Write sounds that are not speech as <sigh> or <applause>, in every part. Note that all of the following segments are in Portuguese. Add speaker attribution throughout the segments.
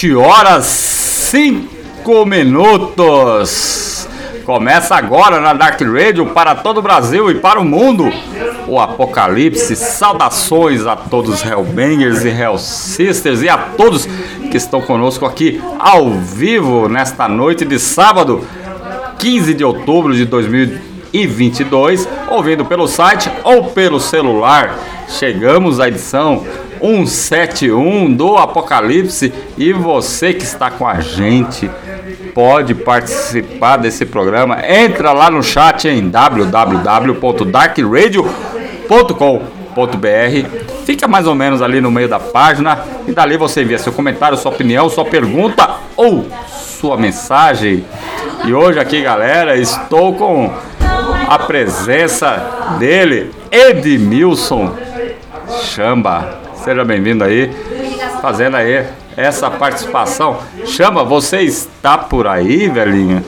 Speaker 1: 20 horas 5 minutos. Começa agora na Dark Radio para todo o Brasil e para o mundo. O Apocalipse. Saudações a todos os Hellbangers e Hell Sisters e a todos que estão conosco aqui ao vivo nesta noite de sábado, 15 de outubro de 2022, ouvindo pelo site ou pelo celular. Chegamos à edição 171 do Apocalipse e você que está com a gente pode participar desse programa. Entra lá no chat em www.darkradio.com.br Fica mais ou menos ali no meio da página e dali você envia seu comentário, sua opinião, sua pergunta ou sua mensagem. E hoje aqui, galera, estou com a presença dele, Edmilson Chamba. Seja bem-vindo aí, fazendo aí essa participação. Chama, você está por aí, velhinha?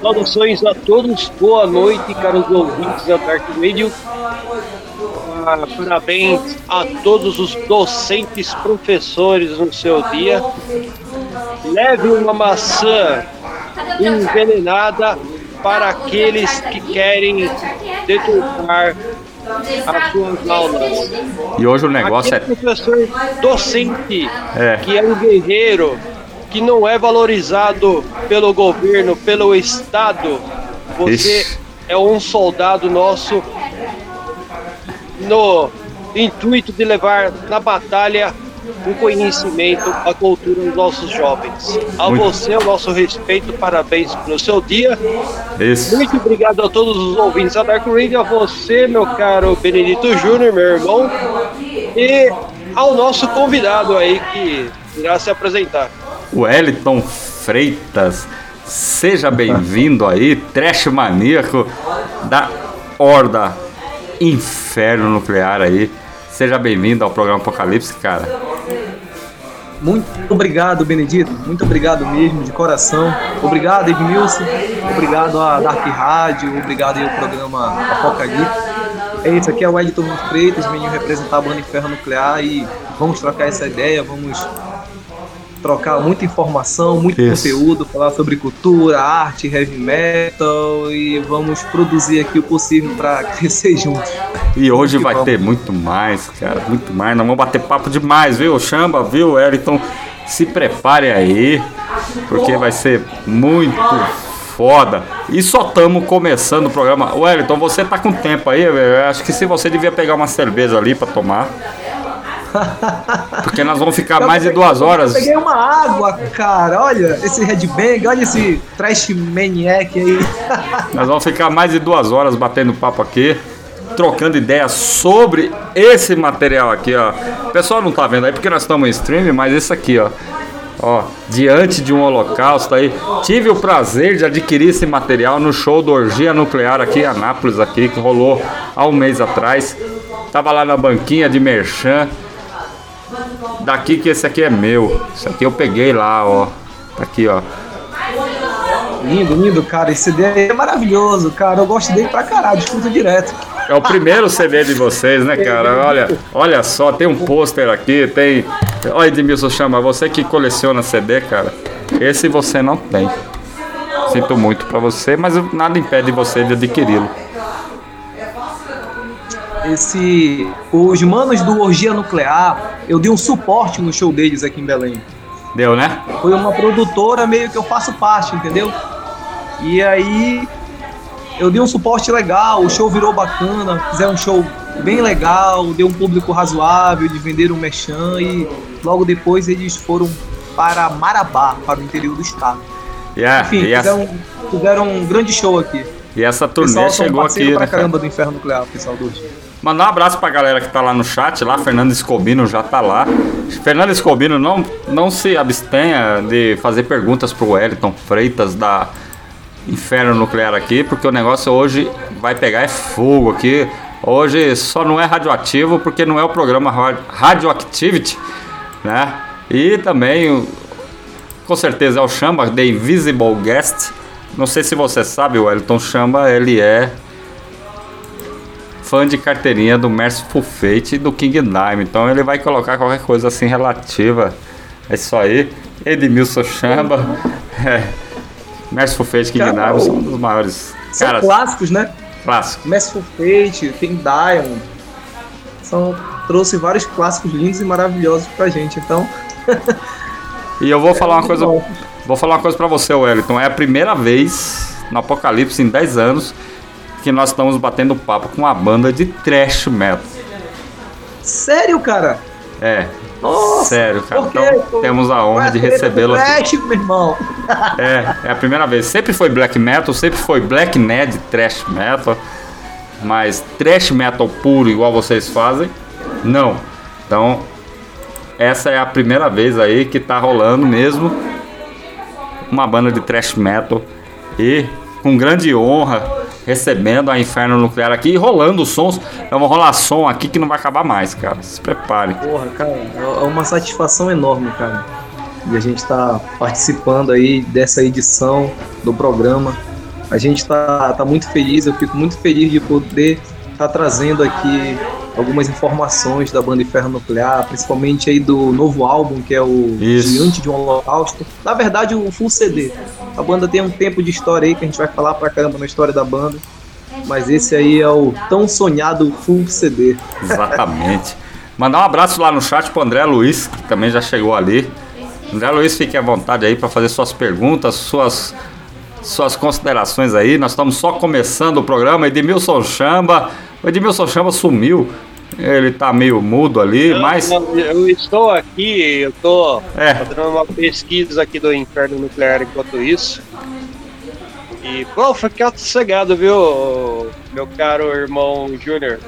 Speaker 2: Saudações a todos, boa noite, caros ouvintes da Dark Radio. Ah, parabéns a todos os docentes, professores no seu dia. Leve uma maçã envenenada para aqueles que querem deturpar.
Speaker 1: E hoje o negócio
Speaker 2: Aquele
Speaker 1: é.
Speaker 2: professor docente
Speaker 1: É.
Speaker 2: que é um guerreiro, que não é valorizado pelo governo, pelo Estado. Você
Speaker 1: Ixi.
Speaker 2: é um soldado nosso no intuito de levar na batalha o conhecimento, a cultura dos nossos jovens. A
Speaker 1: Muito.
Speaker 2: você, o nosso respeito, parabéns pelo seu dia.
Speaker 1: Isso.
Speaker 2: Muito obrigado a todos os ouvintes da Dark Radio, a você, meu caro Benedito Júnior, meu irmão, e ao nosso convidado aí que irá se apresentar.
Speaker 1: Wellington Freitas. Seja bem-vindo aí, trash maníaco da Horda Inferno Nuclear aí. Seja bem-vindo ao programa Apocalipse, cara.
Speaker 3: Muito obrigado, Benedito. Muito obrigado mesmo, de coração. Obrigado, Edmilson. Obrigado à Dark Rádio. Obrigado ao programa Apocalipse. É isso, aqui é o Edson Freitas, menino representar a banda Inferno Nuclear e vamos trocar essa ideia, vamos trocar muita informação, muito
Speaker 1: Isso.
Speaker 3: conteúdo, falar sobre cultura, arte, heavy metal e vamos produzir aqui o possível para crescer <laughs> juntos.
Speaker 1: E hoje
Speaker 3: Que
Speaker 1: vai
Speaker 3: bom.
Speaker 1: ter muito mais, cara, muito mais. Nós vamos bater papo demais, viu? Chamba, viu, Wellington? Se prepare aí, porque vai ser muito foda. E só estamos começando o programa. Wellington, você tá com tempo aí? Eu acho que se você devia pegar uma cerveja ali pra tomar. Porque nós vamos ficar mais de duas horas.
Speaker 3: Peguei uma água, cara. Olha esse headbang, olha esse trash maniac aí.
Speaker 1: Nós vamos ficar mais de duas horas batendo papo aqui, trocando ideias sobre esse material aqui, ó. O pessoal não tá vendo aí porque nós estamos em stream, mas isso aqui, ó. Ó, diante de um holocausto aí, tive o prazer de adquirir esse material no show do Orgia Nuclear aqui em Anápolis, aqui, que rolou há um mês atrás. Tava lá na banquinha de merchan. Daqui que esse aqui é meu. Esse aqui eu peguei lá, ó. Tá aqui, ó.
Speaker 3: Lindo, lindo, cara. Esse CD é maravilhoso, cara. Eu gosto dele pra caralho, escuto direto.
Speaker 1: É o primeiro CD de vocês, né, cara? Olha, olha só, tem um pôster aqui, tem. Olha, Edmilson chama, você que coleciona CD, cara. Esse você não tem. Sinto muito pra você, mas nada impede você de adquiri-lo.
Speaker 3: Esse. Os manos do Orgia Nuclear, eu dei um suporte no show deles aqui em Belém.
Speaker 1: Deu, né?
Speaker 3: Foi uma produtora meio que eu faço parte, entendeu? E aí eu dei um suporte legal, o show virou bacana, fizeram um show bem legal, deu um público razoável, eles venderam um merchan e logo depois eles foram para Marabá, para o interior do estado.
Speaker 1: É,
Speaker 3: Enfim, fizeram, fizeram um grande show aqui.
Speaker 1: e essa turnê chegou aqui,
Speaker 3: pra
Speaker 1: né? cara?
Speaker 3: caramba do Inferno Nuclear, pessoal do.
Speaker 1: Mandar um abraço pra galera que tá lá no chat, lá, Fernando Escobino já tá lá. Fernando Escobino, não, não se abstenha de fazer perguntas pro Wellington Freitas da Inferno Nuclear aqui, porque o negócio hoje vai pegar é fogo aqui. Hoje só não é radioativo porque não é o programa Ra- Radioactivity, né? E também, com certeza, é o Chamba, The Invisible Guest. Não sei se você sabe, o Wellington Chamba, ele é fã de carteirinha do Merciful Fate e do King Dime. Então ele vai colocar qualquer coisa assim relativa. É isso aí. Edmilson Chamba. É. Merciful Fate e King
Speaker 3: Cara,
Speaker 1: Dime são um dos maiores.
Speaker 3: São
Speaker 1: Cara,
Speaker 3: clássicos, né?
Speaker 1: clássicos.
Speaker 3: Merciful Fate, tem Diamond. São, trouxe vários clássicos lindos e maravilhosos pra gente. Então, <laughs>
Speaker 1: E eu vou falar uma coisa.
Speaker 3: bom.
Speaker 1: Vou falar uma coisa pra você, Wellington. É a primeira vez no Apocalipse em 10 anos que nós estamos batendo papo com uma banda de thrash metal.
Speaker 3: sério, cara?
Speaker 1: É,
Speaker 3: Nossa,
Speaker 1: sério, cara. Então temos a honra de
Speaker 3: é
Speaker 1: recebê-lo aqui.
Speaker 3: Trash, meu irmão. <laughs>
Speaker 1: É, é a primeira vez. Sempre foi black metal, sempre foi black ned, thrash metal. Mas thrash metal puro, igual vocês fazem, não. Então, essa é a primeira vez aí que tá rolando mesmo uma banda de thrash metal e com grande honra recebendo a Inferno Nuclear aqui e rolando os sons. É uma rolação aqui que não vai acabar mais, cara. Se prepare.
Speaker 3: Porra, cara, é uma satisfação enorme, cara. E a gente tá participando aí dessa edição do programa. A gente tá, tá muito feliz, eu fico muito feliz de poder estar tá trazendo aqui algumas informações da banda Inferno Nuclear, principalmente aí do novo álbum, que é o
Speaker 1: Isso.
Speaker 3: Diante de um Holocausto. Na verdade, o full CD. A banda tem um tempo de história aí que a gente vai falar pra caramba na história da banda. Mas esse aí é o tão sonhado full CD.
Speaker 1: Exatamente. Mandar um abraço lá no chat pro André Luiz, que também já chegou ali. André Luiz, fique à vontade aí para fazer suas perguntas, suas, suas considerações aí. Nós estamos só começando o programa. Edmilson Chamba. O Edmilson Chamba sumiu. Ele tá meio mudo ali,
Speaker 2: Não,
Speaker 1: mas.
Speaker 2: não, eu estou aqui, eu tô
Speaker 1: É.
Speaker 2: fazendo uma pesquisa aqui do inferno nuclear enquanto isso. E, pô, fica sossegado, viu, meu caro irmão Júnior?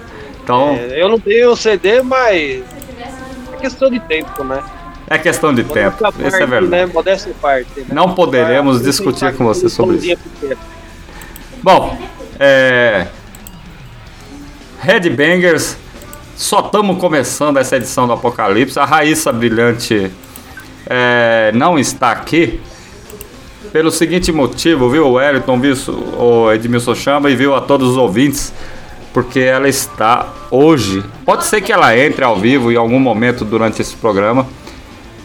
Speaker 1: Então,
Speaker 2: É, eu não tenho CD, mas é questão de tempo, né?
Speaker 1: é questão de tempo.
Speaker 2: À
Speaker 1: Isso é
Speaker 2: parte,
Speaker 1: verdade.
Speaker 2: Né? Modéstia parte. Né?
Speaker 1: Não poderemos
Speaker 2: Mas,
Speaker 1: discutir com você sobre isso. Bom, é. Headbangers, só estamos começando essa edição do Apocalipse. A Raíssa Brilhante é, não está aqui pelo seguinte motivo, viu, o Wellington, viu o Edmilson Chamba e viu a todos os ouvintes, porque ela está hoje. Pode ser que ela entre ao vivo em algum momento durante esse programa,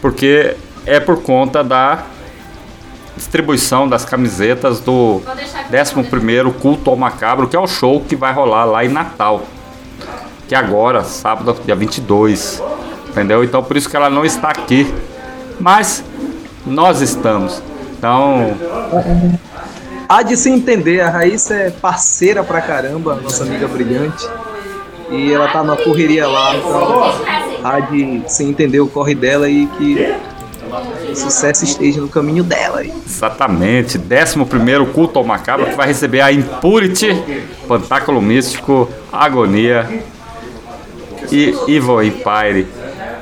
Speaker 1: porque é por conta da distribuição das camisetas do 11º Culto ao Macabro, que é o show que vai rolar lá em Natal. Que é agora, sábado, dia 22. Entendeu? Então por isso que ela não está aqui. Mas nós estamos. Então,
Speaker 3: Há de se entender, a Raíssa é parceira pra caramba, nossa amiga brilhante. E ela tá na correria lá, então há de se entender o corre dela e que o sucesso esteja no caminho dela. aí.
Speaker 1: exatamente, 11º Culto ao Macabro, que vai receber a Impurity, Pantáculo Místico, Agonia e Evil Empire.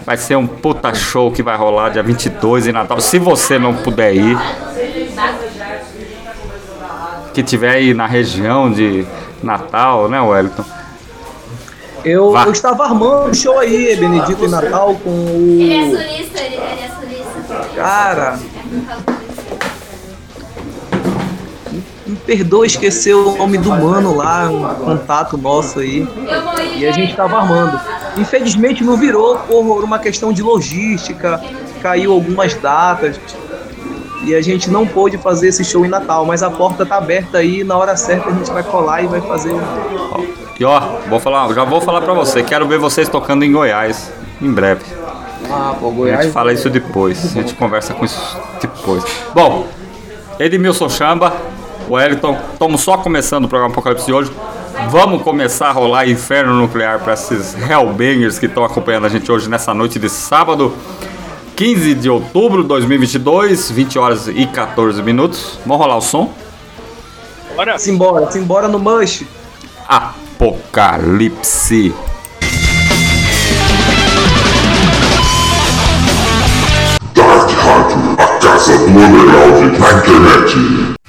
Speaker 1: Vai ser um puta show que vai rolar dia 22 em Natal. Se você não puder ir, que tiver aí na região de Natal, né, Wellington?
Speaker 3: Eu, eu estava armando um show aí, Benedito e Natal, com
Speaker 4: Ele é
Speaker 3: o.
Speaker 4: solista, ele, ele é solista.
Speaker 3: Cara. Me perdoa esquecer o nome do mano lá, um contato nosso aí. E a gente estava armando. Infelizmente não virou por uma questão de logística, caiu algumas datas. E a gente não pôde fazer esse show em Natal, mas a porta tá aberta aí, na hora certa a gente vai colar e vai fazer.
Speaker 1: E ó, vou falar, já vou falar pra você, quero ver vocês tocando em Goiás em breve.
Speaker 3: Ah, pô,
Speaker 1: A
Speaker 3: Goiás.
Speaker 1: gente fala isso depois, a gente conversa com isso depois. Bom, Edmilson Chamba, Wellington, estamos só começando o programa Apocalipse de hoje. Vamos começar a rolar inferno nuclear para esses Hellbangers que estão acompanhando a gente hoje nessa noite de sábado, 15 de outubro de 2022, 20 horas e 14 minutos. Vamos rolar o som?
Speaker 2: Bora.
Speaker 3: Simbora, simbora no Mush.
Speaker 1: Apocalipse.
Speaker 5: Rádio, a casa do underground na internet.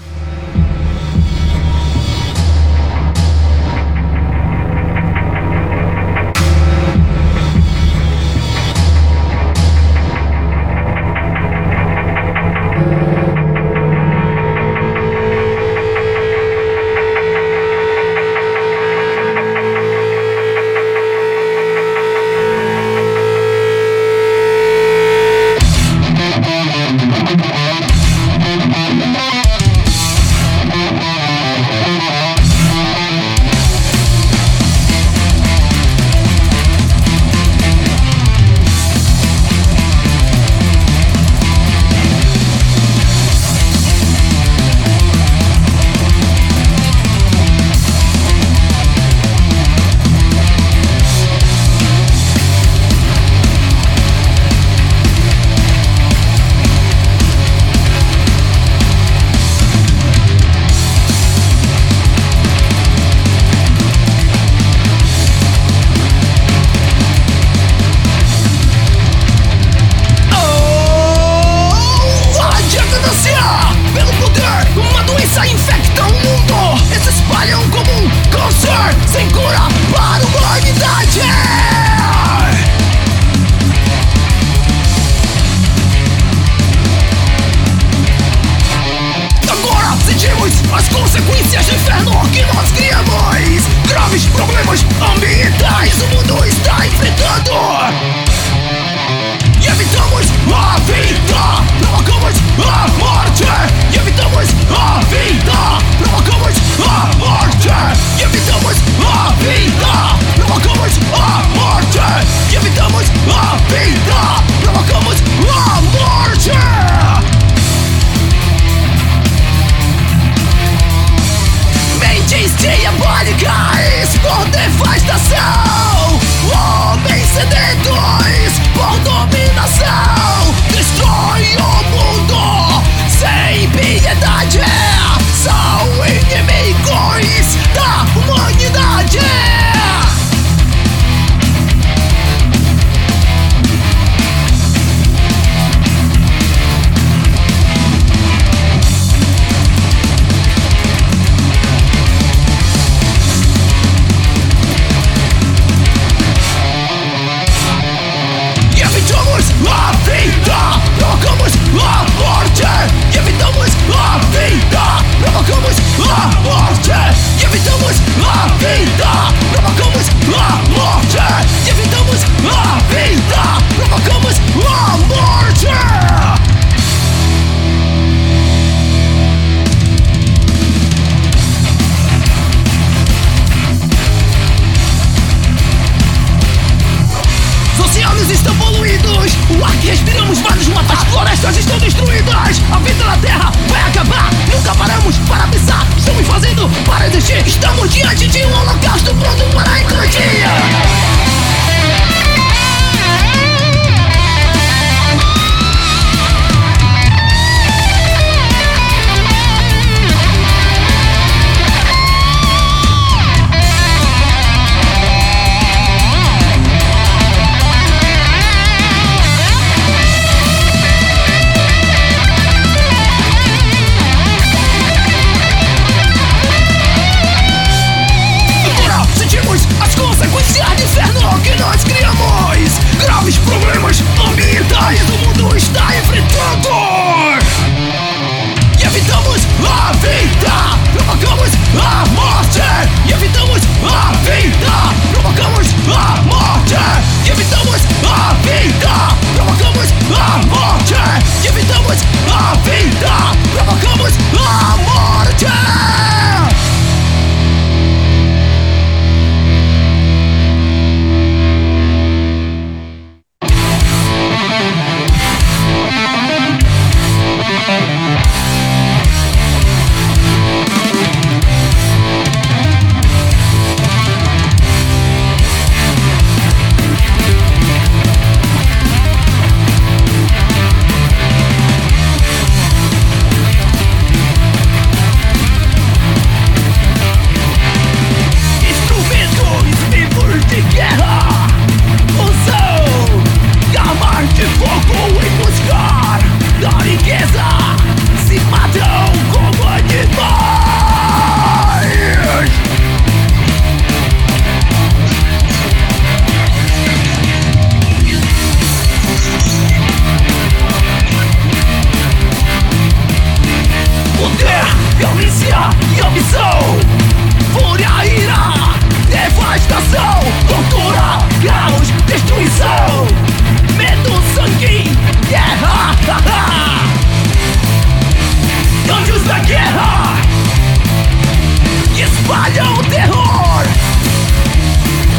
Speaker 6: espalha o terror!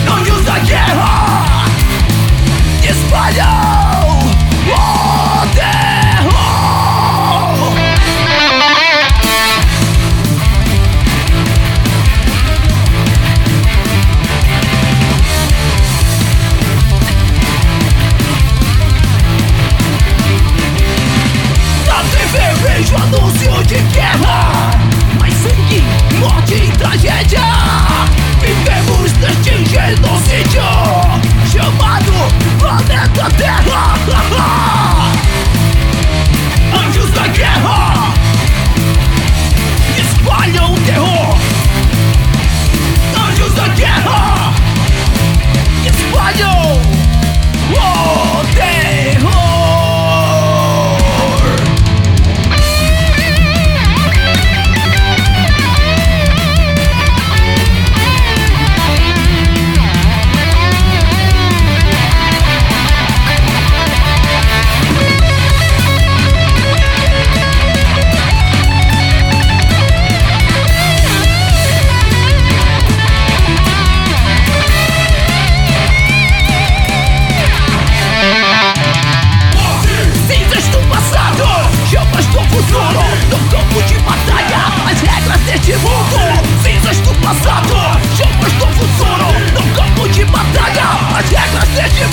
Speaker 6: Não usa guerra! Espalha! tragédia. Vivemos neste genocídio Chamado Planeta Terra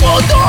Speaker 6: mundo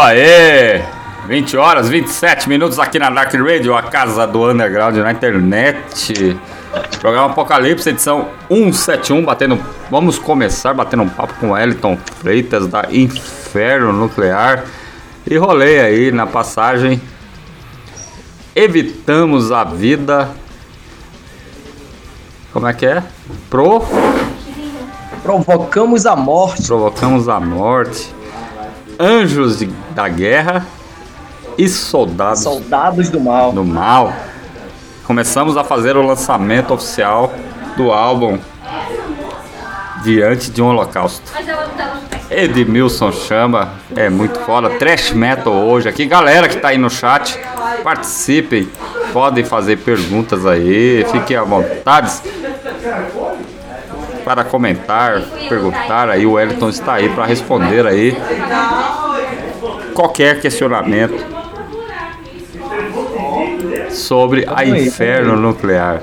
Speaker 1: aí! 20 horas, 27 minutos aqui na Dark Radio, a casa do underground na internet. Programa Apocalipse, edição 171, batendo. Vamos começar batendo um papo com o Wellington Freitas da Inferno Nuclear. E rolei aí na passagem. Evitamos a vida. Como é que é? Pro.
Speaker 3: Provocamos a morte.
Speaker 1: Provocamos a morte. Anjos de- da guerra e soldados
Speaker 3: Soldados do mal.
Speaker 1: do mal. Começamos a fazer o lançamento oficial do álbum Diante de um Holocausto. Edmilson chama, é muito foda. Trash metal hoje aqui. Galera que tá aí no chat, participem. Podem fazer perguntas aí, fiquem à vontade para comentar, perguntar aí. O Wellington está aí para responder aí qualquer questionamento sobre a Inferno Nuclear.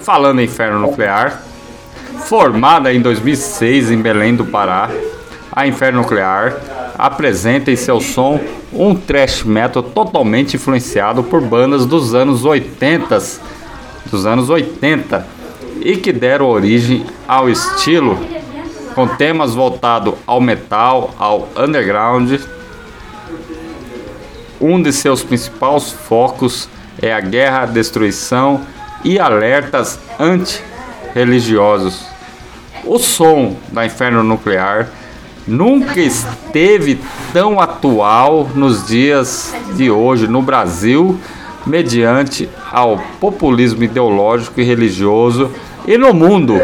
Speaker 1: Falando em Inferno Nuclear, Formada em 2006 em Belém do Pará, a Inferno Nuclear apresenta em seu som um thrash metal totalmente influenciado por bandas dos anos 80, dos anos 80, e que deram origem ao estilo com temas voltados ao metal, ao underground. Um de seus principais focos é a guerra, a destruição e alertas anti-religiosos. O som da Inferno Nuclear nunca esteve tão atual nos dias de hoje no Brasil, mediante ao populismo ideológico e religioso e no mundo,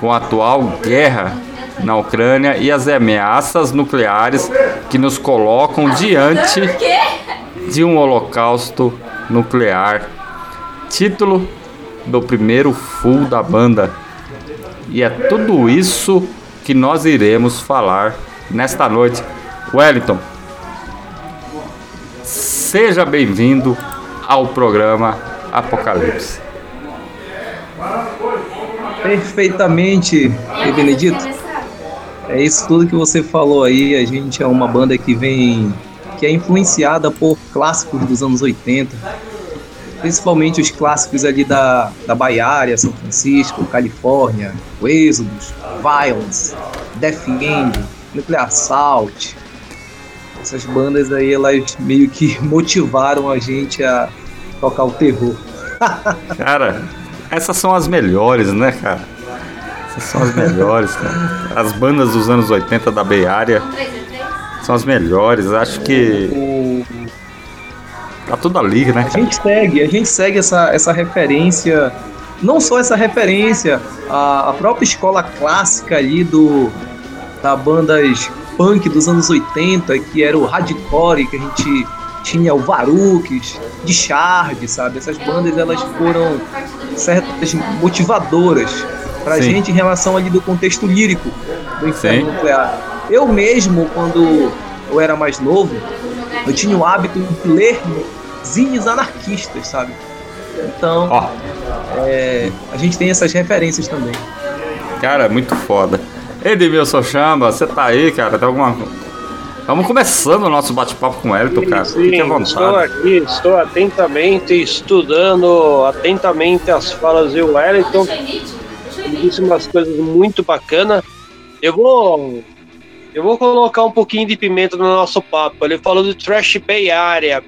Speaker 1: com a atual guerra na Ucrânia e as ameaças nucleares que nos colocam diante de um holocausto nuclear. Título do primeiro full da banda. E é tudo isso que nós iremos falar nesta noite. Wellington, seja bem-vindo ao programa Apocalipse.
Speaker 3: Perfeitamente, e Benedito. É isso tudo que você falou aí. A gente é uma banda que vem. que é influenciada por clássicos dos anos 80. Principalmente os clássicos ali da, da Bay Area, São Francisco, Califórnia, o Exodus, Violence, Death End, Nuclear Assault. Essas bandas aí, elas meio que <laughs> motivaram a gente a tocar o terror. <laughs>
Speaker 1: Cara, essas são as melhores, né, cara? Essas são as melhores, cara. As bandas dos anos 80 da Bay Area são as melhores. Acho que tá tudo ali, né,
Speaker 3: A
Speaker 1: cara?
Speaker 3: gente segue, a gente segue essa, essa referência, não só essa referência, a, a própria escola clássica ali do da bandas punk dos anos 80, que era o hardcore, que a gente tinha o Varukes, de Shard, sabe? Essas bandas elas foram certas motivadoras pra
Speaker 1: Sim.
Speaker 3: gente em relação ali do contexto lírico do inferno
Speaker 1: Sim.
Speaker 3: nuclear. Eu mesmo, quando eu era mais novo, eu tinha o hábito de ler zines anarquistas, sabe? Então,
Speaker 1: Ó,
Speaker 3: é, a gente tem essas referências também.
Speaker 1: cara, muito foda. Edmilson Chamba, você tá aí, cara? Tem alguma. Estamos começando o nosso bate-papo com o Elton, cara. Fique à
Speaker 2: Sim, estou
Speaker 1: vontade.
Speaker 2: aqui, estou atentamente estudando atentamente as falas do Wellington. Disse umas coisas muito bacanas. Eu vou eu vou colocar um pouquinho de pimenta no nosso papo. Ele falou do trash Bay Area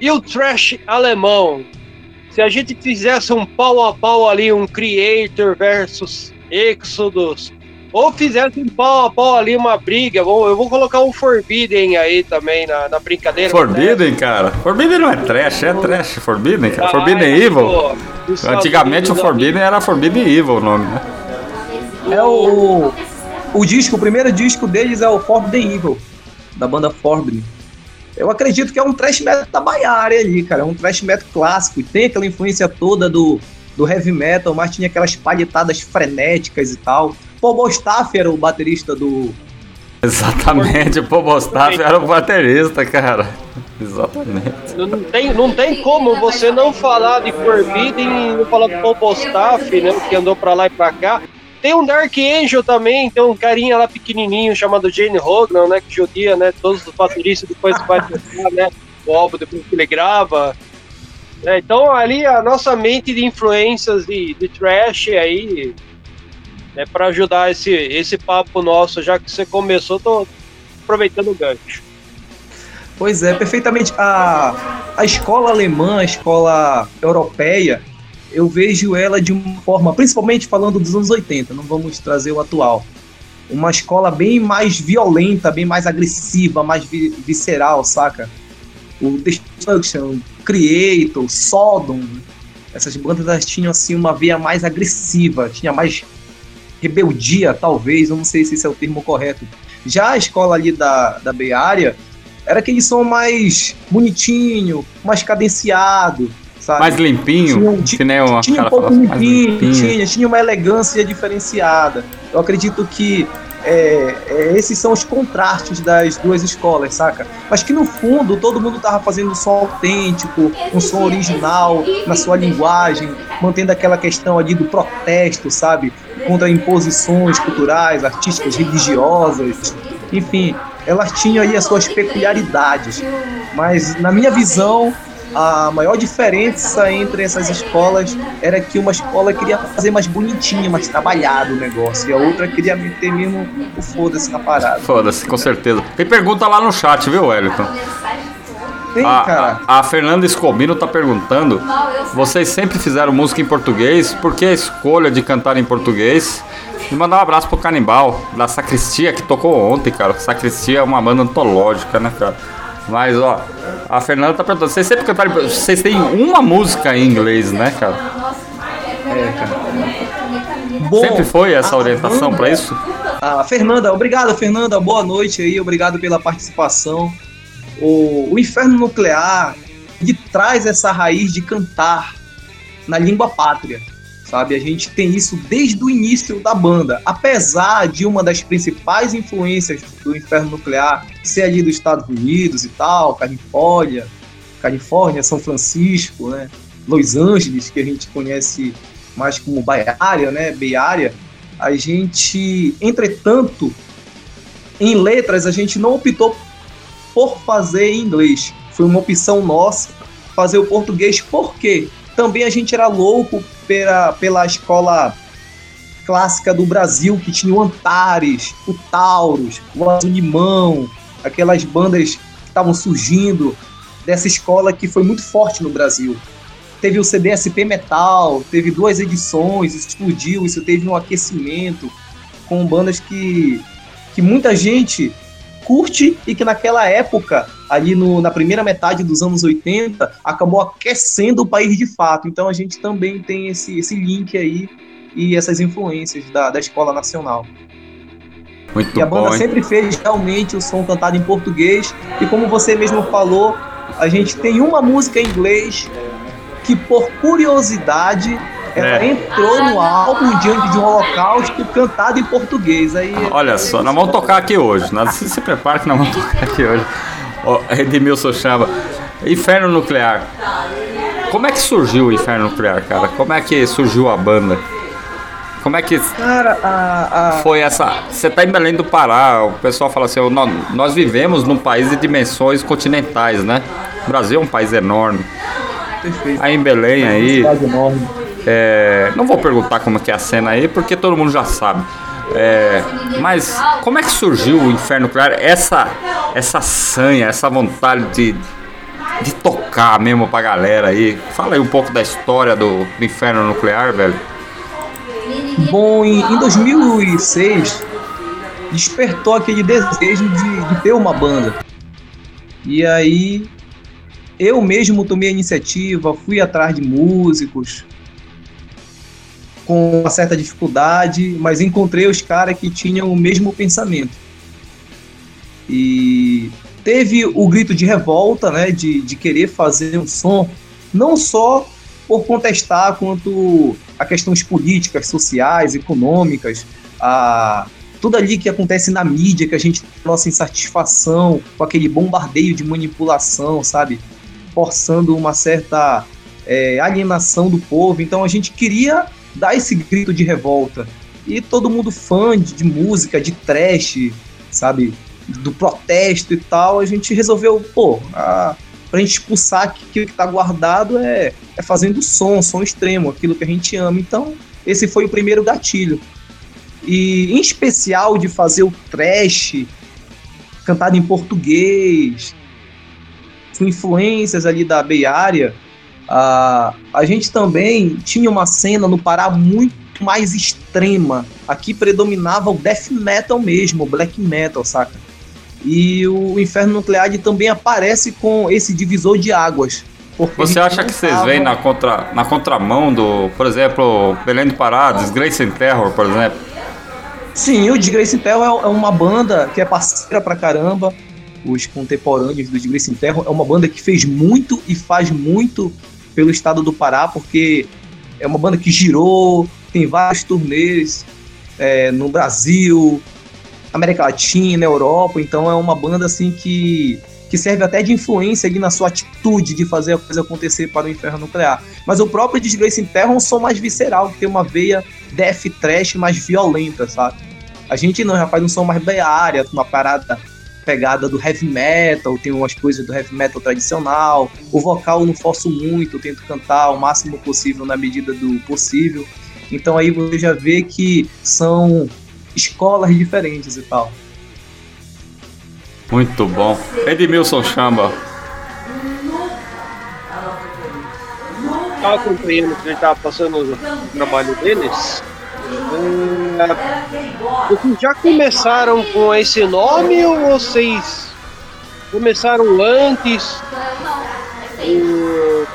Speaker 2: e o trash alemão. Se a gente fizesse um pau a pau ali, um Creator versus Exodus, ou fizesse um pau a pau ali, uma briga, eu vou colocar um Forbidden aí também na, na brincadeira.
Speaker 1: Forbidden, cara. Forbidden não é trash, é trash. Forbidden, cara.
Speaker 2: Ah,
Speaker 1: Forbidden
Speaker 2: é,
Speaker 1: Evil.
Speaker 2: pô,
Speaker 1: Antigamente o Forbidden era Forbidden Evil o nome, né?
Speaker 3: É o, o disco, o primeiro disco deles é o Forbidden Evil, da banda Forbidden. Eu acredito que é um thrash metal da Baiária ali, cara. É um thrash metal clássico. Tem aquela influência toda do, do heavy metal, mas tinha aquelas palhetadas frenéticas e tal. Paul era o baterista do,
Speaker 1: Exatamente, o Pobostaff era o baterista, cara. Exatamente.
Speaker 2: Não tem, não tem como você não falar de Forbidden e não falar do Paul né? Que andou pra lá e pra cá. Tem um Dark Angel também, tem um carinha lá pequenininho chamado Jane Hogan, né? Que judia, né? Todos os bateristas depois vai tocar, né? O álbum depois que ele grava. É, então ali a nossa mente de influências de, de trash aí é para ajudar esse, esse papo nosso, já que você começou, tô aproveitando o gancho.
Speaker 3: Pois é, perfeitamente. A, a escola alemã, a escola europeia, eu vejo ela de uma forma, principalmente falando dos anos 80, não vamos trazer o atual. Uma escola bem mais violenta, bem mais agressiva, mais vi visceral, saca? O Destruction, Creator, Sodom, essas bandas tinham assim uma veia mais agressiva, tinha mais rebeldia, talvez, eu não sei se esse é o termo correto. Já a escola ali da, da Bay Area era aquele som mais bonitinho, mais cadenciado, sabe?
Speaker 1: Mais limpinho,
Speaker 3: tinha,
Speaker 1: que nem uma
Speaker 3: tinha um pouco limpinho, tinha, tinha uma elegância diferenciada. Eu acredito que é, é, esses são os contrastes das duas escolas, saca? Mas que no fundo todo mundo tava fazendo um som autêntico, um som original na sua linguagem, mantendo aquela questão ali do protesto, sabe? Contra imposições culturais, artísticas, religiosas, enfim, elas tinham aí as suas peculiaridades. Mas na minha visão, a maior diferença entre essas escolas era que uma escola queria fazer mais bonitinho, mais trabalhado o negócio, e a outra queria meter mesmo o foda-se na parada.
Speaker 1: Foda-se, com certeza. Tem pergunta lá no chat, viu, Wellington?
Speaker 3: Tem,
Speaker 1: a,
Speaker 3: cara.
Speaker 1: A, a Fernanda Escobino tá perguntando: vocês sempre fizeram música em português, por que a escolha de cantar em português? E mandar um abraço pro Canibal, da Sacristia, que tocou ontem, cara. Sacristia é uma banda antológica, né, cara? Mas, ó, a Fernanda tá perguntando: vocês sempre cantaram. em- Vocês têm uma música em inglês, né, cara?
Speaker 3: É, cara. Bom,
Speaker 1: sempre foi essa orientação pra isso?
Speaker 3: Ah, Fernanda, obrigado, Fernanda. Boa noite aí, obrigado pela participação. O, o Inferno Nuclear ele traz essa raiz de cantar na língua pátria, sabe? A gente tem isso desde o início da banda. Apesar de uma das principais influências do Inferno Nuclear ser ali dos Estados Unidos e tal, Califórnia, Califórnia, São Francisco, né? Los Angeles, que a gente conhece mais como Bay Area, né? Bay Area a gente, entretanto, em letras, a gente não optou por fazer inglês. Foi uma opção nossa fazer o português, porque também a gente era louco pela, pela escola clássica do Brasil, que tinha o Antares, o Taurus, o Azul Limão, aquelas bandas que estavam surgindo dessa escola que foi muito forte no Brasil teve o CDSP Metal, teve duas edições, explodiu, isso teve um aquecimento com bandas que, que muita gente curte e que naquela época, ali no, na primeira metade dos anos 80, acabou aquecendo o país de fato. Então a gente também tem esse, esse link aí e essas influências da, da escola nacional.
Speaker 1: Muito
Speaker 3: E a banda
Speaker 1: bom,
Speaker 3: sempre fez realmente o som cantado em português. E como você mesmo falou, a gente tem uma música em inglês que, por curiosidade, ela
Speaker 1: É.
Speaker 3: entrou no álbum Diante de um Holocausto cantado em português. Aí,
Speaker 1: Olha só, nós vamos tocar aqui hoje. Nós, se, se prepara que nós vamos tocar aqui hoje. Ó, Edmilson chama. Inferno Nuclear. Como é que surgiu o Inferno Nuclear, cara? Como é que surgiu a banda? Como é que
Speaker 3: Cara, a, a-
Speaker 1: foi essa. Você tá em Belém do Pará, o pessoal fala assim: "Nó- nós vivemos num país de dimensões continentais, né? O Brasil é um país enorme.
Speaker 3: Perfeito.
Speaker 1: Aí em Belém, aí.
Speaker 3: Cidade enorme.
Speaker 1: É, não vou perguntar como é que é a cena aí, porque todo mundo já sabe. É, mas como é que surgiu o Inferno Nuclear? Essa, essa sanha, essa vontade de, de tocar mesmo pra galera aí. Fala aí um pouco da história do, do Inferno Nuclear, velho.
Speaker 3: Bom, em, em 2006 despertou aquele desejo de, de ter uma banda. E aí eu mesmo tomei a iniciativa, fui atrás de músicos com uma certa dificuldade, mas encontrei os caras que tinham o mesmo pensamento. E teve o grito de revolta, né, de, de querer fazer um som, não só por contestar quanto a questões políticas, sociais, econômicas, a tudo ali que acontece na mídia que a gente nossa insatisfação com aquele bombardeio de manipulação, sabe? Forçando uma certa é, alienação do povo. Então a gente queria dar esse grito de revolta. E todo mundo fã de, de música, de trash, sabe? Do protesto e tal, a gente resolveu, pô, a, pra gente expulsar aquilo que tá guardado é, é fazendo som, som extremo, aquilo que a gente ama. Então, esse foi o primeiro gatilho. E em especial de fazer o trash cantado em português, com influências ali da Bay Area, a, a gente também tinha uma cena no Pará muito mais extrema. Aqui predominava o death metal mesmo, o black metal, saca? E o Inferno Nuclear também aparece com esse divisor de águas.
Speaker 1: Você acha que vocês vêm na, contra, na contramão do, por exemplo, Belém do Pará, Disgrace and Terror, por exemplo?
Speaker 3: Sim, o Disgrace and Terror é, é uma banda que é parceira pra caramba. Os contemporâneos do Disgrace and Terror é uma banda que fez muito e faz muito pelo estado do Pará, porque é uma banda que girou, tem vários turnês é, no Brasil, América Latina, Europa, então é uma banda assim que, que serve até de influência ali na sua atitude de fazer a coisa acontecer para o inferno nuclear. Mas o próprio Disgrace Terra é um som mais visceral, que tem uma veia death trash mais violenta, sabe? A gente não, já faz um som mais beária, uma parada pegada do heavy metal, tem umas coisas do heavy metal tradicional. O vocal eu não forço muito, eu tento cantar o máximo possível na medida do possível. Então aí você já vê que são escolas diferentes e tal.
Speaker 1: Muito bom. Edmilson Chamba.
Speaker 2: Estava acompanhando que ele estava passando o trabalho deles. É, já começaram com esse nome ou vocês começaram antes?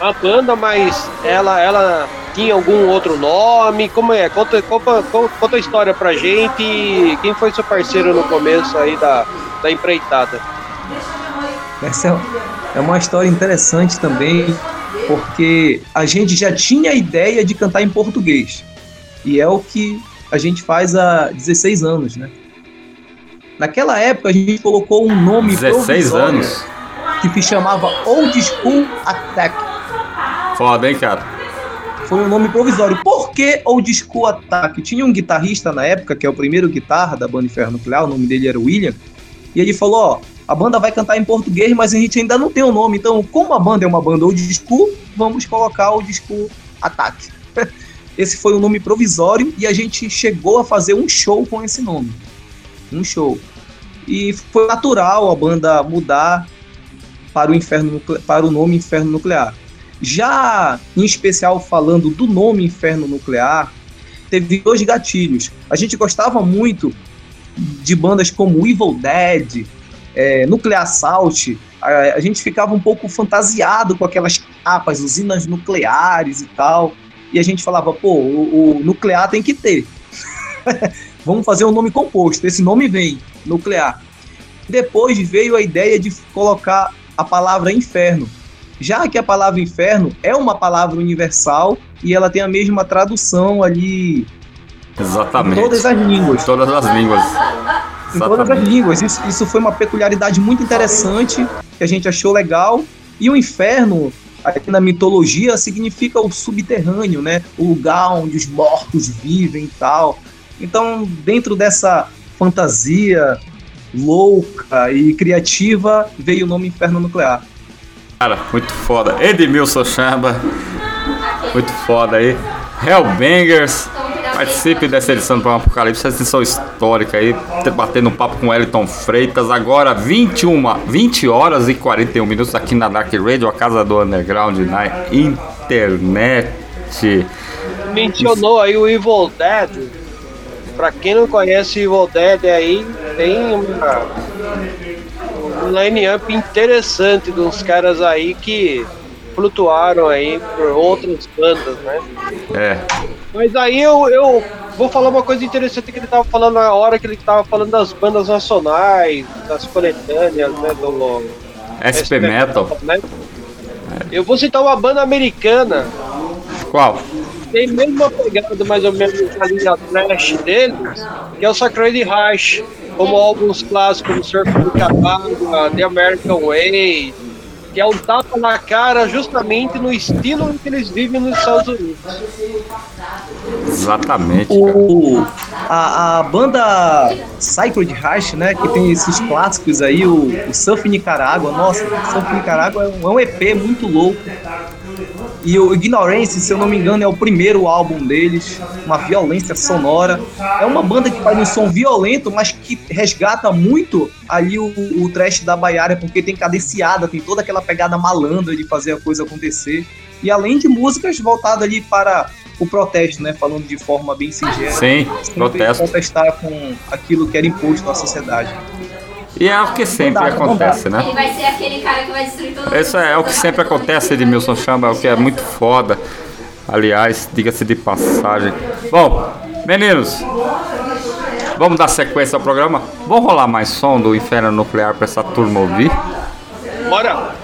Speaker 2: a banda, mas ela, ela tinha algum outro nome? Como é? Conta, conta, conta a história pra gente. Quem foi seu parceiro no começo aí da, da empreitada?
Speaker 3: Essa é uma história interessante também, porque a gente já tinha a ideia de cantar em português. E é o que a gente faz há 16 anos, né? Naquela época a gente colocou um nome
Speaker 1: 16 anos
Speaker 3: que se chamava Old School Attack.
Speaker 1: Foda, hein, cara?
Speaker 3: Foi um nome provisório. Por que Old School Attack? Tinha um guitarrista na época, que é o primeiro guitarra da banda Inferno Nuclear, o nome dele era William, e ele falou, ó, a banda vai cantar em português, mas a gente ainda não tem o um nome, então como a banda é uma banda Old School, vamos colocar Old School Attack. Esse foi o um nome provisório e a gente chegou a fazer um show com esse nome. Um show. E foi natural a banda mudar para o, inferno, para o nome Inferno Nuclear. Já em especial falando do nome Inferno Nuclear, teve dois gatilhos. A gente gostava muito de bandas como Evil Dead, é, Nuclear Assault. A, a, gente ficava um pouco fantasiado com aquelas capas, usinas nucleares e tal. E a gente falava, pô, o, o nuclear tem que ter. <laughs> Vamos fazer um nome composto. Esse nome vem, nuclear. Depois veio a ideia de colocar a palavra inferno, já que a palavra inferno é uma palavra universal e ela tem a mesma tradução ali
Speaker 1: Exatamente.
Speaker 3: em todas as línguas.
Speaker 1: Em todas as línguas.
Speaker 3: Em todas as línguas. Isso, isso foi uma peculiaridade muito interessante que a gente achou legal. E o inferno, aqui na mitologia, significa o subterrâneo, né? O lugar onde os mortos vivem e tal. Então, dentro dessa fantasia louca e criativa, veio o nome Inferno Nuclear.
Speaker 1: Cara, muito foda. Edmilson Chamba, muito foda aí. Hellbangers, participe dessa edição do programa Apocalipse, essa edição histórica aí, batendo um papo com Wellington Freitas. Agora 21, 20 horas e 41 minutos aqui na Dark Radio, a casa do underground na internet.
Speaker 2: Mencionou aí o Evil Dead. Pra quem não conhece Evil Dead aí, tem uma, um line-up interessante uns caras aí que flutuaram aí por outras bandas, né?
Speaker 1: É.
Speaker 2: Mas aí eu, eu vou falar uma coisa interessante que ele tava falando na hora que ele tava falando das bandas nacionais, das coletâneas, né? Do
Speaker 1: SP, SP Metal.
Speaker 2: Né? Eu vou citar uma banda americana.
Speaker 1: Qual?
Speaker 2: tem mesmo uma pegada mais ou menos na linha trash dele, que é o Sacred Rush, como alguns clássicos como Surf do Cavalo, The American Way, que é um tapa na cara justamente no estilo em que eles vivem nos Estados Unidos.
Speaker 1: Exatamente.
Speaker 3: O, a, a banda Sacred Rush, né, que tem esses clássicos aí, o, o Surf Nicarágua, nossa, Surf Nicarágua é um, é um EP muito louco. E o Ignorance, se eu não me engano, é o primeiro álbum deles, uma violência sonora. É uma banda que faz um som violento, mas que resgata muito ali o, o trash da Baiária, porque tem cadenciada, tem toda aquela pegada malandra de fazer a coisa acontecer. E além de músicas voltadas ali para o protesto, né? Falando de forma bem singela.
Speaker 1: Sim, protesto.
Speaker 3: protestar com aquilo que era imposto na sociedade.
Speaker 1: E é o que sempre
Speaker 3: dá,
Speaker 1: acontece, né?
Speaker 4: Ele vai ser aquele cara que vai destruir todo
Speaker 1: Isso é, o que sempre acontece, Edmilson Chamba, o que é muito foda. Aliás, diga-se de passagem. Bom, meninos, vamos dar sequência ao programa? Vamos rolar mais som do Inferno Nuclear pra essa turma ouvir?
Speaker 2: Bora!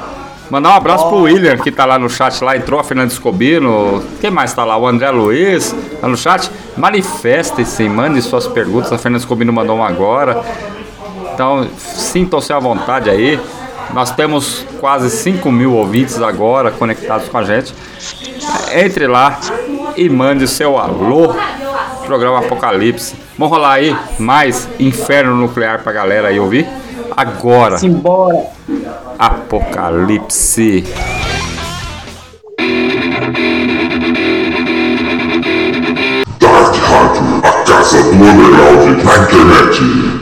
Speaker 1: Mandar um abraço pro William, que tá lá no chat, lá entrou, a Fernanda Escobino. Quem mais tá lá? O André Luiz, tá no chat. Manifestem-se, mande suas perguntas. A Fernanda Escobino mandou uma agora. Então, sintam-se à vontade aí. Nós temos quase 5 mil ouvintes agora conectados com a gente. Entre lá e mande o seu alô. Programa Apocalipse. Vamos rolar aí mais Inferno Nuclear pra galera aí ouvir? Agora,
Speaker 3: Simbora!
Speaker 1: Apocalipse.
Speaker 5: Dark Rádio, a casa do na internet.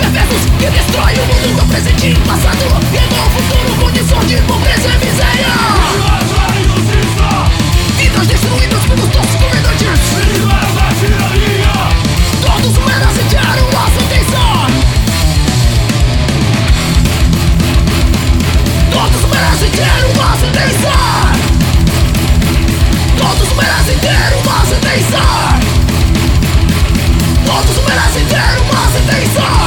Speaker 6: perversos que destrói o mundo do presente e passado. E no futuro condição de pobreza e miséria. Vidas destruídas pelos nossos governantes. Todos merecem ter uma sentença Todos merecem ter uma sentença Todos merecem ter uma sentença Todos merecem ter uma sentença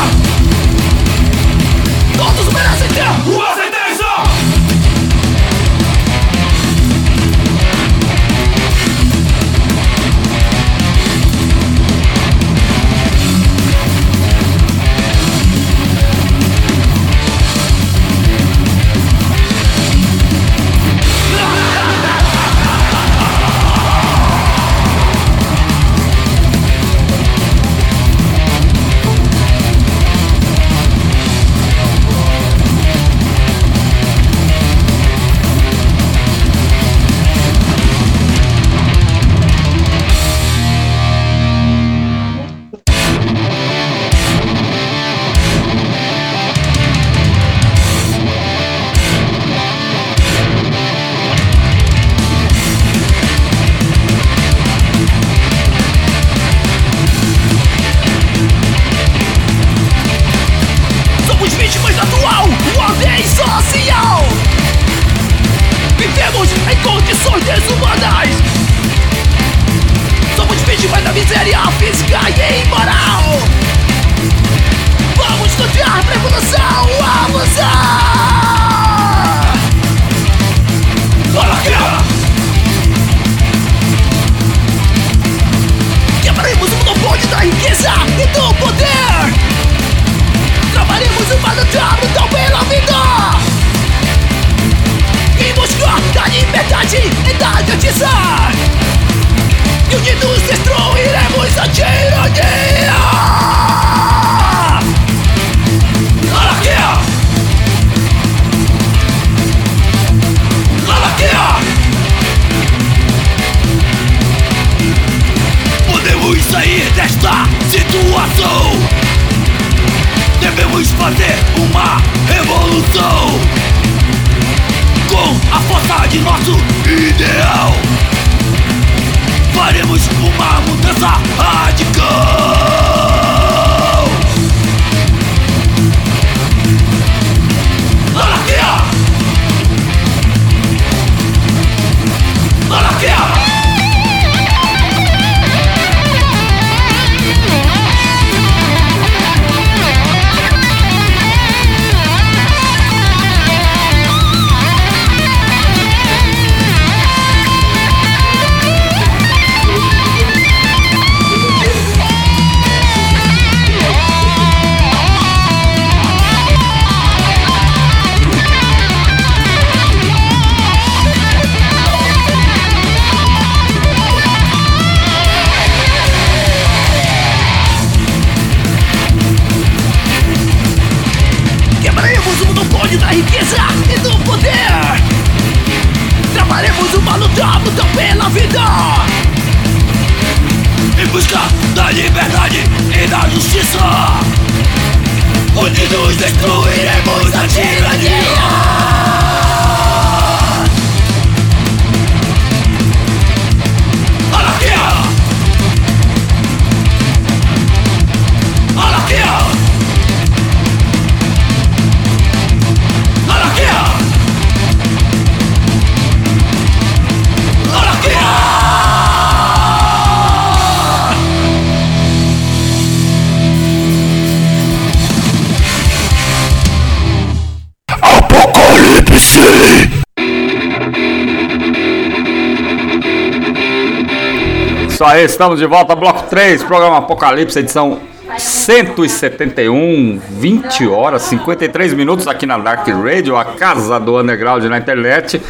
Speaker 1: Estamos de volta, bloco 3, programa Apocalipse, edição 171, 20 horas, 53 minutos aqui na Dark Radio, a casa do underground na internet.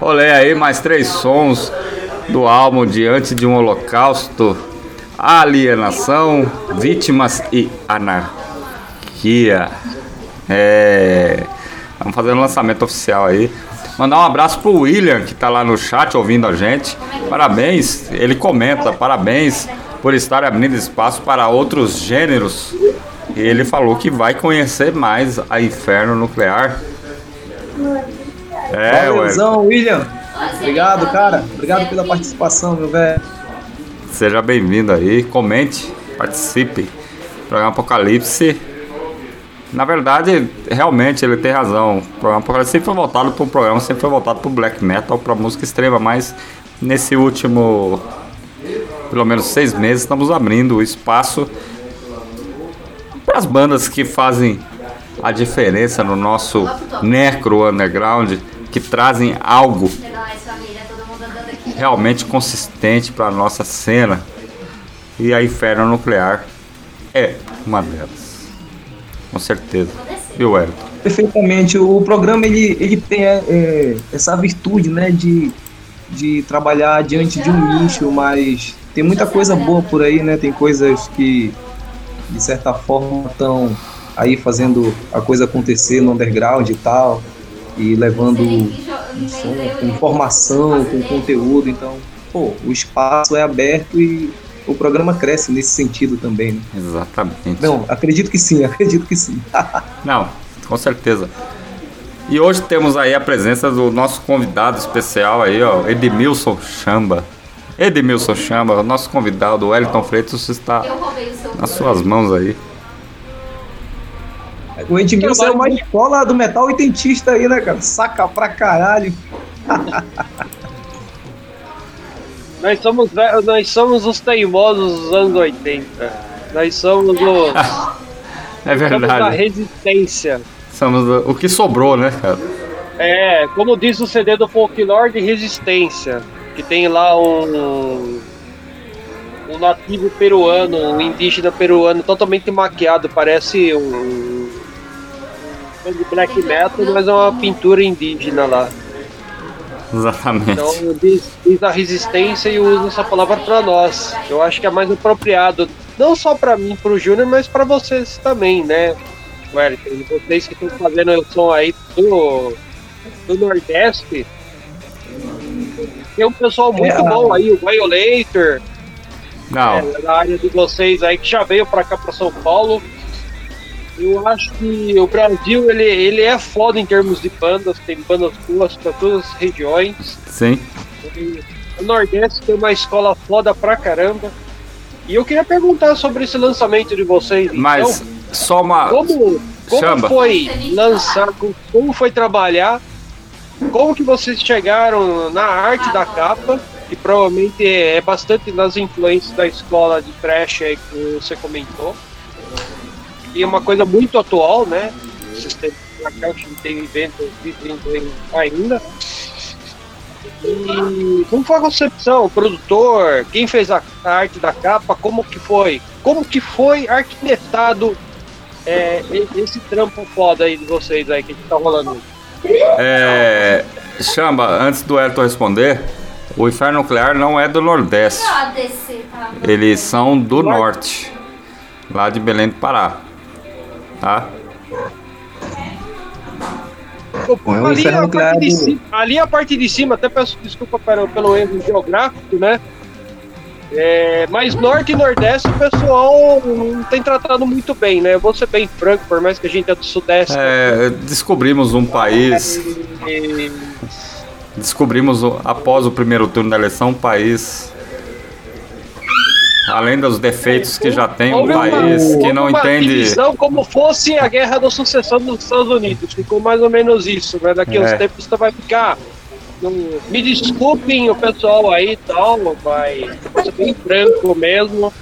Speaker 1: Olhei aí mais três sons do álbum Diante de um Holocausto, Alienação, Vítimas e Anarquia. É. Vamos fazer um lançamento oficial aí. Mandar um abraço pro William, que tá lá no chat ouvindo a gente. Parabéns, ele comenta, parabéns por estar abrindo espaço para outros gêneros. E ele falou que vai conhecer mais a Inferno Nuclear. É.
Speaker 3: Valeuzão, William. Obrigado, cara. Obrigado pela participação, meu velho.
Speaker 1: Seja bem-vindo aí, comente, participe. Programa Apocalipse. Na verdade, realmente ele tem razão. O programa sempre foi voltado para um programa, sempre foi voltado para o black metal, para música extrema, mas nesse último, pelo menos seis meses, estamos abrindo o espaço para as bandas que fazem a diferença no nosso necro underground, que trazem algo realmente consistente para a nossa cena. E a Inferno Nuclear é uma delas. Com certeza. Viu, Elton?
Speaker 3: Perfeitamente. O programa ele, ele tem é, é, essa virtude, né, de, de trabalhar diante de um nicho, mas tem muita coisa boa por aí, né? Tem coisas que de certa forma estão aí fazendo a coisa acontecer no underground e tal, e levando um som com informação, com conteúdo. Então, pô, o espaço é aberto e o programa cresce nesse sentido também. Né?
Speaker 1: Exatamente.
Speaker 3: Não, acredito que sim, <laughs> acredito que sim.
Speaker 1: Não, com certeza. E hoje temos aí a presença do nosso convidado especial aí, ó, Edmilson Chamba. Edmilson Chamba, o nosso convidado, o Wellington Freitas, está
Speaker 4: o
Speaker 1: nas suas mãos aí.
Speaker 3: O Edmilson é uma escola do metal oitentista aí, né, cara? Saca pra caralho. <laughs>
Speaker 2: Nós somos, nós somos os teimosos dos anos 80. Nós somos, o, <laughs>
Speaker 1: É
Speaker 2: somos a
Speaker 1: verdade.
Speaker 2: resistência.
Speaker 1: Somos o- o que sobrou, né, cara?
Speaker 2: É, como diz o CD do Folklore de Resistência, que tem lá um, um nativo peruano, um indígena peruano totalmente maquiado, parece um, um de black metal, mas é uma pintura indígena lá. <laughs>
Speaker 1: Exatamente.
Speaker 2: Então diz, diz a resistência e usa essa palavra para nós. Eu acho que é mais apropriado, não só para mim, para o Júnior, mas para vocês também, né? Wellington, e vocês que estão fazendo o som aí do, do Nordeste. Tem um pessoal muito
Speaker 3: É,
Speaker 2: bom aí, o Violator,
Speaker 1: Não,
Speaker 2: é, da área de vocês aí, que já veio para cá, para São Paulo. Eu acho que o Brasil ele, ele é foda em termos de bandas, tem bandas boas para todas as regiões.
Speaker 1: sim.
Speaker 2: O Nordeste tem uma escola foda pra caramba. E eu queria perguntar sobre esse lançamento de vocês.
Speaker 1: Mas
Speaker 2: então,
Speaker 1: só uma.
Speaker 2: como, como
Speaker 1: Chamba.
Speaker 2: foi lançar, como foi trabalhar, como que vocês chegaram na arte da capa, que provavelmente é bastante nas influências da escola de thrash aí que você comentou. E é uma coisa muito atual, né? Vocês têm, acho que tem evento ainda. E como foi a concepção, o produtor, quem fez a arte da capa, como que foi? Como que foi arquitetado é, esse trampo foda aí de vocês aí que tá rolando?
Speaker 1: É. Chamba, antes do Elton responder, o Inferno Nuclear não é do Nordeste.
Speaker 4: Descer, tá?
Speaker 1: Eles são do Norte. Lá de Belém do Pará. Tá?
Speaker 3: É um
Speaker 2: ali,
Speaker 3: inferno
Speaker 2: a parte de cima, ali a parte de cima, até peço desculpa pelo, pelo erro geográfico, né? É, mas norte e nordeste o pessoal não tem tratado muito bem, né? Eu vou ser bem franco, por mais que a gente é do sudeste.
Speaker 1: É, descobrimos um país,
Speaker 2: e-
Speaker 1: descobrimos após o primeiro turno da eleição um país, além dos defeitos que já tem, um
Speaker 2: Houve uma-
Speaker 1: país que não entende.
Speaker 2: como fosse a guerra da sucessão dos Estados Unidos. Ficou mais ou menos isso, né? Daqui a uns
Speaker 1: É.
Speaker 2: tempos você vai ficar. me desculpem o pessoal aí e tal, mas ser bem franco mesmo.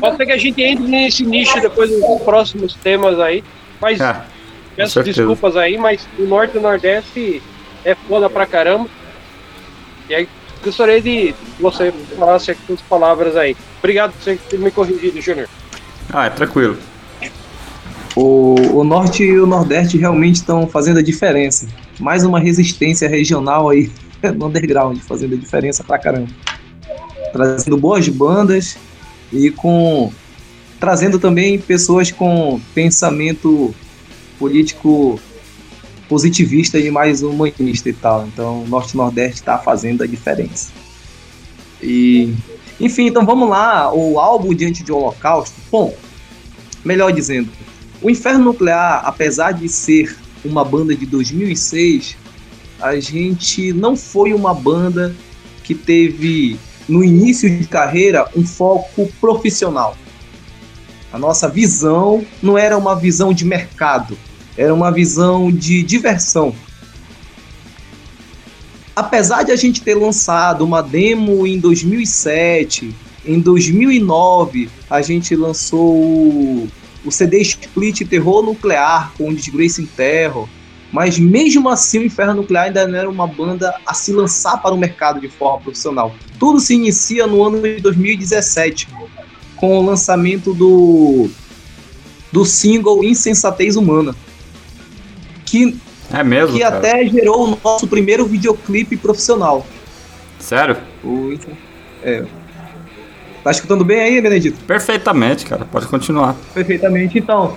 Speaker 2: Pode ser que a gente entre nesse nicho depois dos próximos temas aí. Mas
Speaker 1: É,
Speaker 2: peço desculpas aí, mas o norte e o nordeste é foda pra caramba. E aí gostaria de que você falasse aqui as palavras aí. Obrigado por você ter me corrigido, Júnior.
Speaker 1: ah, é tranquilo.
Speaker 3: O, o norte e o nordeste realmente estão fazendo a diferença. Mais uma resistência regional aí <laughs> no underground, fazendo a diferença pra caramba. Trazendo boas bandas e com trazendo também pessoas com pensamento político positivista e mais humanista e tal. Então, norte nordeste está fazendo a diferença. E enfim, então vamos lá, o álbum Diante de Holocausto. Bom, melhor dizendo, o Inferno Nuclear, apesar de ser uma banda de 2006, a gente não foi uma banda que teve no início de carreira um foco profissional. A nossa visão não era uma visão de mercado, era uma visão de diversão. Apesar de a gente ter lançado uma demo em 2007, em 2009 a gente lançou o CD Split Terror Nuclear com o Disgrace in Terror, mas mesmo assim o Inferno Nuclear ainda não era uma banda a se lançar para o mercado de forma profissional. Tudo se inicia no ano de 2017, com o lançamento do, do single Insensatez Humana, que,
Speaker 1: É mesmo?
Speaker 3: que
Speaker 1: cara?
Speaker 3: até gerou o nosso primeiro videoclipe profissional.
Speaker 1: Sério?
Speaker 3: O, é. Tá escutando bem aí, Benedito?
Speaker 1: Perfeitamente, cara. Pode continuar.
Speaker 3: Perfeitamente. Então,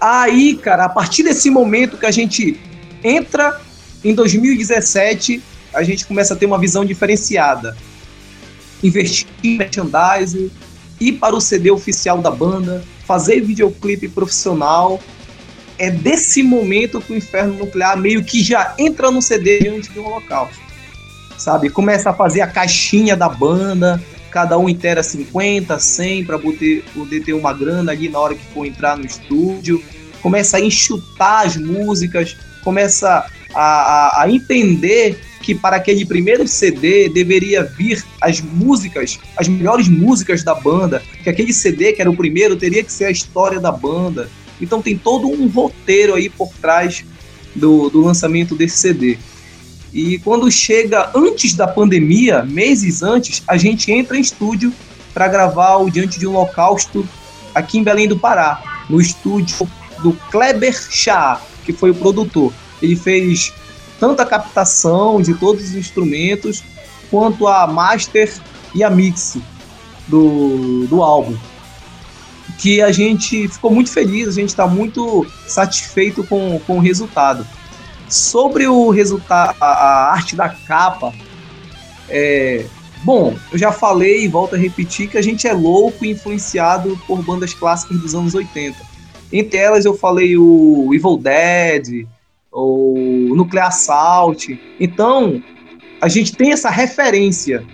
Speaker 3: aí, cara, a partir desse momento que a gente entra em 2017, a gente começa a ter uma visão diferenciada. Investir em merchandising, ir para o CD oficial da banda, fazer videoclipe profissional. É desse momento que o Inferno Nuclear meio que já entra no CD diante do Holocausto. Sabe? Começa a fazer a caixinha da banda, cada um inteira 50, 100 para poder, poder ter uma grana ali na hora que for entrar no estúdio. Começa a enxutar as músicas, começa a, a, a entender que para aquele primeiro CD deveria vir as músicas, as melhores músicas da banda, que aquele CD que era o primeiro teria que ser a história da banda. Então tem todo um roteiro aí por trás do, do lançamento desse CD. E quando chega antes da pandemia, meses antes, a gente entra em estúdio para gravar o Diante de um Holocausto aqui em Belém do Pará, no estúdio do Kleber Chá, que foi o produtor. Ele fez tanto a captação de todos os instrumentos, quanto a master e a mix do, do álbum. Que a gente ficou muito feliz, a gente está muito satisfeito com, com o resultado. Sobre o resultado, a, a arte da capa, é, bom, eu já falei e volto a repetir que a gente é louco e influenciado por bandas clássicas dos anos 80. Entre elas eu falei o Evil Dead, o Nuclear Assault. Então, a gente tem essa referência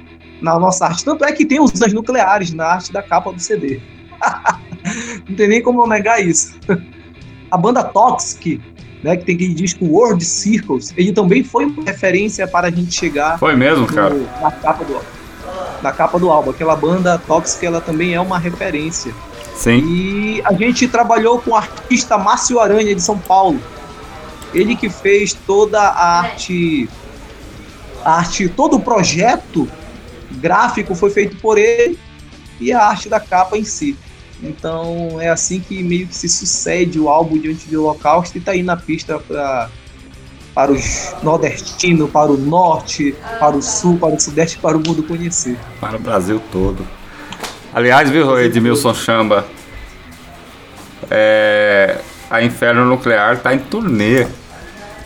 Speaker 3: na nossa arte. Tanto é que tem usas nucleares na arte da capa do CD. <laughs> <laughs> Não tem nem como eu negar isso. A banda Toxic, né, que tem aquele disco World Circles, ele também foi uma referência para a gente chegar
Speaker 1: Foi mesmo,
Speaker 3: no-
Speaker 1: cara.
Speaker 3: na capa do na capa do álbum. Aquela banda Toxic, ela também é uma referência.
Speaker 1: Sim.
Speaker 3: E a gente trabalhou com o artista Márcio Aranha de São Paulo. Ele que fez toda a arte, a arte, todo o projeto gráfico foi feito por ele e a arte da capa em si. Então é assim que meio que se sucede o álbum Diante do Holocausto e tá aí na pista pra, para os nordestinos, para o norte, para o sul, para o sudeste, para o mundo conhecer.
Speaker 1: Para o Brasil todo. Aliás, viu, Edmilson Chamba? É, a Inferno Nuclear tá em turnê.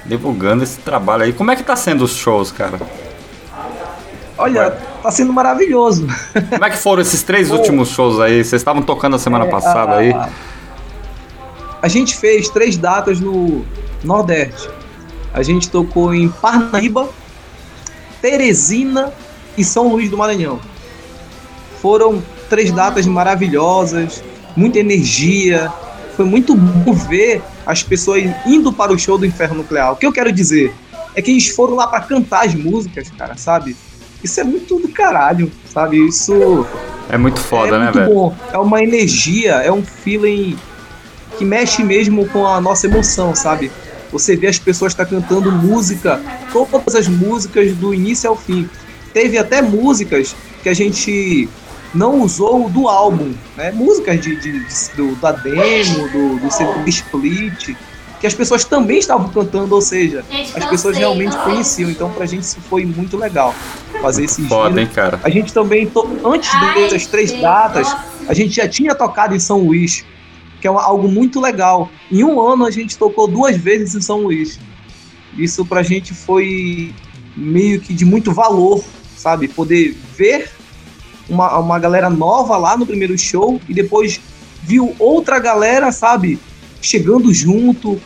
Speaker 1: divulgando esse trabalho aí. Como é que tá sendo os shows, cara?
Speaker 3: Olha, tá sendo maravilhoso.
Speaker 1: Como é que foram esses três <laughs> últimos shows aí? Vocês estavam tocando a semana
Speaker 3: É,
Speaker 1: passada
Speaker 3: a-
Speaker 1: aí.
Speaker 3: A gente fez três datas no Nordeste. A gente tocou em Parnaíba, Teresina e São Luís do Maranhão. Foram três datas maravilhosas, muita energia. Foi muito bom ver as pessoas indo para o show do Inferno Nuclear. O que eu quero dizer é que eles foram lá para cantar as músicas, cara, sabe? Isso é muito do caralho, sabe? Isso
Speaker 1: É muito foda,
Speaker 3: é
Speaker 1: né,
Speaker 3: muito
Speaker 1: velho?
Speaker 3: bom. É uma energia, é um feeling que mexe mesmo com a nossa emoção, sabe? Você vê as pessoas tá cantando música, todas as músicas do início ao fim. Teve até músicas que a gente não usou do álbum, né? Músicas de, de- de- do, da demo, do, do CD split, que as pessoas também estavam cantando, ou seja,
Speaker 4: Gente,
Speaker 3: as pessoas
Speaker 4: cansei,
Speaker 3: realmente conheciam. Então pra gente isso foi muito legal fazer esse
Speaker 1: Foda, hein, cara?
Speaker 3: A gente também, antes dessas três datas, a gente já tinha tocado em São Luís, que é algo muito legal. Em um ano a gente tocou duas vezes em São Luís. Isso pra gente foi meio que de muito valor, sabe? Poder ver uma, uma galera nova lá no primeiro show e depois viu outra galera, sabe? Chegando junto,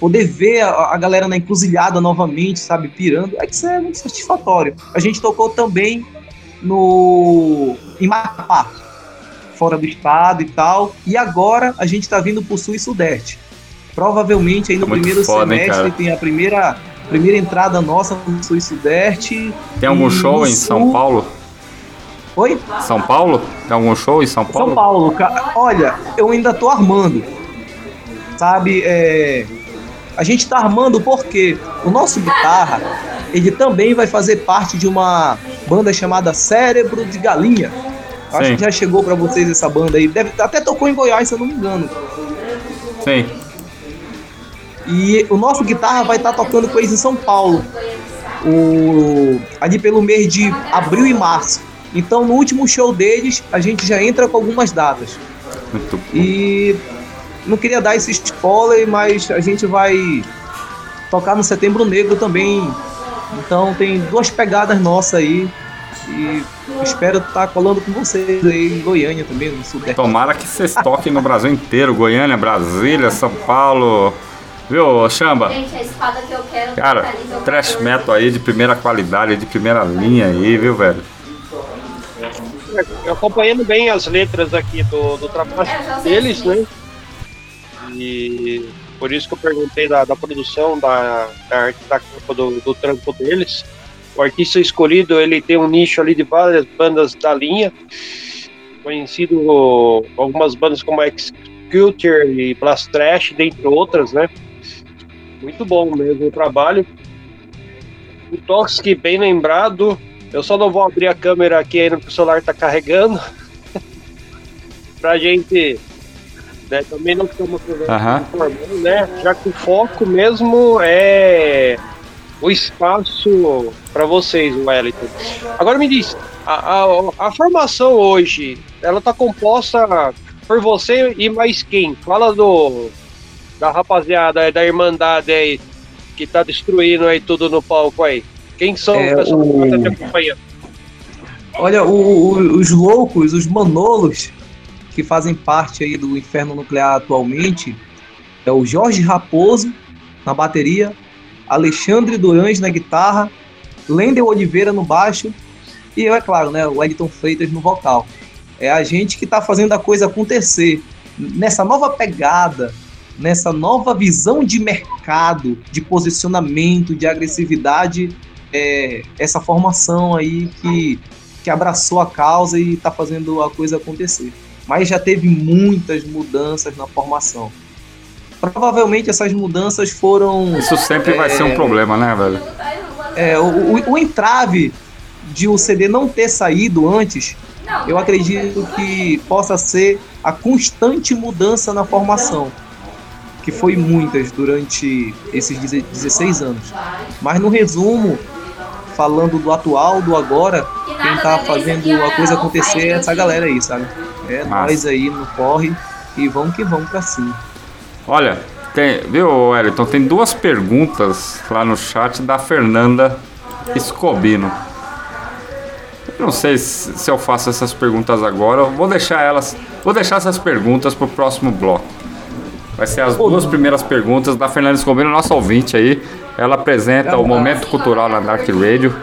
Speaker 3: poder ver a, a galera na encruzilhada novamente, sabe? Pirando. É que isso é muito satisfatório. A gente tocou também no em Macapá, fora do estado e tal. E agora a gente tá vindo pro sul e sudeste. Provavelmente aí no
Speaker 1: Muito
Speaker 3: primeiro
Speaker 1: foda, hein,
Speaker 3: semestre
Speaker 1: cara?
Speaker 3: tem a primeira primeira entrada nossa no sul e sudeste.
Speaker 1: Tem algum show em São
Speaker 3: sul-
Speaker 1: Paulo?
Speaker 3: Oi?
Speaker 1: São Paulo? Tem algum show em São Paulo?
Speaker 3: São Paulo, ca- olha, eu ainda tô armando. Sabe, é, a gente tá armando porque o nosso guitarra, ele também vai fazer parte de uma banda chamada Cérebro de Galinha. Eu Acho
Speaker 1: Sim.
Speaker 3: que já chegou pra vocês essa banda aí. Deve, até tocou em Goiás, se eu não me engano.
Speaker 1: Sim.
Speaker 3: E o nosso guitarra vai estar tocando com eles em São Paulo. O, ali pelo mês de abril e março. Então, no último show deles, a gente já entra com algumas datas.
Speaker 1: Muito
Speaker 3: E não queria dar esse spoiler, mas a gente vai tocar no Setembro Negro também. Então tem duas pegadas nossas aí. E espero estar colando com vocês aí em Goiânia também, no Sudeste.
Speaker 1: Tomara que vocês toquem no Brasil inteiro, Goiânia, Brasília, São Paulo. Viu, Chamba?
Speaker 4: Gente, a espada que eu quero
Speaker 1: Cara,
Speaker 4: tá
Speaker 1: trash metal aí de primeira qualidade, de primeira linha aí, viu, velho?
Speaker 2: Eu acompanhando bem as letras aqui do, do trabalho
Speaker 4: É,
Speaker 2: deles,
Speaker 4: sim.
Speaker 2: né? E por isso que eu perguntei da, da produção, da, da arte da capa do, do trampo deles. O artista escolhido, ele tem um nicho ali de várias bandas da linha, conhecido algumas bandas como Executor e Blast Trash, dentre outras, né? Muito bom mesmo o trabalho. O Toxic, bem lembrado, eu só não vou abrir a câmera aqui ainda porque o celular tá carregando. <laughs> pra gente né, também não conversa
Speaker 1: Aham.
Speaker 2: informal, né? Já que o foco mesmo é o espaço para vocês, Wellington. Agora me diz, a, a, a formação hoje, ela tá composta por você e mais quem? Fala do da rapaziada da Irmandade aí que tá destruindo aí tudo no palco aí. Quem são
Speaker 3: É,
Speaker 2: o pessoal
Speaker 3: o-
Speaker 2: que tá te acompanhando?
Speaker 3: Olha, o- o- os loucos, os manolos que fazem parte aí do Inferno Nuclear atualmente é o Jorge Raposo na bateria, Alexandre Durães na guitarra, Lendel Oliveira no baixo e eu, é claro, né, o Wellington Freitas no vocal. É a gente que está fazendo a coisa acontecer nessa nova pegada, nessa nova visão de mercado, de posicionamento, de agressividade, é, essa formação aí que que abraçou a causa e está fazendo a coisa acontecer. Mas já teve muitas mudanças na formação. Provavelmente essas mudanças foram
Speaker 1: Isso sempre vai ser um problema, né, velho?
Speaker 3: é, o, o- o entrave de o CD não ter saído antes. Eu acredito que possa ser a constante mudança na formação, que foi muitas durante esses 16 anos. Mas no resumo, falando do atual, do agora, quem tá fazendo a coisa acontecer é essa galera aí, sabe? É
Speaker 1: Massa.
Speaker 3: nós aí no corre e vamos que vamos pra cima.
Speaker 1: Olha, Tem, viu, Wellington? Tem duas perguntas lá no chat da Fernanda Escobino. Eu não sei se, se eu faço essas perguntas agora. Vou deixar elas. Vou deixar essas perguntas pro próximo bloco. Vai ser as duas primeiras perguntas da Fernanda Escobino, nossa ouvinte aí. Ela apresenta o Momento Cultural na Dark Radio.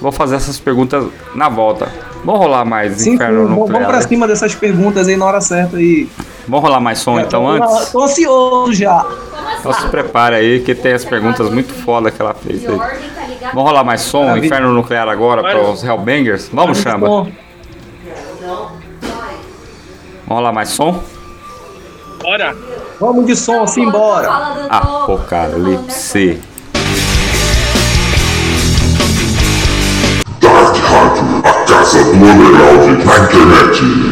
Speaker 1: Vou fazer essas perguntas na volta. Vamos rolar mais
Speaker 3: Sim,
Speaker 1: Inferno
Speaker 3: vamos, vamos
Speaker 1: Nuclear.
Speaker 3: pra cima dessas perguntas aí na hora certa aí.
Speaker 1: Vamos rolar mais som então antes?
Speaker 3: Tô ansioso já.
Speaker 1: Então se prepara aí que tem as perguntas muito foda que ela fez aí.
Speaker 4: Tá?
Speaker 1: Vamos rolar mais som,
Speaker 3: Maravilha.
Speaker 1: Inferno Nuclear agora para os Hellbangers? Vamos, chama.
Speaker 3: Bom,
Speaker 1: Vamos rolar mais som?
Speaker 2: Bora!
Speaker 3: Vamos de som, bora.
Speaker 4: Fala do novo.
Speaker 1: Apocalipse.
Speaker 5: Dark Rádio, a casa do underground na internet.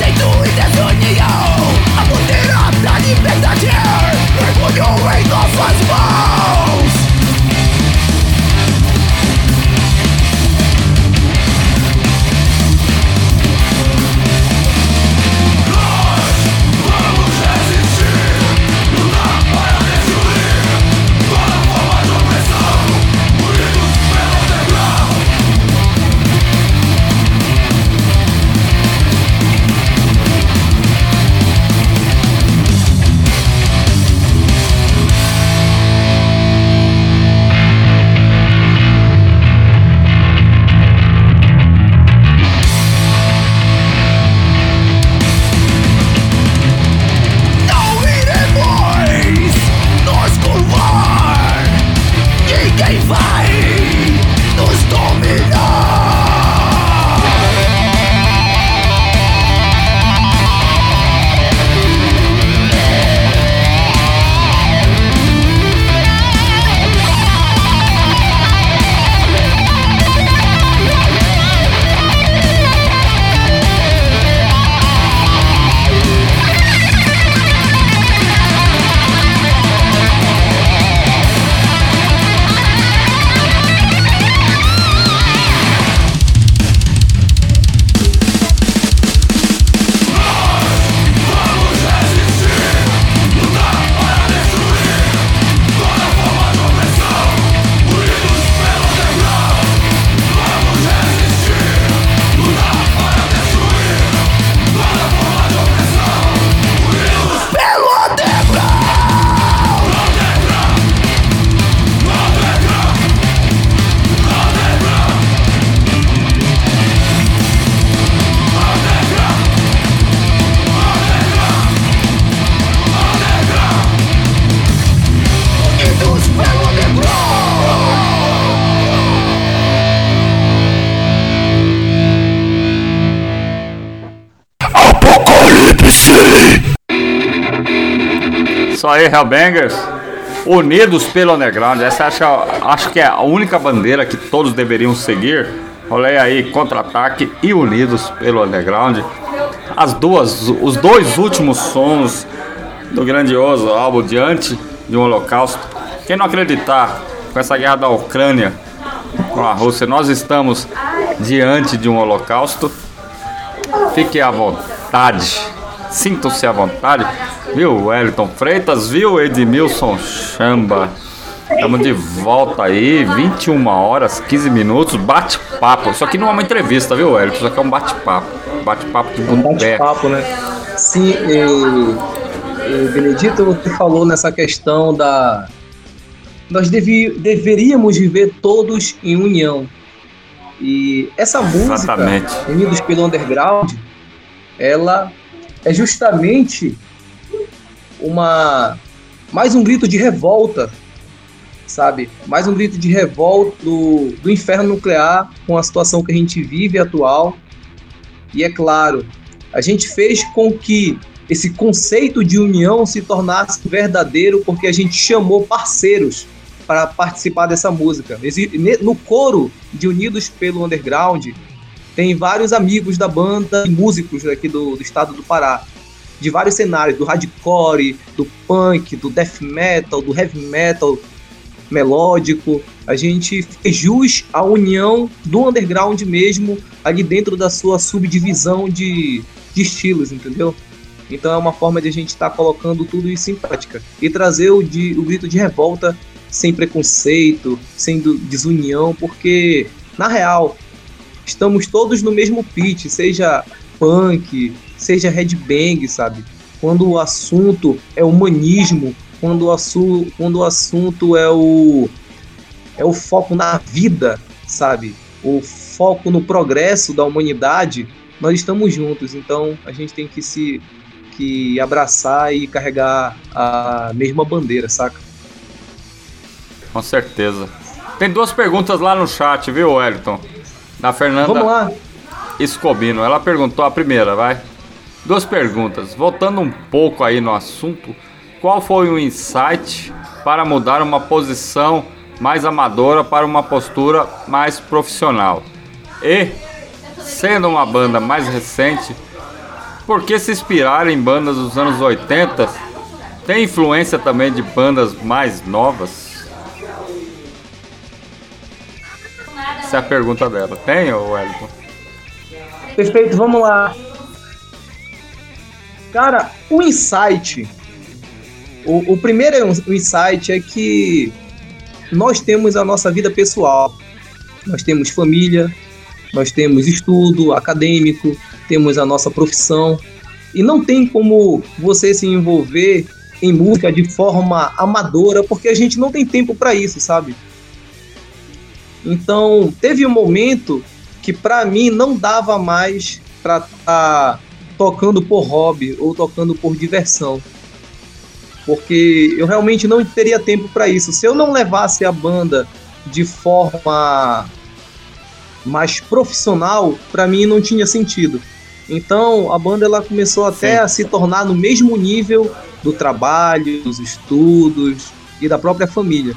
Speaker 6: Zeitu
Speaker 1: itez doin nio Hellbangers. Unidos pelo Underground. Essa acho, acho que é a única bandeira que todos deveriam seguir. Olha aí, Contra-Ataque e Unidos pelo Underground. As duas, os dois últimos sons do grandioso álbum Diante de um Holocausto. Quem não acreditar com essa guerra da Ucrânia com a Rússia, nós estamos diante de um holocausto. Fiquem à vontade, sintam-se à vontade. Viu, Wellington Freitas, viu, Edmilson Chamba. Estamos de volta aí, 21 horas, 15 minutos, bate-papo. Isso aqui não é uma entrevista, viu, Wellington? Isso aqui é um bate-papo. Bate-papo de
Speaker 3: Um
Speaker 1: boteco.
Speaker 3: bate-papo, né? Sim, Benedito, você falou nessa questão da. Nós devi, deveríamos viver todos em união. E essa música,
Speaker 1: Exatamente.
Speaker 3: Unidos pelo Underground, ela é justamente uma mais um grito de revolta, sabe? Mais um grito de revolta do, do inferno nuclear com a situação que a gente vive atual. E é claro, a gente fez com que esse conceito de união se tornasse verdadeiro porque a gente chamou parceiros para participar dessa música. No coro de Unidos pelo Underground, tem vários amigos da banda e músicos aqui do, do estado do Pará, de vários cenários, do hardcore, do punk, do death metal, do heavy metal melódico. A gente fez jus à união do underground mesmo, ali dentro da sua subdivisão de, de estilos, entendeu? Então é uma forma de a gente estar colocando tudo isso em prática e trazer o, de, o grito de revolta sem preconceito, sem desunião, porque na real estamos todos no mesmo pitch, seja punk, seja headbang, sabe? Quando o assunto é humanismo, quando o, assu quando o assunto é o é o foco na vida, sabe? O foco no progresso da humanidade, nós estamos juntos. Então a gente tem que se que abraçar e carregar a mesma bandeira, saca?
Speaker 1: Com certeza. Tem duas perguntas lá no chat, viu, Wellington? Da Fernanda
Speaker 3: Vamos lá.
Speaker 1: Escobino. Ela perguntou a primeira, vai. Duas perguntas. Voltando um pouco aí no assunto, qual foi o insight para mudar uma posição mais amadora para uma postura mais profissional? E, sendo uma banda mais recente, por que se inspirar em bandas dos anos 80? Tem influência também de bandas mais novas? Essa é a pergunta dela. Tem, Wellington?
Speaker 3: Perfeito, vamos lá. Cara, o insight. O, o primeiro o insight é que nós temos a nossa vida pessoal. Nós temos família, nós temos estudo acadêmico, temos a nossa profissão. E não tem como você se envolver em música de forma amadora, porque a gente não tem tempo para isso, sabe? Então, teve um momento que para mim não dava mais para estar tá tocando por hobby ou tocando por diversão. Porque eu realmente não teria tempo para isso. Se eu não levasse a banda de forma mais profissional, para mim não tinha sentido. Então a banda ela começou até
Speaker 1: Sim.
Speaker 3: a se tornar no mesmo nível do trabalho, dos estudos e da própria família.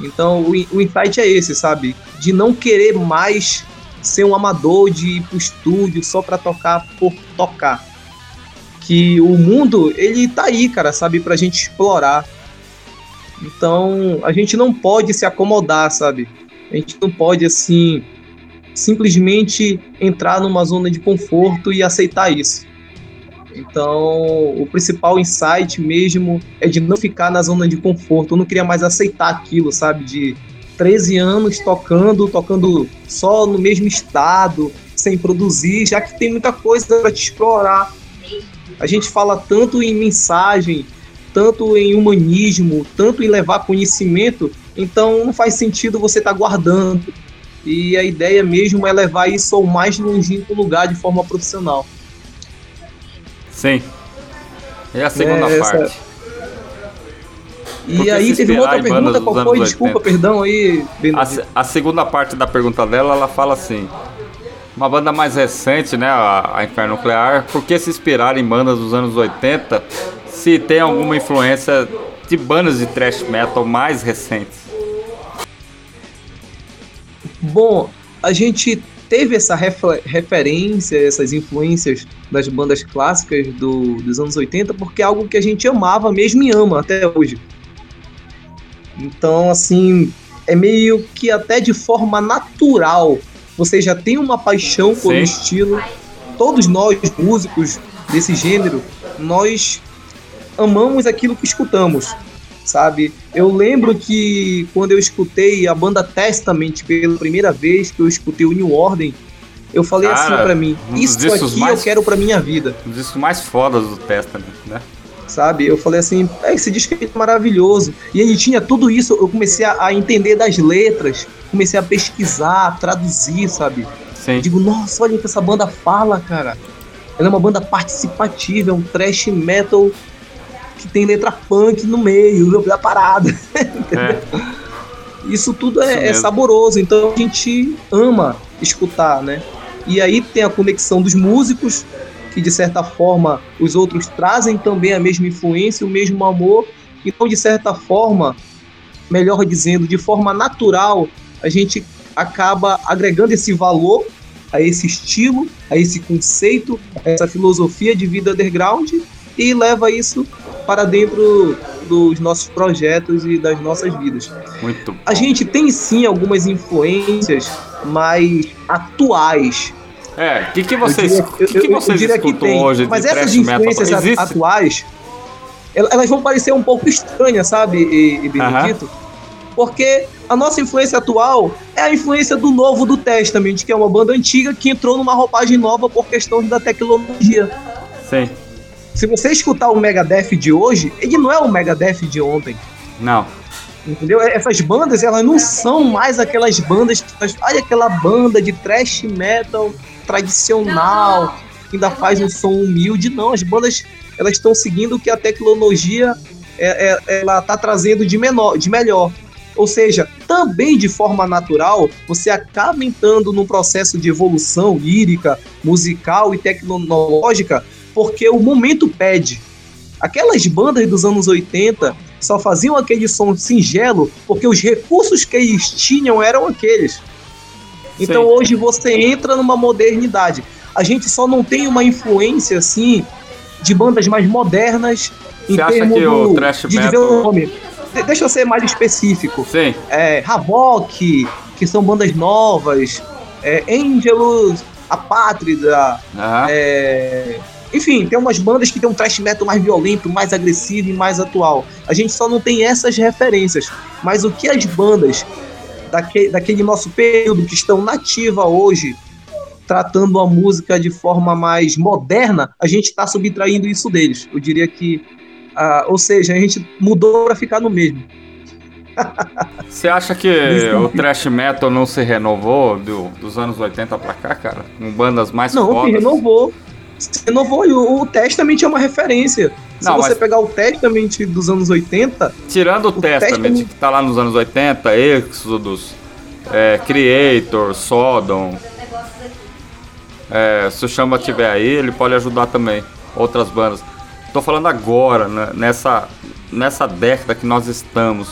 Speaker 3: Então o, o insight é esse, sabe? De não querer mais ser um amador de ir pro estúdio só pra tocar por tocar. Que o mundo, ele tá aí, cara, sabe? Pra gente explorar. Então a gente não pode se acomodar, sabe? A gente não pode, assim, simplesmente entrar numa zona de conforto e aceitar isso. Então, o principal insight mesmo é de não ficar na zona de conforto. Eu não queria mais aceitar aquilo, sabe? De 13 anos tocando, tocando só no mesmo estado, sem produzir, já que tem muita coisa para te explorar. A gente fala tanto em mensagem, tanto em humanismo, tanto em levar conhecimento, então não faz sentido você estar guardando. E a ideia mesmo é levar isso ao mais longínquo lugar de forma profissional.
Speaker 1: Sim. E a segunda
Speaker 3: É, essa-
Speaker 1: parte?
Speaker 3: E
Speaker 1: Por que
Speaker 3: aí teve uma outra pergunta, qual foi? Desculpa,
Speaker 1: 80?
Speaker 3: perdão aí,
Speaker 1: A, a segunda parte da pergunta dela, ela fala assim: uma banda mais recente, né, a, a Inferno Nuclear, por que se inspirar em bandas dos anos 80 se tem alguma influência de bandas de thrash metal mais recentes?
Speaker 3: Bom, a gente teve essa refer- referência, essas influências das bandas clássicas do- dos anos 80, porque é algo que a gente amava mesmo e ama até hoje. Então, assim, é meio que até de forma natural. Você já tem uma paixão por um
Speaker 1: Sim.
Speaker 3: estilo. Todos nós, músicos desse gênero, nós amamos aquilo que escutamos, sabe? Eu lembro que quando eu escutei a banda Testament pela primeira vez, que eu escutei o New Order, eu falei
Speaker 1: Cara,
Speaker 3: assim pra mim, isso aqui
Speaker 1: mais-
Speaker 3: eu quero pra minha vida,
Speaker 1: Um dos discos mais fodas do Testament, né?
Speaker 3: Sabe? Eu falei assim, é, esse disco é maravilhoso. E ele tinha tudo isso, eu comecei a, a entender das letras, comecei a pesquisar, traduzir, sabe?
Speaker 1: Sim.
Speaker 3: Eu digo, nossa, olha o que essa banda fala, cara. Ela é uma banda participativa, é um thrash metal que tem letra punk no meio <laughs> da parada.
Speaker 1: É.
Speaker 3: Isso tudo
Speaker 1: Isso
Speaker 3: é, é
Speaker 1: mesmo.
Speaker 3: saboroso, então a gente ama escutar, né? E aí tem a conexão dos músicos, que de certa forma os outros trazem também a mesma influência, o mesmo amor. Então, de certa forma, melhor dizendo, de forma natural, a gente acaba agregando esse valor a esse estilo, a esse conceito, a essa filosofia de vida underground e leva isso para dentro dos nossos projetos e das nossas vidas.
Speaker 1: Muito bom.
Speaker 3: A gente tem sim algumas influências mais atuais.
Speaker 1: É, o que, que vocês,
Speaker 3: Eu diria-
Speaker 1: que que
Speaker 3: eu- eu
Speaker 1: vocês
Speaker 3: diria que
Speaker 1: escutam
Speaker 3: tem,
Speaker 1: hoje
Speaker 3: Mas
Speaker 1: de
Speaker 3: essas
Speaker 1: metal?
Speaker 3: influências
Speaker 1: Existe?
Speaker 3: atuais, el- elas vão parecer um pouco estranhas, sabe, e, e Benedito? Porque a nossa influência atual é a influência do novo do Testament, que é uma banda antiga que entrou numa roupagem nova por questões da tecnologia.
Speaker 1: Sim.
Speaker 3: Se você escutar o Megadeth de hoje, ele não é o Megadeth de ontem.
Speaker 1: Não.
Speaker 3: Entendeu? Essas bandas, elas não são mais aquelas bandas que. Olha aquela banda de thrash metal tradicional, que ainda faz um som humilde. Não, as bandas elas estão seguindo o que a tecnologia é, é- ela tá trazendo de, menor, de melhor. Ou seja, também de forma natural, você acaba entrando num processo de evolução lírica, musical e tecnológica, porque o momento pede. Aquelas bandas dos anos 80 só faziam aquele som singelo porque os recursos que eles tinham eram aqueles. Então hoje você entra numa modernidade. A gente só não tem uma influência assim de bandas mais modernas em
Speaker 1: Você acha que o
Speaker 3: do,
Speaker 1: thrash
Speaker 3: de dizer
Speaker 1: metal-
Speaker 3: o nome. De- deixa eu ser mais específico.
Speaker 1: Sim.
Speaker 3: É, Havok, que são bandas novas, é, Angelus, Apátrida,
Speaker 1: Aham.
Speaker 3: é, enfim, tem umas bandas que tem um thrash metal mais violento, mais agressivo e mais atual. A gente só não tem essas referências. Mas o que as bandas daque- daquele nosso período que estão nativa hoje, tratando a música de forma mais moderna, a gente está subtraindo isso deles. Eu diria que. ah, ou seja, a gente mudou para ficar no mesmo. <laughs>
Speaker 1: Você acha que o thrash metal não se renovou do- dos anos 80 pra cá, cara? Com bandas mais
Speaker 3: Não,
Speaker 1: fodas?
Speaker 3: se renovou. Se renovou e o, o Testament é uma referência. Se
Speaker 1: Não,
Speaker 3: você
Speaker 1: mas-
Speaker 3: pegar o Testament dos anos 80,
Speaker 1: Tirando o,
Speaker 3: O
Speaker 1: Testament,
Speaker 3: Testament-
Speaker 1: que tá lá nos anos 80, Exodus, é, Creator, Sodom. É, se o Chamba estiver aí, ele pode ajudar também. Outras bandas. Tô falando agora, né, nessa, nessa década que nós estamos.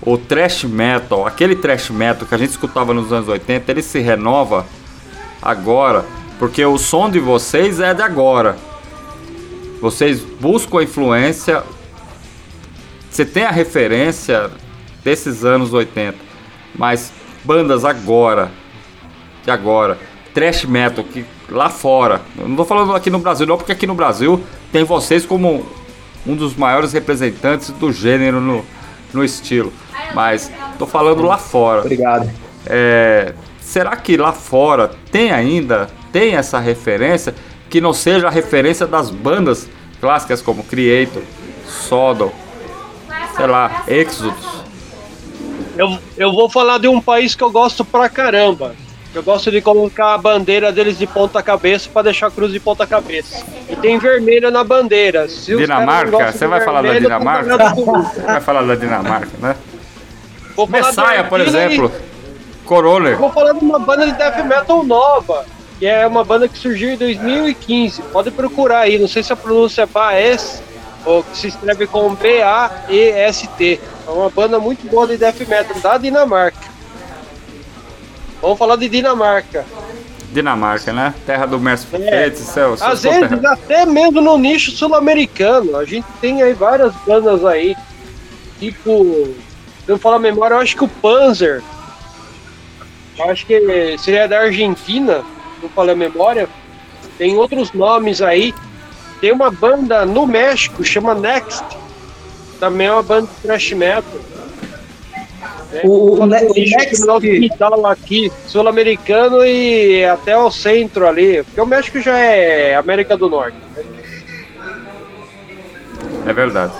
Speaker 1: O thrash metal, aquele thrash metal que a gente escutava nos anos 80, ele se renova agora. Porque o som de vocês é de agora. Vocês buscam a influência você tem a referência desses anos 80, mas bandas agora, de agora, trash metal, que lá fora, eu não tô falando aqui no Brasil, não, porque aqui no Brasil tem vocês como um dos maiores representantes do gênero no, no estilo, mas tô falando lá fora.
Speaker 3: obrigado.
Speaker 1: É, será que lá fora tem ainda, tem essa referência que não seja a referência das bandas clássicas como Creator, Sodom, sei lá, Exodus?
Speaker 2: Eu, eu vou falar de um país que eu gosto pra caramba. Eu gosto de colocar a bandeira deles de ponta cabeça pra deixar a cruz de ponta cabeça. E tem vermelha na bandeira. Se
Speaker 1: Dinamarca? Você vai falar da
Speaker 2: vermelho, tá
Speaker 1: Dinamarca? Vai falar da Dinamarca, né?
Speaker 2: Vou
Speaker 1: Messiah, por
Speaker 2: Argentina e-
Speaker 1: exemplo, Coroller.
Speaker 2: Vou falar de uma banda de death metal nova, que é uma banda que surgiu em 2015. Pode procurar aí, não sei se a pronúncia é Baes, ou que se escreve com B-A-E-S-T. É uma banda muito boa de death metal da Dinamarca. Vamos falar de Dinamarca.
Speaker 1: Dinamarca, né? Terra do Merciful
Speaker 2: É.
Speaker 1: Seu,
Speaker 2: Às vezes,
Speaker 1: terra.
Speaker 2: até mesmo no nicho sul-americano, a gente tem aí várias bandas aí, tipo, se eu falar a memória, eu acho que o Panzer, eu acho que seria da Argentina, se eu falar a memória, tem outros nomes aí, tem uma banda no México, chama Next, também é uma banda de thrash metal. né?
Speaker 3: O- o o Next-
Speaker 2: criminal digital aqui, sul-americano e até o centro ali, porque o México já é América do Norte. né?
Speaker 1: É verdade.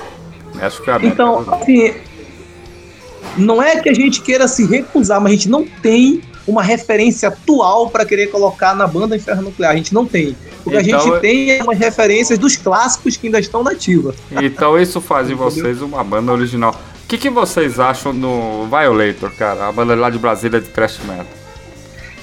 Speaker 1: México é América
Speaker 3: Então,
Speaker 1: do Norte.
Speaker 3: assim, não é que a gente queira se recusar, mas a gente não tem uma referência atual para querer colocar na banda Inferno Nuclear. A gente não tem. O que a
Speaker 1: Então,
Speaker 3: gente
Speaker 1: eu-
Speaker 3: tem é umas referências dos clássicos que ainda estão nativos.
Speaker 1: Então isso faz de vocês uma banda original. O que, que vocês acham no Violator, cara? A banda lá de Brasília de thrash metal.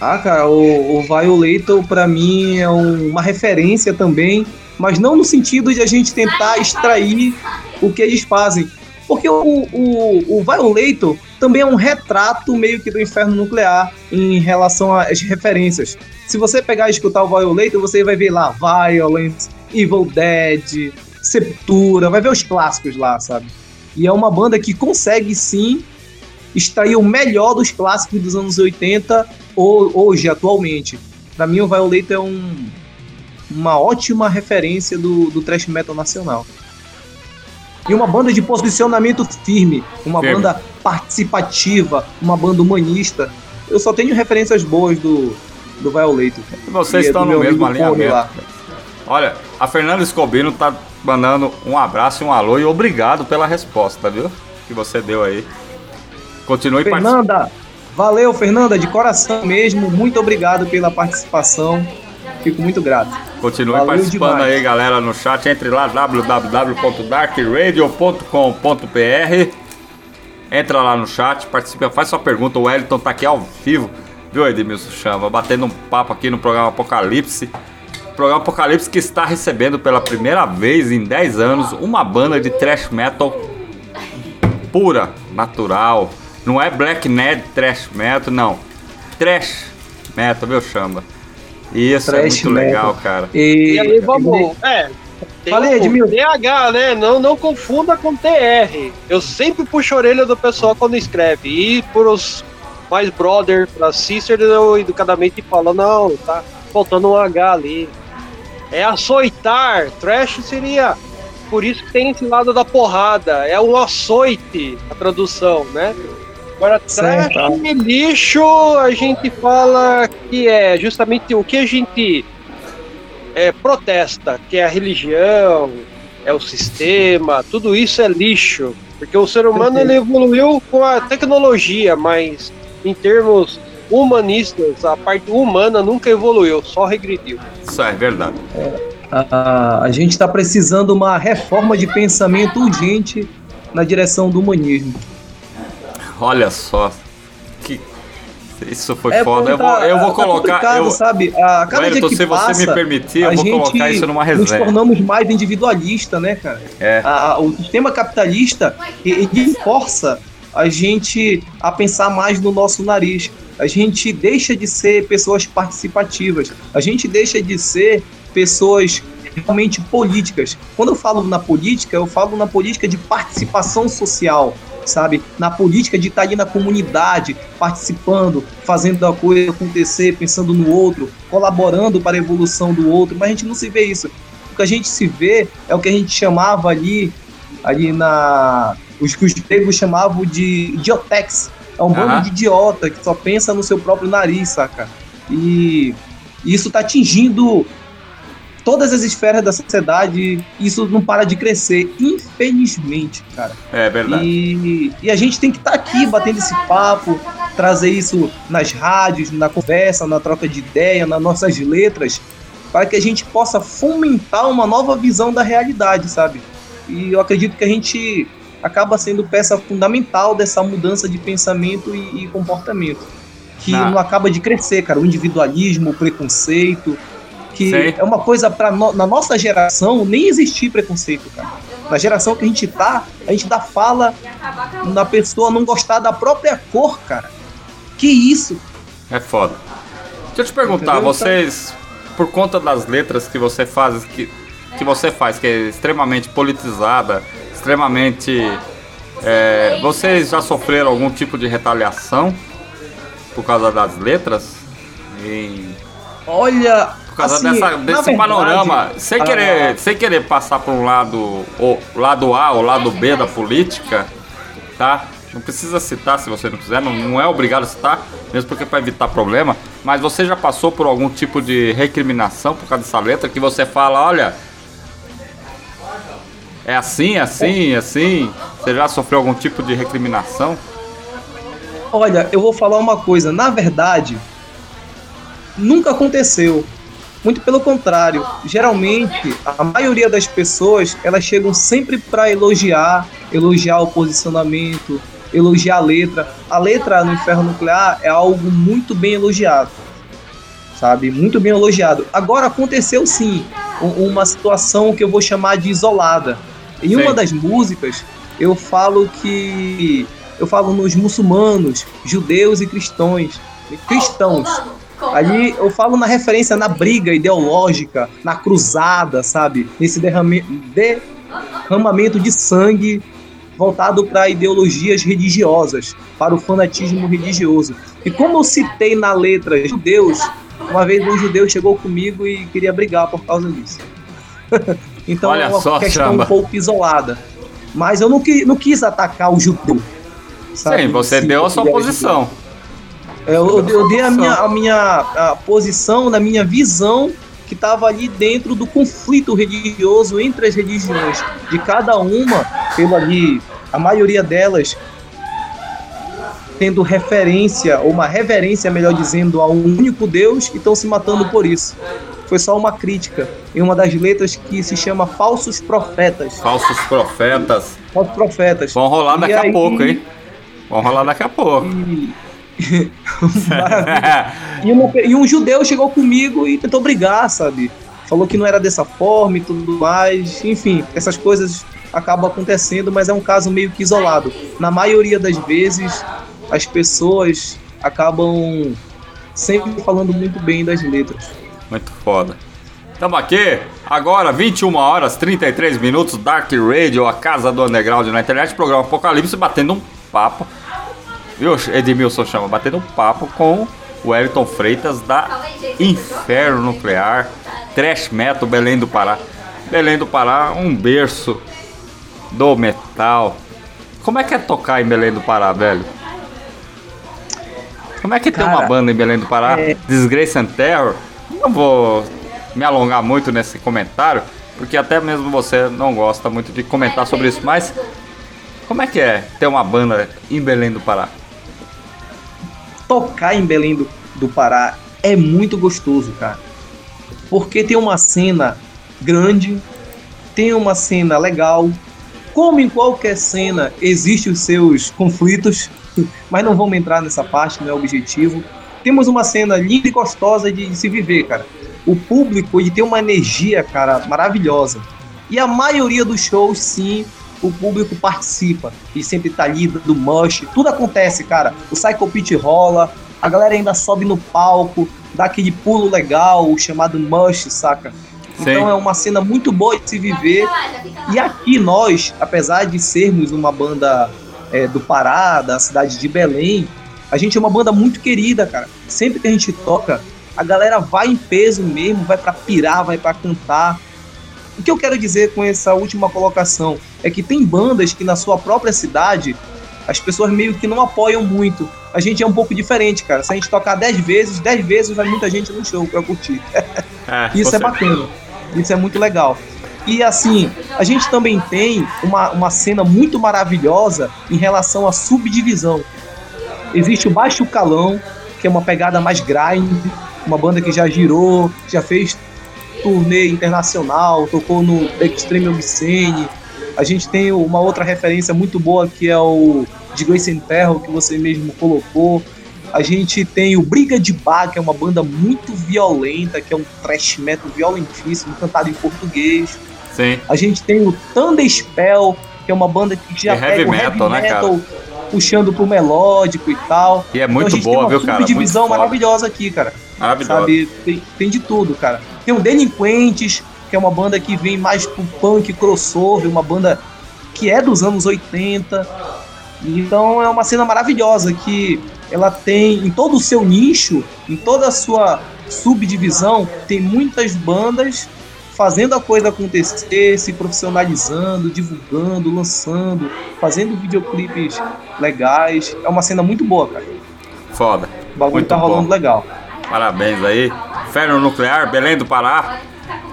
Speaker 3: Ah, cara, o, o Violator pra mim é um- uma referência também, mas não no sentido de a gente tentar extrair o que eles fazem. Porque o, o, o Violator também é um retrato meio que do inferno nuclear em relação às referências. Se você pegar e escutar o Violator, você vai ver lá Violence, Evil Dead, Sepultura, vai ver os clássicos lá, sabe? E é uma banda que consegue sim extrair o melhor dos clássicos dos anos 80 ou hoje, atualmente. Pra mim, o Violator é um, uma ótima referência do, do thrash metal nacional. E uma banda de posicionamento firme, uma
Speaker 1: Firme.
Speaker 3: banda participativa, uma banda humanista. Eu só tenho referências boas do, do Violator.
Speaker 1: Vocês
Speaker 3: é
Speaker 1: estão no mesmo alinhamento.
Speaker 3: lá.
Speaker 1: Olha, a Fernanda Escobino tá mandando um abraço e um alô e obrigado pela resposta, viu? Que você deu aí. Continue participando.
Speaker 3: Fernanda, valeu, Fernanda, de coração mesmo. Muito obrigado pela participação. Fico muito grato.
Speaker 1: Continue
Speaker 3: Valeu
Speaker 1: participando
Speaker 3: demais.
Speaker 1: aí, galera, no chat. Entre lá, www.darkradio.com.br. Entra lá no chat, participa, faz sua pergunta. O Wellington tá aqui ao vivo, viu, Edmilson Chama? Batendo um papo aqui no programa Apocalipse. Programa Apocalipse que está recebendo pela primeira vez em 10 anos uma banda de thrash metal pura, natural. Não é black net trash metal, não. Trash metal, viu, Chama? E isso é muito
Speaker 3: metal.
Speaker 1: legal, cara.
Speaker 3: E,
Speaker 2: E aí, vamos. É. Tem
Speaker 3: Falei, Edmilson.
Speaker 2: TH, né? Não, não confunda com TR. Eu sempre puxo a orelha do pessoal quando escreve. E por os mais brother, pra sister, eu educadamente falo, não, tá faltando um H ali. É açoitar. Trash seria. Por isso que tem esse lado da porrada. É um açoite, a tradução, né? Agora, trash e lixo, a gente fala que é justamente o que a gente é, protesta, que é a religião, é o sistema, tudo isso é lixo. Porque o ser humano ele evoluiu com a tecnologia, mas em termos humanistas, a parte humana nunca evoluiu, só regrediu.
Speaker 1: Isso é verdade.
Speaker 3: a, a gente está precisando uma reforma de pensamento urgente na direção do humanismo.
Speaker 1: Olha só. Que. Isso foi
Speaker 3: É
Speaker 1: foda. Eu
Speaker 3: porque
Speaker 1: vou, eu
Speaker 3: tá-
Speaker 1: vou
Speaker 3: tá
Speaker 1: colocar. Eu,
Speaker 3: sabe? A cada
Speaker 1: Wellington,
Speaker 3: dia que
Speaker 1: se você
Speaker 3: passa,
Speaker 1: me permitir, eu vou colocar isso numa
Speaker 3: nos
Speaker 1: resenha.
Speaker 3: tornamos mais individualista, né, cara?
Speaker 1: É.
Speaker 3: A- a- o sistema capitalista ele força a gente a pensar mais no nosso nariz. A gente deixa de ser pessoas participativas. A gente deixa de ser pessoas realmente políticas. Quando eu falo na política, eu falo na política de participação social, sabe? Na política de estar ali na comunidade, participando, fazendo a coisa acontecer, pensando no outro, colaborando para a evolução do outro, mas a gente não se vê isso. O que a gente se vê é o que a gente chamava ali, ali na. Os que os gregos chamavam de idiotex. É um bando
Speaker 1: Aham.
Speaker 3: de idiota que só pensa no seu próprio nariz, saca? E isso tá atingindo todas as esferas da sociedade. Isso não para de crescer, infelizmente, cara.
Speaker 1: É verdade.
Speaker 3: E, e a gente tem que estar aqui batendo esse papo, trazer isso nas rádios, na conversa, na troca de ideia, nas nossas letras, para que a gente possa fomentar uma nova visão da realidade, sabe? E eu acredito que a gente acaba sendo peça fundamental dessa mudança de pensamento e, e comportamento. Que
Speaker 1: Na-
Speaker 3: não acaba de crescer, cara. O individualismo, o preconceito. Que
Speaker 1: Sei.
Speaker 3: é uma coisa para na nossa geração nem existir preconceito, cara. Na geração que a gente tá, a gente dá fala na pessoa não gostar da própria cor, cara. Que isso?
Speaker 1: É foda. Deixa eu te perguntar,
Speaker 3: Entendeu?
Speaker 1: vocês, por conta das letras que você faz, que, que você faz, que é extremamente politizada, extremamente. é, vocês já sofreram algum tipo de retaliação por causa das letras? E
Speaker 3: Olha,
Speaker 1: causa
Speaker 3: assim,
Speaker 1: dessa, desse
Speaker 3: verdade,
Speaker 1: panorama, sem
Speaker 3: a-
Speaker 1: querer, sem querer passar por um lado, o lado A ou lado B da política, tá? Não precisa citar se você não quiser, não, não é obrigado a citar, mesmo porque para evitar problema. Mas você já passou por algum tipo de recriminação por causa dessa letra que você fala, olha, é assim, assim, assim. Você já sofreu algum tipo de recriminação?
Speaker 3: Olha, eu vou falar uma coisa. Na verdade, nunca aconteceu. Muito pelo contrário. Geralmente, a maioria das pessoas elas chegam sempre para elogiar, elogiar o posicionamento, elogiar a letra. A letra no Inferno Nuclear é algo muito bem elogiado, sabe? Muito bem elogiado. Agora aconteceu sim uma situação que eu vou chamar de isolada. Em
Speaker 1: Sim.
Speaker 3: uma das músicas, eu falo que eu falo nos muçulmanos, judeus e cristãos, cristãos. Ali eu falo na referência na briga ideológica, na cruzada, sabe? Nesse derrame- derramamento de sangue voltado para ideologias religiosas, para o fanatismo religioso. E como eu citei na letra judeus, uma vez um judeu chegou comigo e queria brigar por causa disso. <laughs> então
Speaker 1: Olha
Speaker 3: é uma
Speaker 1: só,
Speaker 3: questão
Speaker 1: samba.
Speaker 3: um pouco isolada. Mas eu não, qui- não quis atacar o judeu. sabe?
Speaker 1: Sim, você
Speaker 3: Sim,
Speaker 1: deu a sua posição.
Speaker 3: é, Eu, eu, eu dei a minha, a minha a posição, na minha visão, que estava ali dentro do conflito religioso entre as religiões. De cada uma, pelo ali, a maioria delas tendo referência, ou uma reverência, melhor dizendo, a um único Deus e estão se matando por isso. Foi só uma crítica em uma das letras que se chama Falsos Profetas.
Speaker 1: Falsos profetas.
Speaker 3: Falsos Profetas.
Speaker 1: Vão rolar
Speaker 3: E
Speaker 1: daqui a
Speaker 3: aí-
Speaker 1: pouco, hein? Vão rolar daqui a pouco.
Speaker 3: E... <laughs> E, uma- e um judeu chegou comigo e tentou brigar, sabe? Falou que não era dessa forma e tudo mais. Enfim, essas coisas acabam acontecendo, mas é um caso meio que isolado. Na maioria das vezes, as pessoas acabam sempre falando muito bem das letras.
Speaker 1: Muito foda. Tamo aqui, agora 21 horas 33 minutos, Dark Radio, a casa do underground na internet, programa Apocalipse, batendo um papo. Viu, Edmilson chama? Batendo um papo com o Elton Freitas da Inferno Nuclear, Trash Metal Belém do Pará. Belém do Pará, um berço do metal. Como é que é tocar em Belém do Pará, velho? Como é que tem uma
Speaker 3: Cara,
Speaker 1: banda em Belém do Pará?
Speaker 3: é-
Speaker 1: Disgrace and Terror? Não vou me alongar muito nesse comentário, porque até mesmo você não gosta muito de comentar sobre isso, mas como é que é ter uma banda em Belém do Pará?
Speaker 3: Tocar em Belém do, do Pará é muito gostoso, cara. Porque tem uma cena grande, tem uma cena legal. Como em qualquer cena, existem os seus conflitos, <laughs> mas não vamos entrar nessa parte, não é o objetivo. Temos uma cena linda e gostosa de se viver, cara. O público ele tem uma energia, cara, maravilhosa. E a maioria dos shows, sim, o público participa. E sempre tá ali do mush. Tudo acontece, cara. O Psycho Pit rola, a galera ainda sobe no palco, dá aquele pulo legal, o chamado mush, saca?
Speaker 1: Sim.
Speaker 3: Então é uma cena muito boa de se viver. E aqui nós, apesar de sermos uma banda é, do Pará, da cidade de Belém, a gente é uma banda muito querida, cara. Sempre que a gente toca, a galera vai em peso mesmo, vai pra pirar, vai pra cantar. O que eu quero dizer com essa última colocação é que tem bandas que na sua própria cidade as pessoas meio que não apoiam muito. A gente é um pouco diferente, cara. Se a gente tocar 10 vezes, 10 vezes vai muita gente no show pra curtir.
Speaker 1: É, <laughs>
Speaker 3: Isso é bacana. Isso é muito legal. E assim, a gente também tem uma, uma cena muito maravilhosa em relação à subdivisão. Existe o Baixo Calão, que é uma pegada mais grind, uma banda que já girou, já fez turnê internacional, tocou no Extreme Obscene. A gente tem uma outra referência muito boa que é o de Grace and Terror, que você mesmo colocou. A gente tem o Briga de Bar, que é uma banda muito violenta, que é um thrash metal violentíssimo, cantado em português.
Speaker 1: Sim.
Speaker 3: A gente tem o Thunder Spell, que é uma banda que já
Speaker 1: É heavy
Speaker 3: o
Speaker 1: metal, né, cara?
Speaker 3: puxando pro melódico e tal.
Speaker 1: E é muito
Speaker 3: então a gente
Speaker 1: boa,
Speaker 3: tem uma
Speaker 1: viu, cara?
Speaker 3: subdivisão
Speaker 1: Muito foda.
Speaker 3: maravilhosa aqui, cara.
Speaker 1: Maravilhoso.
Speaker 3: Sabe? Tem, tem de tudo, cara. Tem o Delinquentes, que é uma banda que vem mais pro punk crossover, uma banda que é dos anos 80. Então é uma cena maravilhosa que ela tem em todo o seu nicho, em toda a sua subdivisão, tem muitas bandas fazendo a coisa acontecer, se profissionalizando, divulgando, lançando, fazendo videoclipes legais. É uma cena muito boa, cara.
Speaker 1: Foda.
Speaker 3: O bagulho
Speaker 1: Muito
Speaker 3: tá rolando
Speaker 1: bom.
Speaker 3: legal.
Speaker 1: Parabéns aí. Ferro Nuclear, Belém do Pará.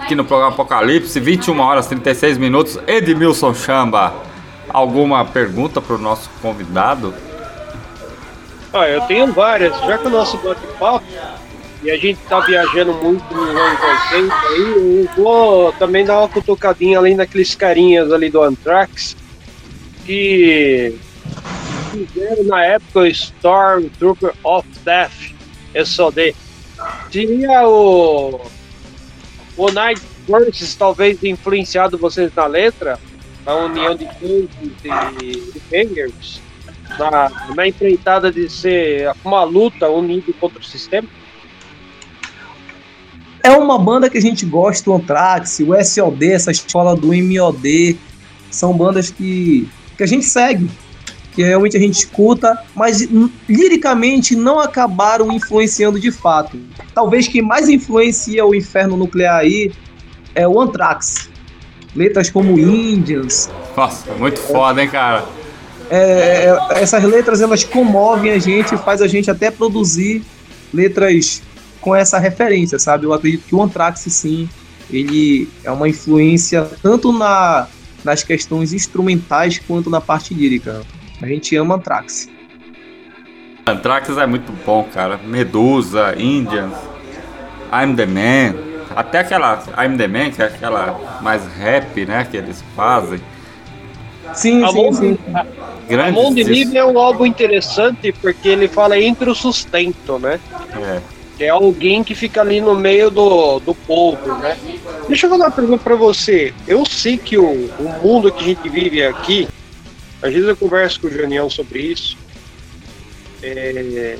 Speaker 1: Aqui no programa Apocalipse, 21 horas 36 minutos. Edmilson Chamba. Alguma pergunta pro nosso convidado?
Speaker 2: Ah, eu tenho várias. Já que o nosso bate-papo e a gente tá viajando muito nos anos 80 aí, eu vou também dar uma cutucadinha além daqueles carinhas ali do Anthrax que fizeram na época o Stormtrooper of Death, SOD. Seria o o Night Forces talvez influenciado vocês na letra, a união de tanques e bangers, na, na empreitada de ser uma luta unido contra o sistema?
Speaker 3: É uma banda que a gente gosta, o Anthrax, o SOD, essa escola do MOD, são bandas que, que a gente segue, que realmente a gente escuta, mas liricamente não acabaram influenciando de fato. Talvez quem mais influencia o Inferno Nuclear aí é o Anthrax. Letras como Indians,
Speaker 1: Nossa, muito foda, hein, cara?
Speaker 3: é, é, essas letras elas comovem a gente, faz a gente até produzir letras com essa referência, sabe? Eu acredito que o Anthrax, sim, ele é uma influência tanto na, nas questões instrumentais quanto na parte lírica. A gente ama Anthrax.
Speaker 1: Anthrax é muito bom, cara. Medusa, Indians, I'm the Man. Até aquela I'm the Man, que é aquela mais rap, né, que eles fazem.
Speaker 3: Sim,
Speaker 2: A
Speaker 3: sim,
Speaker 2: mão,
Speaker 3: sim.
Speaker 2: a
Speaker 1: Grandes
Speaker 2: mão de
Speaker 1: discos.
Speaker 2: Livre é um álbum interessante porque ele fala entre o sustento, né?
Speaker 1: É.
Speaker 2: Que é alguém que fica ali no meio do, do povo, né? Deixa eu fazer uma pergunta pra você. Eu sei que o, o mundo que a gente vive aqui, às vezes eu converso com o Janiel sobre isso. É,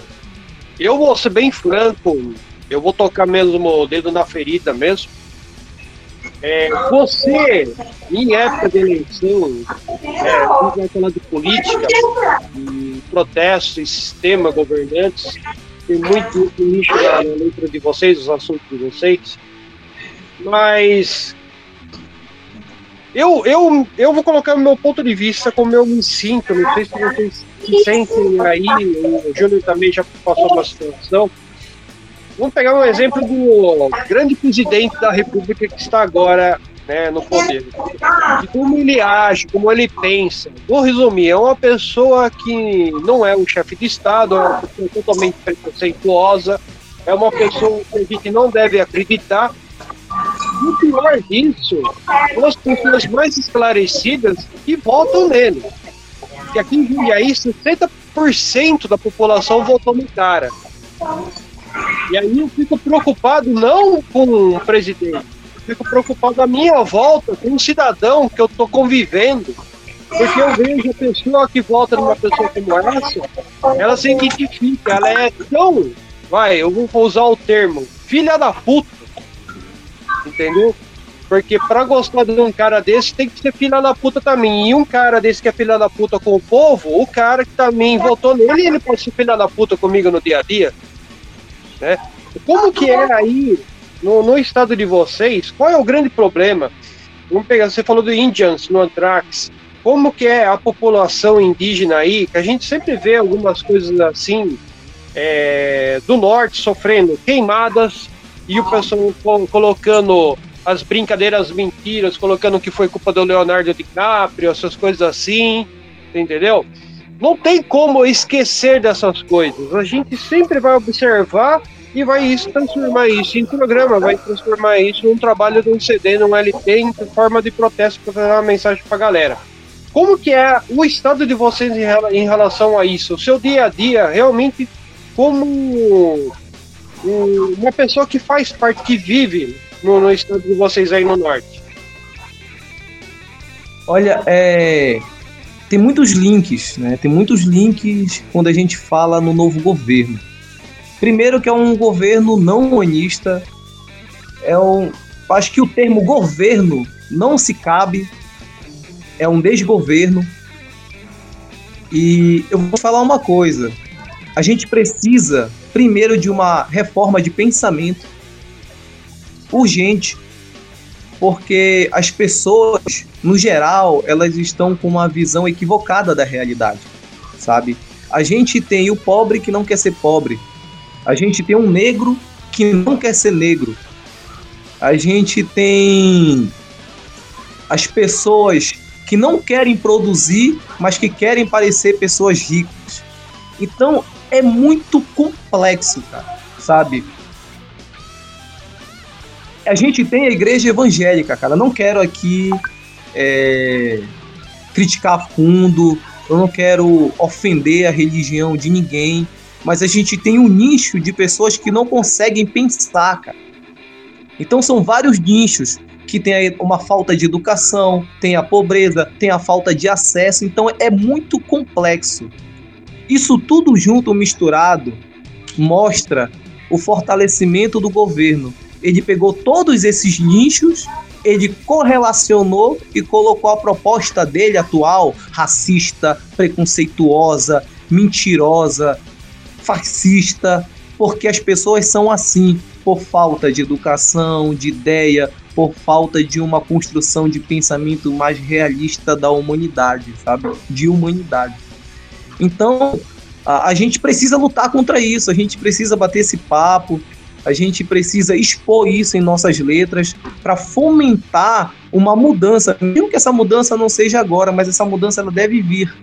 Speaker 2: eu vou ser bem franco, eu vou tocar mesmo o dedo na ferida mesmo. É, você, em época de eleição, é, quando vai falar de política, de protesto e sistema governantes, tem muito nicho na letra de vocês, os assuntos de vocês, mas eu, eu, eu vou colocar o meu ponto de vista como eu me sinto, não sei se vocês se sentem aí, o Júnior também já passou uma situação. Vamos pegar um exemplo do grande presidente da República que está agora né, no poder. De como ele age, como ele pensa. Vou resumir, é uma pessoa que não é um chefe de Estado, é uma pessoa totalmente preconceituosa, é uma pessoa que a gente não deve acreditar. E o pior disso, são as pessoas mais esclarecidas que votam nele. Que aqui em Jundiaí, 60% da população votou no cara. E aí eu fico preocupado não com o presidente, fico preocupado à minha volta com um cidadão que eu tô convivendo. Porque eu vejo a pessoa que vota numa pessoa como essa, ela se identifica, ela é tão, vai, eu vou usar o termo, filha da puta. Entendeu? Porque pra gostar de um cara desse tem que ser filha da puta também. E um cara desse que é filha da puta com o povo, o cara que também votou nele, ele pode ser filha da puta comigo no dia a dia né? Como que é aí no, no estado de vocês? Qual é o grande problema? Vamos pegar, você falou do Indians no Anthrax. Como que é a população indígena aí? Que a gente sempre vê algumas coisas assim é, do norte sofrendo queimadas e o pessoal co- colocando as brincadeiras mentiras, colocando que foi culpa do Leonardo DiCaprio, essas coisas assim, entendeu? não tem como esquecer dessas coisas. A gente sempre vai observar e vai isso, transformar isso em programa, vai transformar isso num trabalho de um CD, num LP, em forma de protesto para dar uma mensagem para a galera. Como que é o estado de vocês em, rela- em relação a isso? O seu dia a dia, realmente, como uma pessoa que faz parte, que vive no, no estado de vocês aí no norte?
Speaker 3: Olha, é, tem muitos links, né? Tem muitos links quando a gente fala no novo governo. Primeiro que é um governo não humanista, é um, acho que o termo governo não se cabe, é um desgoverno. E eu vou falar uma coisa, a gente precisa primeiro de uma reforma de pensamento urgente, porque as pessoas, no geral, elas estão com uma visão equivocada da realidade, sabe? A gente tem o pobre que não quer ser pobre, a gente tem um negro que não quer ser negro, a gente tem as pessoas que não querem produzir, mas que querem parecer pessoas ricas. Então, é muito complexo, cara, sabe? A gente tem a igreja evangélica, cara. Não quero aqui é, criticar fundo, eu não quero ofender a religião de ninguém, mas a gente tem um nicho de pessoas que não conseguem pensar, cara. Então são vários nichos que tem uma falta de educação, tem a pobreza, tem a falta de acesso, então é muito complexo. Isso tudo junto, misturado, mostra o fortalecimento do governo. Ele pegou todos esses nichos, ele correlacionou e colocou a proposta dele atual, racista, preconceituosa, mentirosa, fascista, porque as pessoas são assim, por falta de educação, de ideia, por falta de uma construção de pensamento mais realista da humanidade, sabe? De humanidade. Então, a, a gente precisa lutar contra isso, a gente precisa bater esse papo, a gente precisa expor isso em nossas letras para fomentar uma mudança. Mesmo que essa mudança não seja agora, mas essa mudança ela deve vir.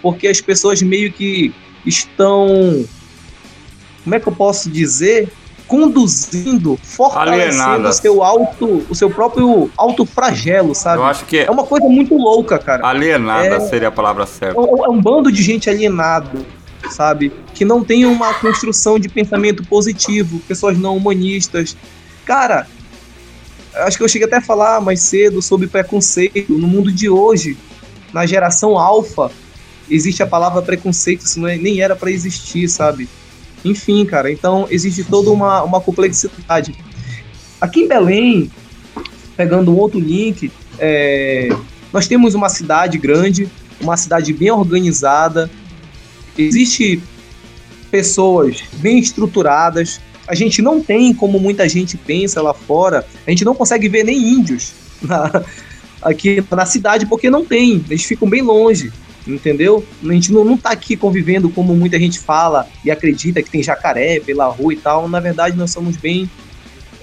Speaker 3: Porque as pessoas meio que estão. Como é que eu posso dizer? Conduzindo, fortalecendo o seu auto, o seu próprio auto flagelo, sabe?
Speaker 1: Eu acho que
Speaker 3: É uma coisa muito louca, cara.
Speaker 1: alienada
Speaker 3: É-
Speaker 1: seria a palavra certa.
Speaker 3: É um é um bando de gente alienado, sabe? Que não tem uma construção de pensamento positivo, pessoas não humanistas. Cara, acho que eu cheguei até a falar mais cedo sobre preconceito. No mundo de hoje, na geração alfa, existe a palavra preconceito, isso não é- nem era pra existir, sabe? Enfim, cara, então existe toda uma, uma complexidade. Aqui em Belém, pegando um outro link, é, nós temos uma cidade grande, uma cidade bem organizada, existe pessoas bem estruturadas. A gente não tem, como muita gente pensa lá fora, a gente não consegue ver nem índios na- aqui na cidade porque não tem, eles ficam bem longe, entendeu? A gente não, não tá aqui convivendo como muita gente fala e acredita que tem jacaré pela rua e tal. Na verdade, nós somos bem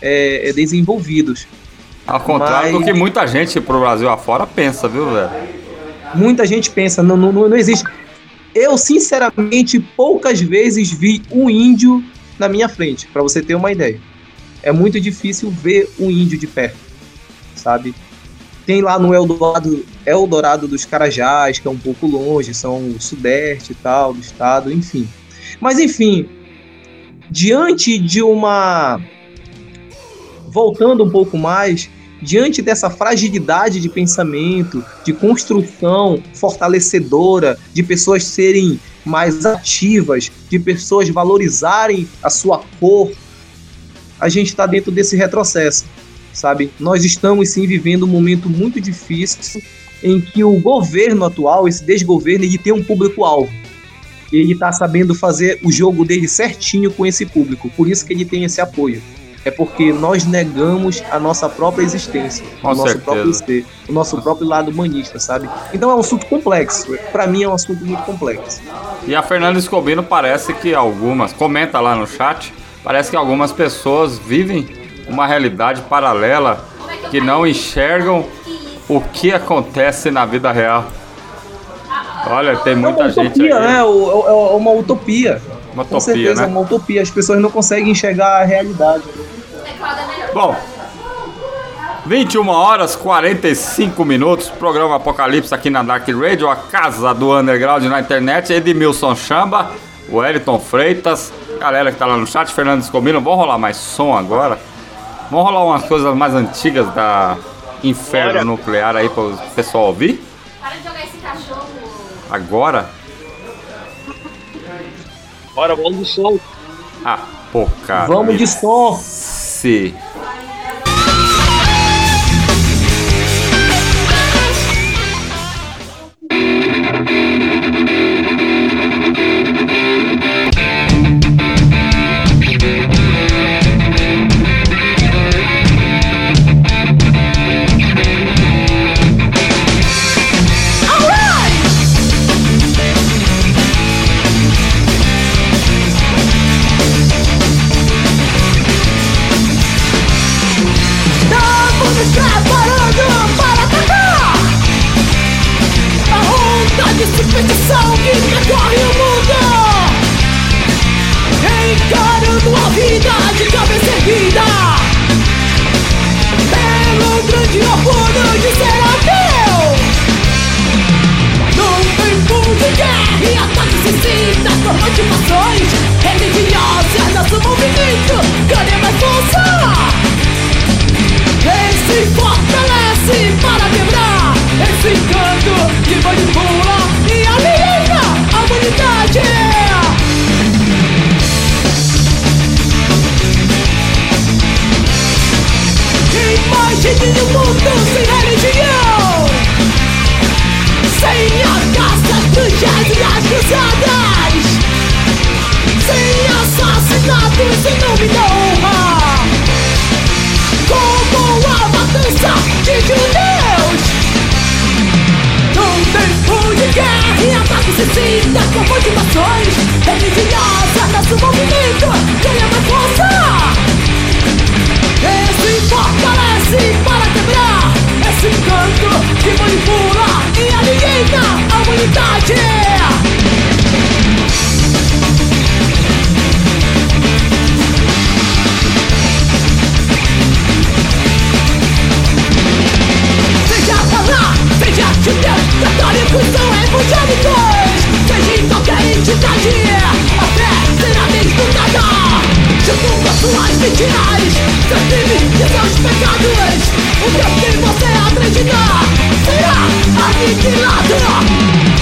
Speaker 3: é, é, desenvolvidos.
Speaker 1: Ao contrário do
Speaker 3: Mas-
Speaker 1: que muita gente pro Brasil afora pensa, viu, velho?
Speaker 3: Muita gente pensa, não, não, não existe. Eu, sinceramente, poucas vezes vi um índio na minha frente, pra você ter uma ideia. É muito difícil ver um índio de perto, sabe? Tem lá no Eldorado, Eldorado dos Carajás, que é um pouco longe, são o sudeste e tal do estado, enfim. Mas enfim, diante de uma voltando um pouco mais, diante dessa fragilidade de pensamento, de construção fortalecedora, de pessoas serem mais ativas, de pessoas valorizarem a sua cor, a gente está dentro desse retrocesso, sabe? Nós estamos sim vivendo um momento muito difícil em que o governo atual, esse desgoverno, ele tem um público-alvo. Ele está sabendo fazer o jogo dele certinho com esse público, por isso que ele tem esse apoio é porque nós negamos a nossa própria existência,
Speaker 1: Com
Speaker 3: o nosso
Speaker 1: certeza.
Speaker 3: próprio ser, o nosso próprio lado humanista, sabe? Então é um assunto complexo. Pra mim é um assunto muito complexo.
Speaker 1: E a Fernanda Escobino parece que algumas, comenta lá no chat, parece que algumas pessoas vivem uma realidade paralela que não enxergam o que acontece na vida real. Olha, tem
Speaker 3: é
Speaker 1: muita gente
Speaker 3: utopia,
Speaker 1: aí.
Speaker 3: né? É uma utopia.
Speaker 1: Uma
Speaker 3: Com
Speaker 1: utopia,
Speaker 3: certeza,
Speaker 1: né?
Speaker 3: é uma utopia. As pessoas não conseguem enxergar a realidade.
Speaker 1: Bom, 21 horas 45 minutos, programa Apocalipse aqui na Dark Radio, a casa do underground na internet, Edmilson Chamba, o Wellington Freitas, galera que tá lá no chat, Fernando Escomino, vamos rolar mais som agora. Vamos rolar umas coisas mais antigas da, inferno
Speaker 2: Bora.
Speaker 1: nuclear aí para o pessoal ouvir?
Speaker 4: Para de jogar esse cachorro.
Speaker 1: Agora?
Speaker 2: Bora, vamos de som.
Speaker 1: Ah, pô, cara.
Speaker 3: Vamos de som.
Speaker 1: Se.
Speaker 6: Imagine um mundo sem religião. Sem a caça jazz e as cruzadas Sem assassinatos em nome da honra. Como a matança de judeus. Num tempo de guerra e ataques suicidas Com motivações religiosas Nosso movimento ganha mais força quebrar Esse encanto que manipula e aliena a humanidade. Seja lá, seja judeu, católicos ou evangélicos. Seja em qualquer entidade, As suas mentiras, seus crimes e seus pecados O que você acredita será aniquilado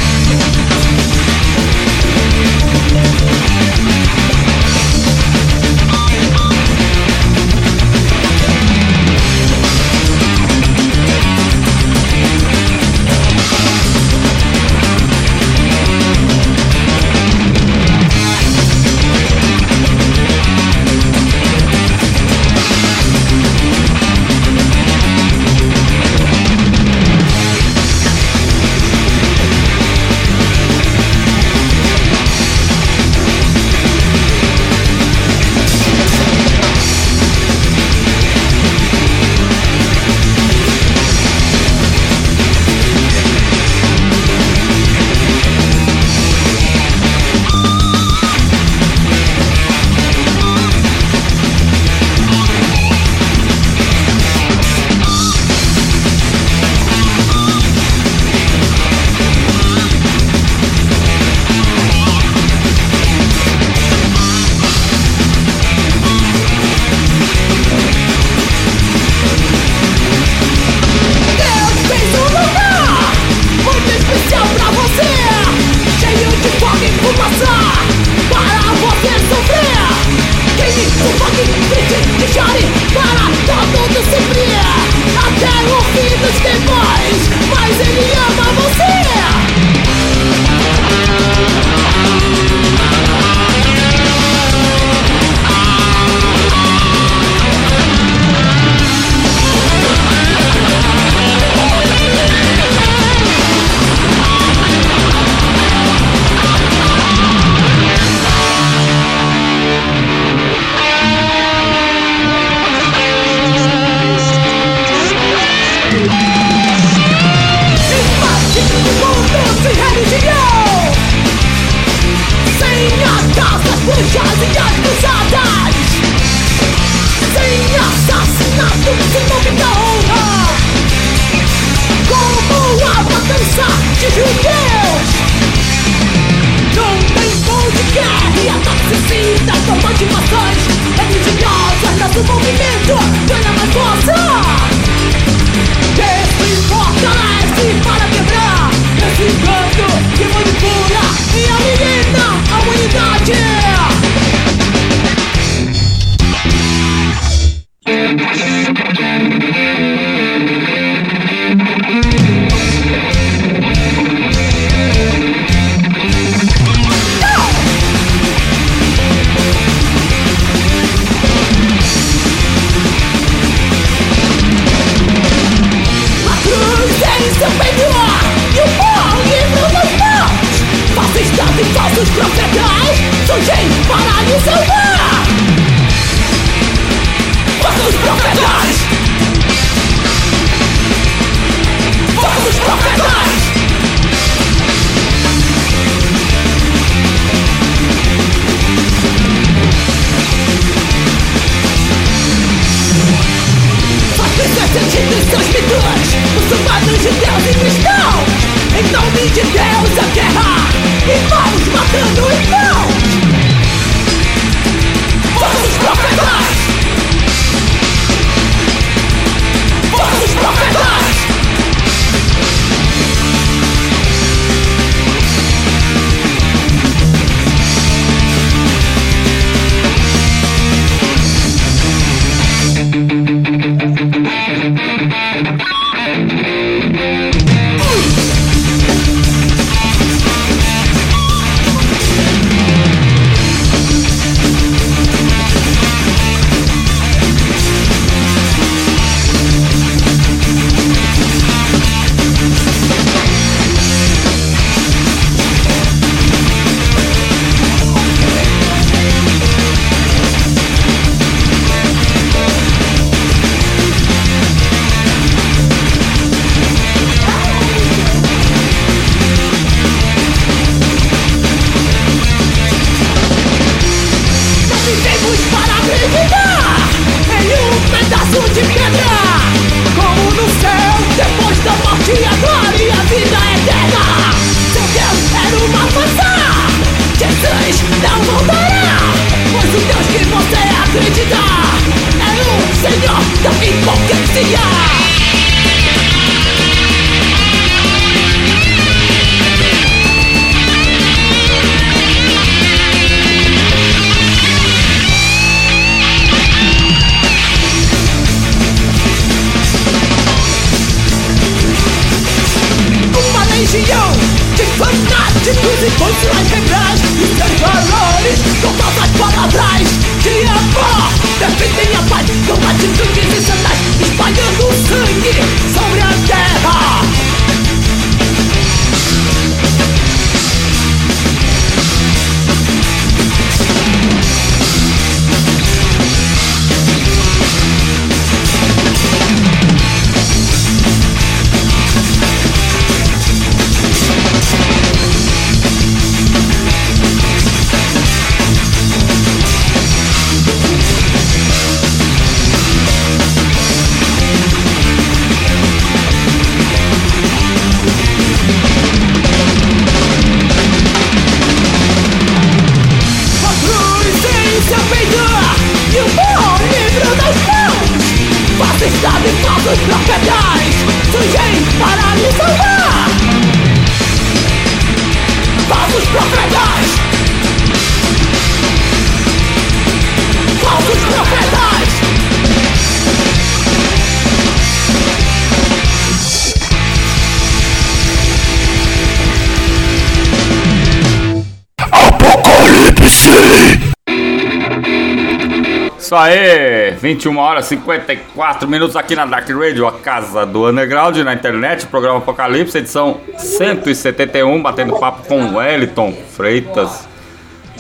Speaker 1: Isso aí, 21 horas e 54 minutos aqui na Dark Radio, a casa do Underground na internet, programa Apocalipse, edição 171, batendo papo com o Wellington Freitas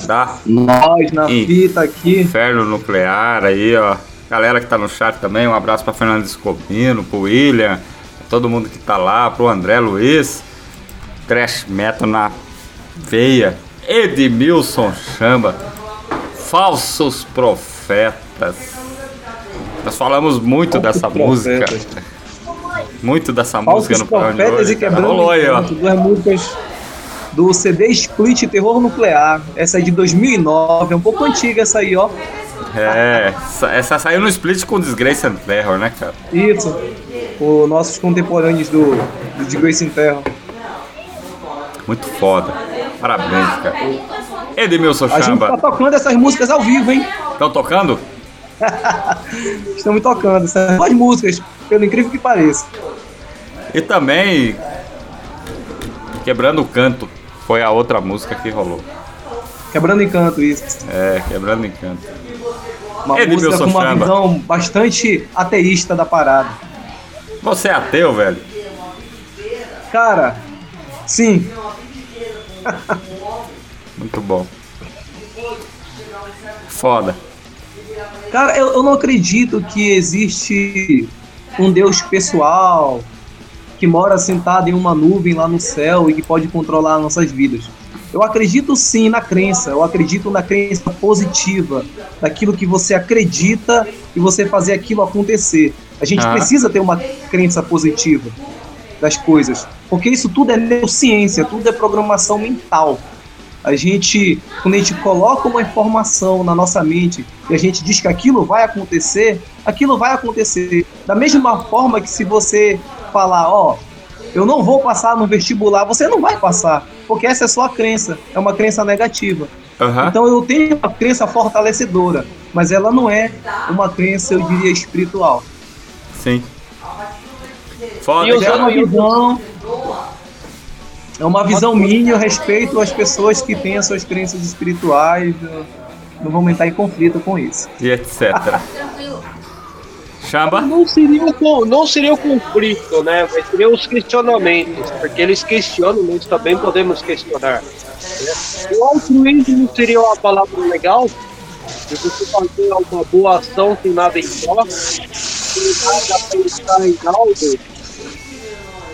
Speaker 1: da
Speaker 3: Nós na fita aqui.
Speaker 1: Inferno Nuclear aí, ó. Galera que tá no chat também, um abraço pra Fernando Escopino, pro William, todo mundo que tá lá, pro André Luiz, Trash Metal na veia, Edmilson Chamba, Falsos Profetas. Nós falamos muito dessa
Speaker 3: Profetas.
Speaker 1: música. Muito dessa música no programa de
Speaker 3: profetas
Speaker 1: hoje,
Speaker 3: e
Speaker 1: cara.
Speaker 3: quebrando
Speaker 1: Rolou aí, ó.
Speaker 3: duas músicas do CD Split Terror Nuclear. Essa é de 2009, é um pouco antiga essa aí, ó.
Speaker 1: É, essa, saiu no split com Disgrace and Terror, né, cara?
Speaker 3: Isso. Os nossos contemporâneos do, do de Grace in Terror.
Speaker 1: Muito foda. Parabéns, cara. Edmilson
Speaker 3: A gente tá
Speaker 1: Chamba.
Speaker 3: tocando essas músicas ao vivo, hein?
Speaker 1: Estão tocando? <laughs>
Speaker 3: Estamos tocando essas duas músicas, pelo incrível que pareça.
Speaker 1: E também Quebrando o Canto foi a outra música que rolou.
Speaker 3: Quebrando encanto, isso.
Speaker 1: É, Quebrando Encanto.
Speaker 3: Uma
Speaker 1: Edmilson
Speaker 3: música com uma
Speaker 1: Chamba.
Speaker 3: visão bastante ateísta da parada.
Speaker 1: Você é ateu, velho?
Speaker 3: Cara, sim, <laughs>
Speaker 1: Muito bom. Foda.
Speaker 3: Cara, eu, eu não acredito que existe um Deus pessoal que mora sentado em uma nuvem lá no céu e que pode controlar nossas vidas. Eu acredito sim na crença, eu acredito na crença positiva, daquilo que você acredita e você fazer aquilo acontecer. A gente
Speaker 1: Ah.
Speaker 3: precisa ter uma crença positiva das coisas, porque isso tudo é neurociência, tudo é programação mental. A gente, quando a gente coloca uma informação na nossa mente e a gente diz que aquilo vai acontecer, aquilo vai acontecer. Da mesma forma que se você falar, ó, eu não vou passar no vestibular, você não vai passar, porque essa é sua crença, é uma crença negativa.
Speaker 1: Aham.
Speaker 3: Então eu tenho uma crença fortalecedora, mas ela não é uma crença, eu diria, espiritual.
Speaker 1: Sim. Foda.
Speaker 2: E
Speaker 3: uma
Speaker 2: eu-
Speaker 3: visão. É uma visão minha, eu respeito as pessoas que têm as suas crenças espirituais. eu- Não vamos entrar em conflito com isso.
Speaker 1: E etc. <laughs> Chamba?
Speaker 2: Não seria, o con- não seria o conflito, né? Mas seria os questionamentos, porque eles questionam, nós também podemos questionar. né? O altruísmo seria uma palavra legal, de você fazer uma boa ação sem nada em troca, sem nada pensar em algo,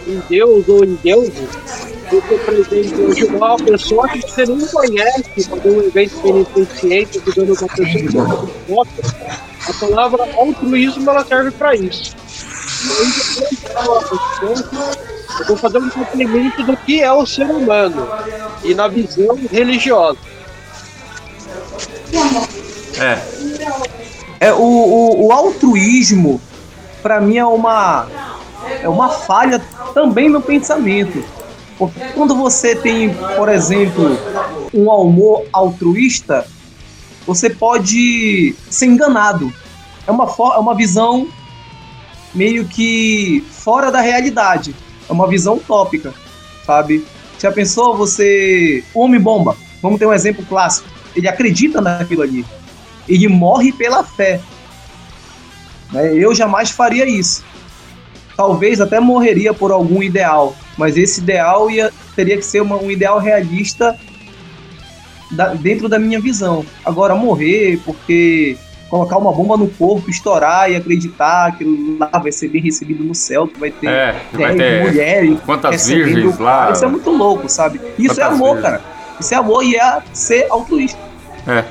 Speaker 2: em Deus ou em deuses, você, por exemplo, ajudar uma pessoa que você nem conhece, fazer um evento beneficente, ajudando uma pessoa que não gosta, a palavra altruísmo ela serve para isso. Eu vou fazer um complemento do que é o ser humano e na visão religiosa.
Speaker 1: É.
Speaker 3: É, o, o, o altruísmo, para mim, é uma, é uma falha também no pensamento. Porque quando você tem, por exemplo, um amor altruísta, você pode ser enganado. É uma, é uma visão meio que fora da realidade. É uma visão utópica, sabe? Já pensou você. Homem-Bomba, vamos ter um exemplo clássico. Ele acredita naquilo ali. Ele morre pela fé. Né? Eu jamais faria isso. Talvez até morreria por algum ideal, mas esse ideal ia, teria que ser uma- um ideal realista da- dentro da minha visão. Agora, morrer porque colocar uma bomba no corpo, estourar e acreditar que lá vai ser bem recebido no céu, que vai ter
Speaker 1: É, vai ter
Speaker 3: mulheres
Speaker 1: quantas virgens lá.
Speaker 3: Isso é muito louco, sabe? Isso é amor,
Speaker 1: virgens.
Speaker 3: cara. Isso é amor e é ser altruísta.
Speaker 1: É.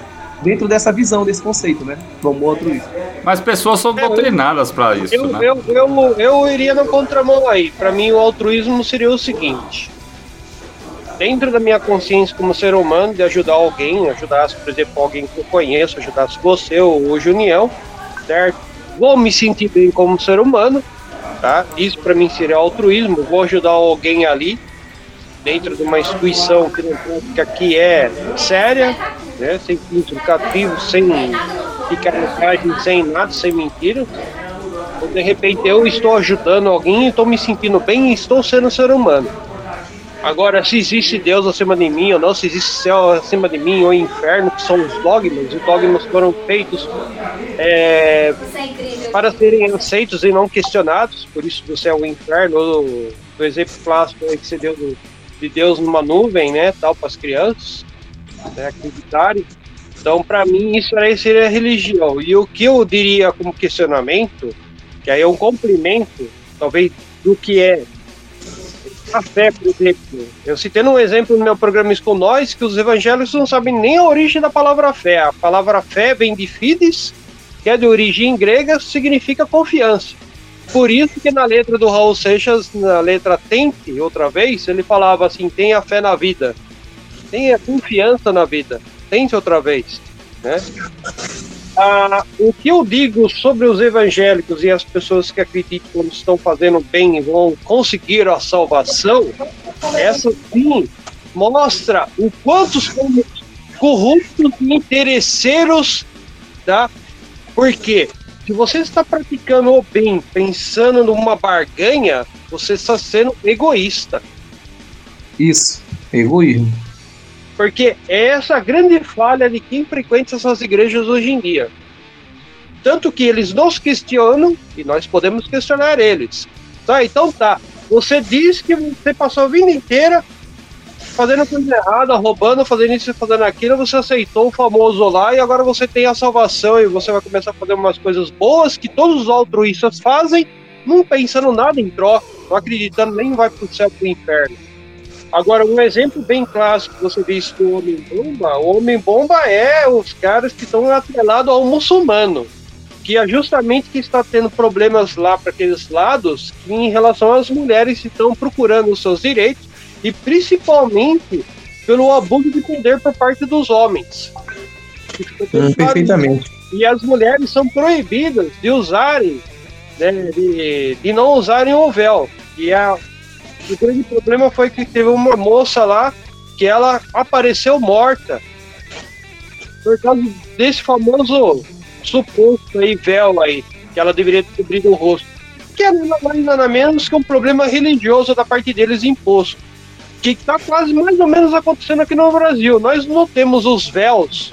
Speaker 3: Dentro dessa visão, desse conceito, né? Do amor altruísta.
Speaker 1: Mas pessoas são doutrinadas pra isso,
Speaker 2: Eu,
Speaker 1: né?
Speaker 2: eu, eu, eu iria na contramão aí. Para mim, o altruísmo seria o seguinte: dentro da minha consciência como ser humano, de ajudar alguém, ajudar, por exemplo, alguém que eu conheço, ajudasse você ou o Junião, certo? Vou me sentir bem como ser humano, tá? Isso para mim seria altruísmo. Vou ajudar alguém ali, dentro de uma instituição filantrópica que é séria, né? Sem lucrativos, sem picaretagem, sem nada, sem mentira. Ou de repente eu estou ajudando alguém, estou me sentindo bem e estou sendo ser humano. Agora, se existe Deus acima de mim ou não, se existe céu acima de mim ou inferno, que são os dogmas, os dogmas foram feitos é, para serem aceitos e não questionados, por isso do céu e inferno, o, o exemplo clássico que você deu do- de Deus numa nuvem, né, tal, para as crianças né, acreditarem. Então, para mim, isso aí seria religião. E o que eu diria como questionamento, que aí é um complemento, talvez, do que é a fé, por exemplo. Eu citei um exemplo no meu programa com Nós, que os evangélicos não sabem nem a origem da palavra fé. A palavra fé vem de fides, que é de origem grega, significa confiança. Por isso que na letra do Raul Seixas, na letra Tente, outra vez, ele falava assim, tenha fé na vida. Tenha confiança na vida. Tente outra vez. Né? Ah, o que eu digo sobre os evangélicos e as pessoas que acreditam quando estão fazendo bem e vão conseguir a salvação, essa sim mostra o quanto somos corruptos e interesseiros, tá? Porque se você está praticando o bem, pensando numa barganha, você está sendo egoísta.
Speaker 3: Isso. Egoísmo.
Speaker 2: Porque é essa a grande falha de quem frequenta essas igrejas hoje em dia. Tanto que eles nos questionam e nós podemos questionar eles. Tá, então tá. Você diz que você passou a vida inteira fazendo coisa errada, roubando, fazendo isso fazendo aquilo, você aceitou o famoso lá e agora você tem a salvação e você vai começar a fazer umas coisas boas que todos os altruístas fazem, não pensando nada em troca, não acreditando nem vai pro céu pro inferno. Agora, um exemplo bem clássico que você disse do Homem-Bomba, o Homem-Bomba é os caras que estão atrelados ao muçulmano, que é justamente que está tendo problemas lá para aqueles lados em relação às mulheres que estão procurando os seus direitos e principalmente pelo abuso de poder por parte dos homens.
Speaker 3: Hum, perfeitamente.
Speaker 2: E as mulheres são proibidas de usarem, né, de, de não usarem o véu. E a, o grande problema foi que teve uma moça lá que ela apareceu morta por causa desse famoso suposto aí, véu aí, que ela deveria ter cobrido o rosto. Que é nada mais nada menos que um problema religioso da parte deles imposto. Que está quase mais ou menos acontecendo aqui no Brasil. Nós não temos os véus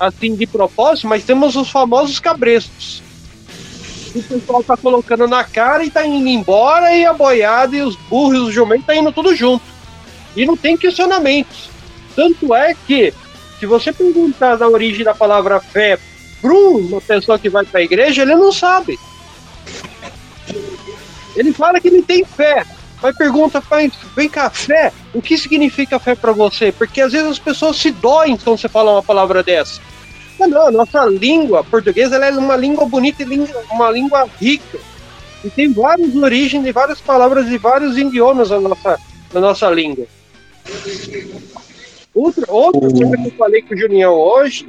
Speaker 2: assim de propósito, mas temos os famosos cabrestos. O pessoal tá colocando na cara e tá indo embora, e a boiada e os burros e os jumentos tá indo tudo junto. E não tem questionamentos. Tanto é que, se você perguntar da origem da palavra fé para uma pessoa que vai para a igreja, ele não sabe. Ele fala que ele tem fé, mas pergunta, vem cá, fé, o que significa fé para você? Porque às vezes as pessoas se doem quando você fala uma palavra dessa. Não, não, a nossa língua portuguesa é uma língua bonita e uma língua rica. E tem várias origens várias palavras e vários idiomas na nossa, na nossa língua. Outra, outra coisa que eu falei com o Junião hoje,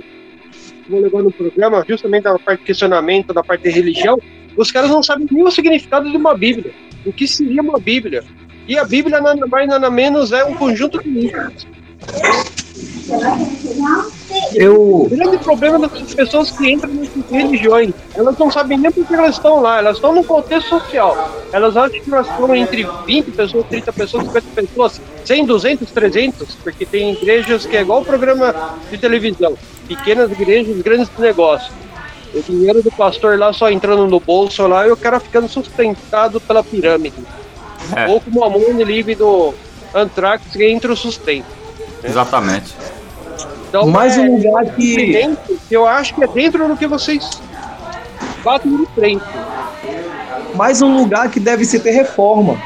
Speaker 2: vou levar no programa, justamente da parte de questionamento, da parte de religião, os caras não sabem nem o significado de uma Bíblia. O que seria uma Bíblia? E a Bíblia, nada mais nada menos, é um conjunto de livros.
Speaker 3: Eu...
Speaker 2: O grande problema das pessoas que entram nessas religiões, elas não sabem nem por que elas estão lá, elas estão no contexto social. Elas acham que elas estão entre 20 pessoas, 30 pessoas, 50 pessoas, 100, 200, 300, porque tem igrejas que é igual programa de televisão. Pequenas igrejas, grandes negócios. O dinheiro do pastor lá só entrando no bolso lá e o cara ficando sustentado pela pirâmide.
Speaker 1: É.
Speaker 2: Ou como a Moon Livre do Anthrax que entra o sustento.
Speaker 1: Exatamente.
Speaker 2: Então,
Speaker 3: Mais
Speaker 2: é
Speaker 3: um lugar que-
Speaker 2: eu acho que é dentro do que vocês batem de frente.
Speaker 3: mais um lugar que deve se ter reforma.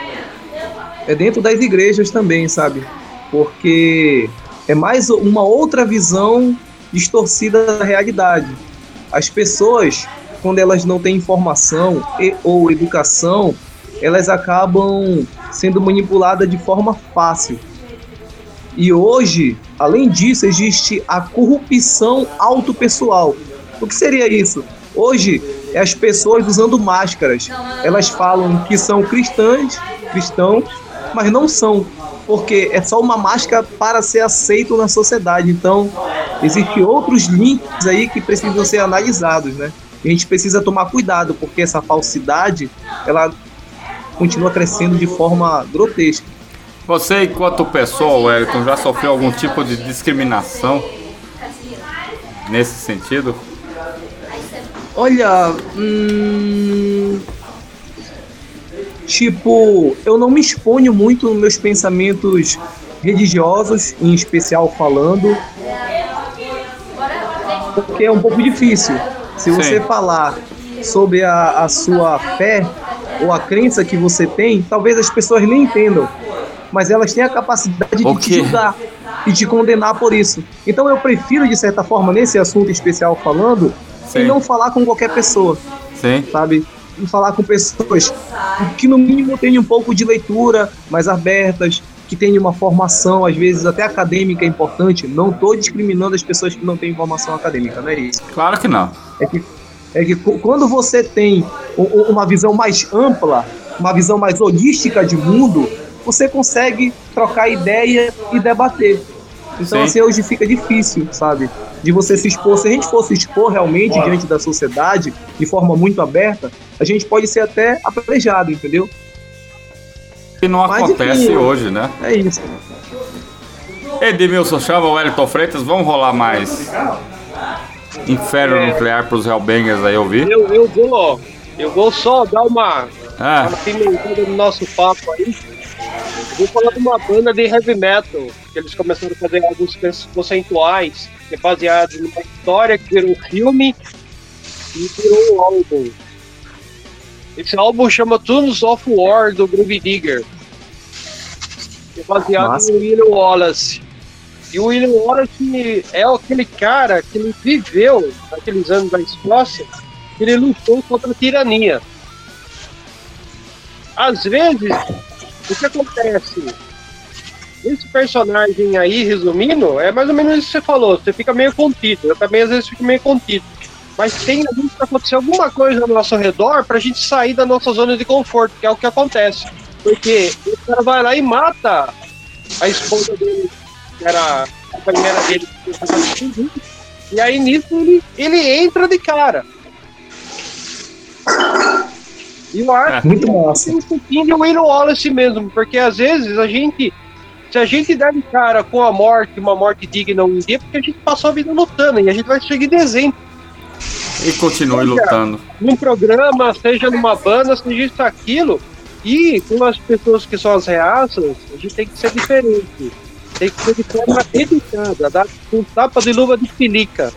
Speaker 3: É dentro das igrejas também, sabe? Porque é mais uma outra visão distorcida da realidade. As pessoas, quando elas não têm informação e, ou educação, elas acabam sendo manipuladas de forma fácil. E hoje, além disso, existe a corrupção autopessoal. O que seria isso? Hoje, é as pessoas usando máscaras. Elas falam que são cristãs, cristãos, mas não são, porque é só uma máscara para ser aceito na sociedade. Então, existem outros links aí que precisam ser analisados, né? E a gente precisa tomar cuidado, porque essa falsidade, ela continua crescendo de forma grotesca.
Speaker 1: Você, enquanto pessoa, Wellington, já sofreu algum tipo de discriminação nesse sentido?
Speaker 3: Olha, hum, tipo, eu não me exponho muito nos meus pensamentos religiosos, em especial falando, porque é um pouco difícil. Se
Speaker 1: Sim.
Speaker 3: você falar sobre a, a sua fé ou a crença que você tem, talvez as pessoas nem entendam, mas elas têm a capacidade de te julgar e te condenar por isso. Então eu prefiro, de certa forma, nesse assunto especial falando,
Speaker 1: Sim.
Speaker 3: em não falar com qualquer pessoa
Speaker 1: Sim.
Speaker 3: sabe? E falar com pessoas que no mínimo tenham um pouco de leitura mais abertas, que tenham uma formação, às vezes até acadêmica importante. Não estou discriminando as pessoas que não têm formação acadêmica, não é isso.
Speaker 1: Claro que não.
Speaker 3: É que, é que quando você tem uma visão mais ampla, uma visão mais holística de mundo, você consegue trocar ideia e debater. Então,
Speaker 1: Sim.
Speaker 3: assim, hoje fica difícil, sabe? De você se expor. Se a gente fosse expor realmente diante da sociedade, de forma muito aberta, a gente pode ser até apedrejado, entendeu?
Speaker 1: E não
Speaker 3: Mas,
Speaker 1: acontece
Speaker 3: enfim,
Speaker 1: hoje, né?
Speaker 3: É isso.
Speaker 1: Edmilson chama o Wellington Freitas, vamos rolar mais Inferno
Speaker 2: É.
Speaker 1: Nuclear pros Hellbangers aí ouvir?
Speaker 2: Eu, eu vou, eu vou só dar uma
Speaker 1: Ah.
Speaker 2: apimentando no nosso papo aí. Vou falar de uma banda de heavy metal, que eles começaram a fazer alguns conceituais, que é baseado numa história que virou um filme e virou um álbum. Esse álbum chama Tunes of War, do Groove Digger. É baseado
Speaker 3: Massa.
Speaker 2: no William Wallace. E o William Wallace é aquele cara que ele viveu naqueles anos da Escócia, que ele lutou contra a tirania. Às vezes, o que acontece? Esse personagem aí, resumindo, é mais ou menos isso que você falou. Você fica meio contido. Eu também às vezes fico meio contido. Mas tem vezes que acontecer alguma coisa ao nosso redor pra gente sair da nossa zona de conforto, que é o que acontece. Porque o cara vai lá e mata a esposa dele, que era a companheira dele. E aí nisso ele, ele entra de cara. E eu acho
Speaker 3: Muito massa.
Speaker 2: tem um pouquinho de Will Wallace mesmo, porque às vezes a gente, se a gente der de cara com a morte, uma morte digna um dia, porque a gente passou a vida lutando e a gente vai seguir de exemplo.
Speaker 1: E continue lutando.
Speaker 2: Num programa, seja numa banda, seja isso, aquilo, e com as pessoas que são as reaças, a gente tem que ser diferente. Tem que ser de forma educada, dar com tapa de luva de pelica.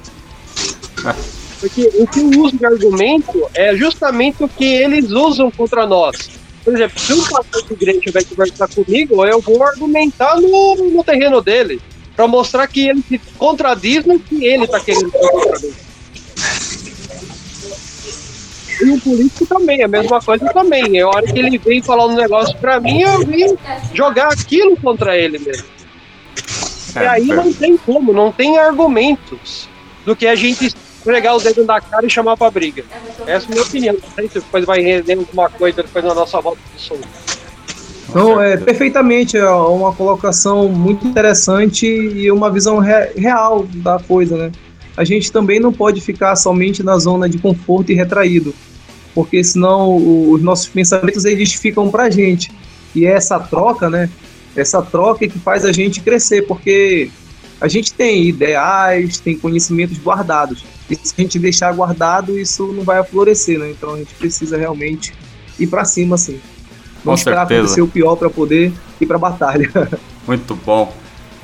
Speaker 2: Porque o que eu uso de argumento é justamente o que eles usam contra nós. Por exemplo, se um pastor de igreja vai conversar comigo, eu vou argumentar no, no terreno dele, para mostrar que ele se contradiz no que ele está querendo contradizer. E o político também, a mesma coisa também. É a hora que ele vem falar um negócio pra mim, eu vim jogar aquilo contra ele mesmo. E
Speaker 1: É,
Speaker 2: aí não tem como, não tem argumentos do que a gente esfregar o dedo na cara e chamar pra briga. Essa é a minha opinião. Não sei se depois vai render alguma coisa depois na nossa volta do som.
Speaker 3: Então, é perfeitamente é uma colocação muito interessante e uma visão re- real da coisa, né? A gente também não pode ficar somente na zona de conforto e retraído, porque senão os nossos pensamentos eles ficam pra gente. E é essa troca, né? Essa troca que faz a gente crescer, porque a gente tem ideais, tem conhecimentos guardados. E se a gente deixar guardado, isso não vai florescer, né? Então a gente precisa realmente ir pra cima, assim.
Speaker 1: Com
Speaker 3: Vamos esperar
Speaker 1: certeza.
Speaker 3: acontecer o pior para poder ir pra batalha. <laughs>
Speaker 1: Muito bom.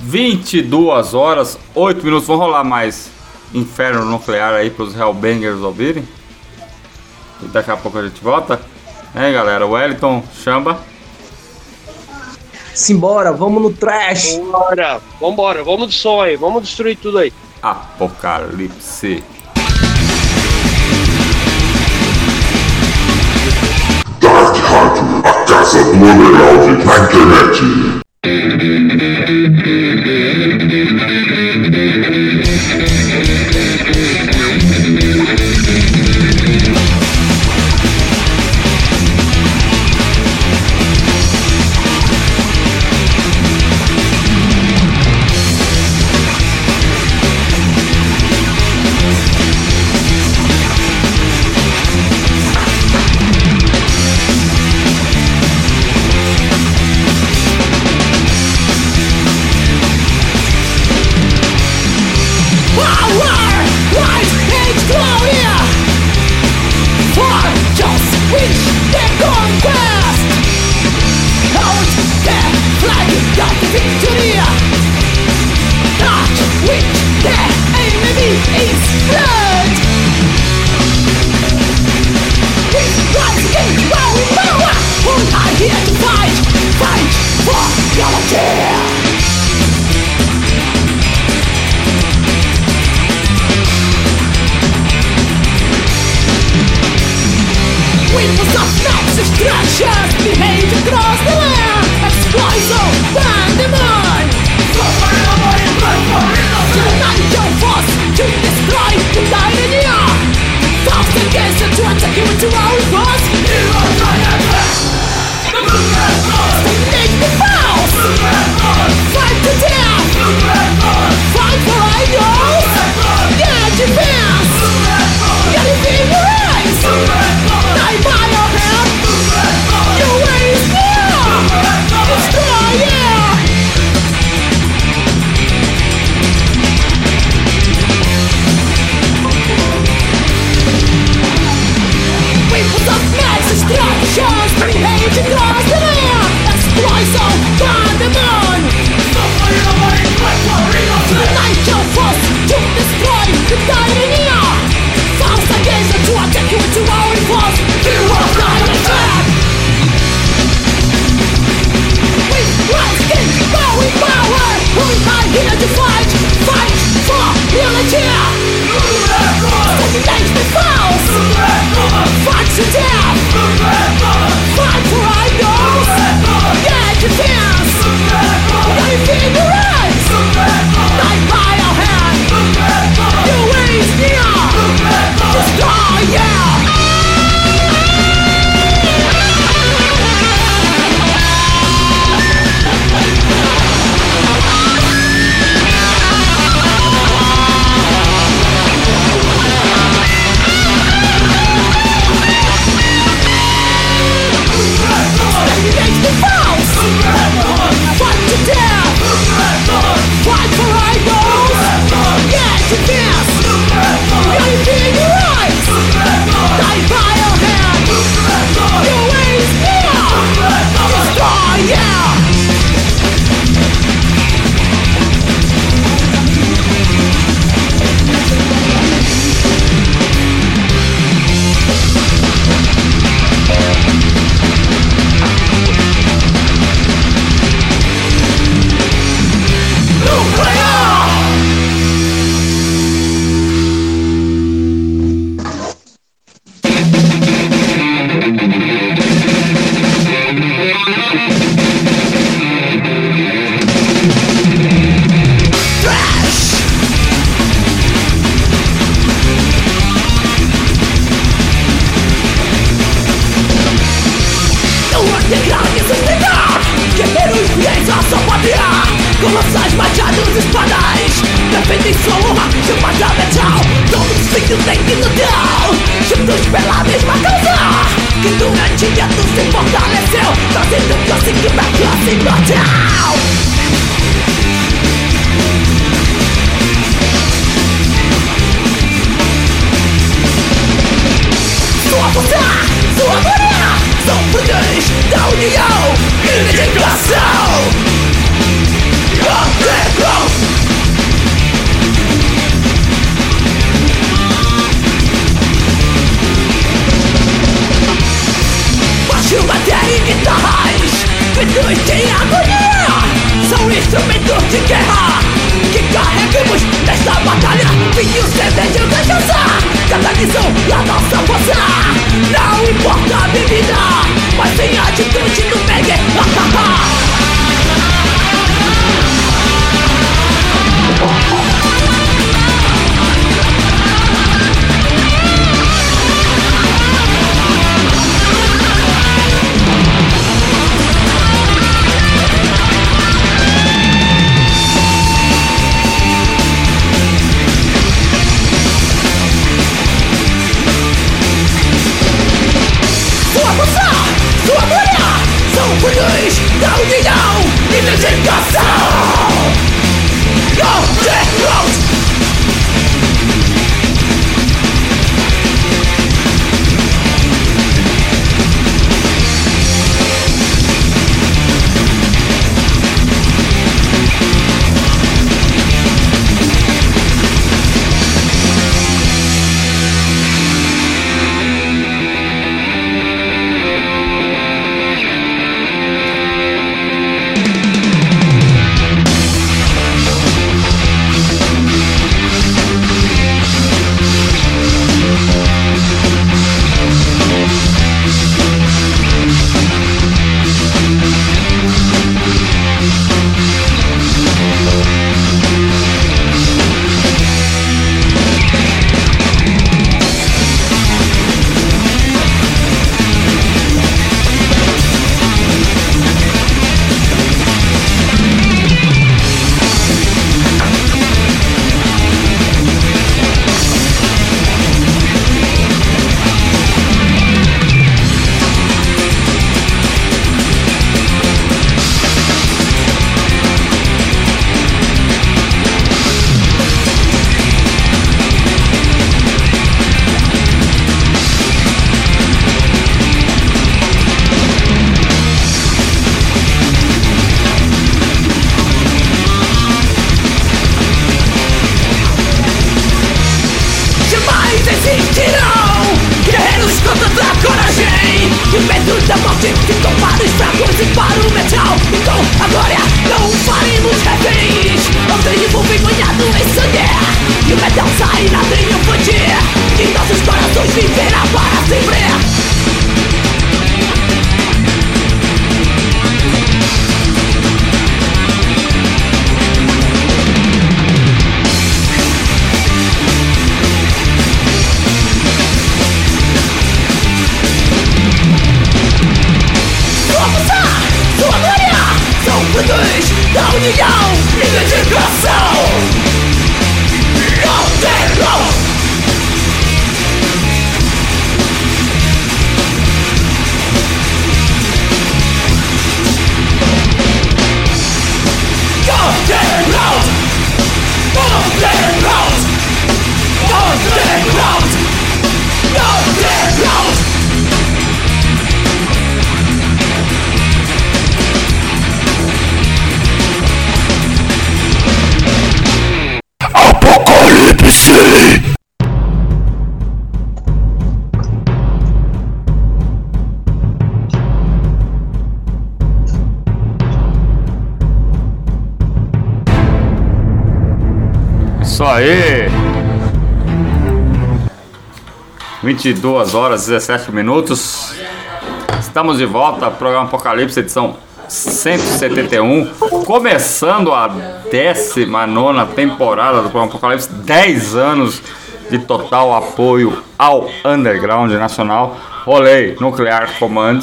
Speaker 1: 22 horas, 8 minutos. Vamos rolar mais Inferno Nuclear aí pros Hellbangers ouvirem. E daqui a pouco a gente volta. Hein, galera? Wellington, chamba.
Speaker 3: Simbora, vamos no trash!
Speaker 2: Bora, vambora, vamos de som aí, vamos destruir tudo aí.
Speaker 1: Apocalipse.
Speaker 6: Dark Rádio, a casa do na internet. Don't 22 horas 17 minutos. Estamos de volta, programa Apocalipse, edição 171, começando a 19 temporada do programa Apocalipse, 10 anos de total apoio ao Underground Nacional. Rolei Nuclear Command.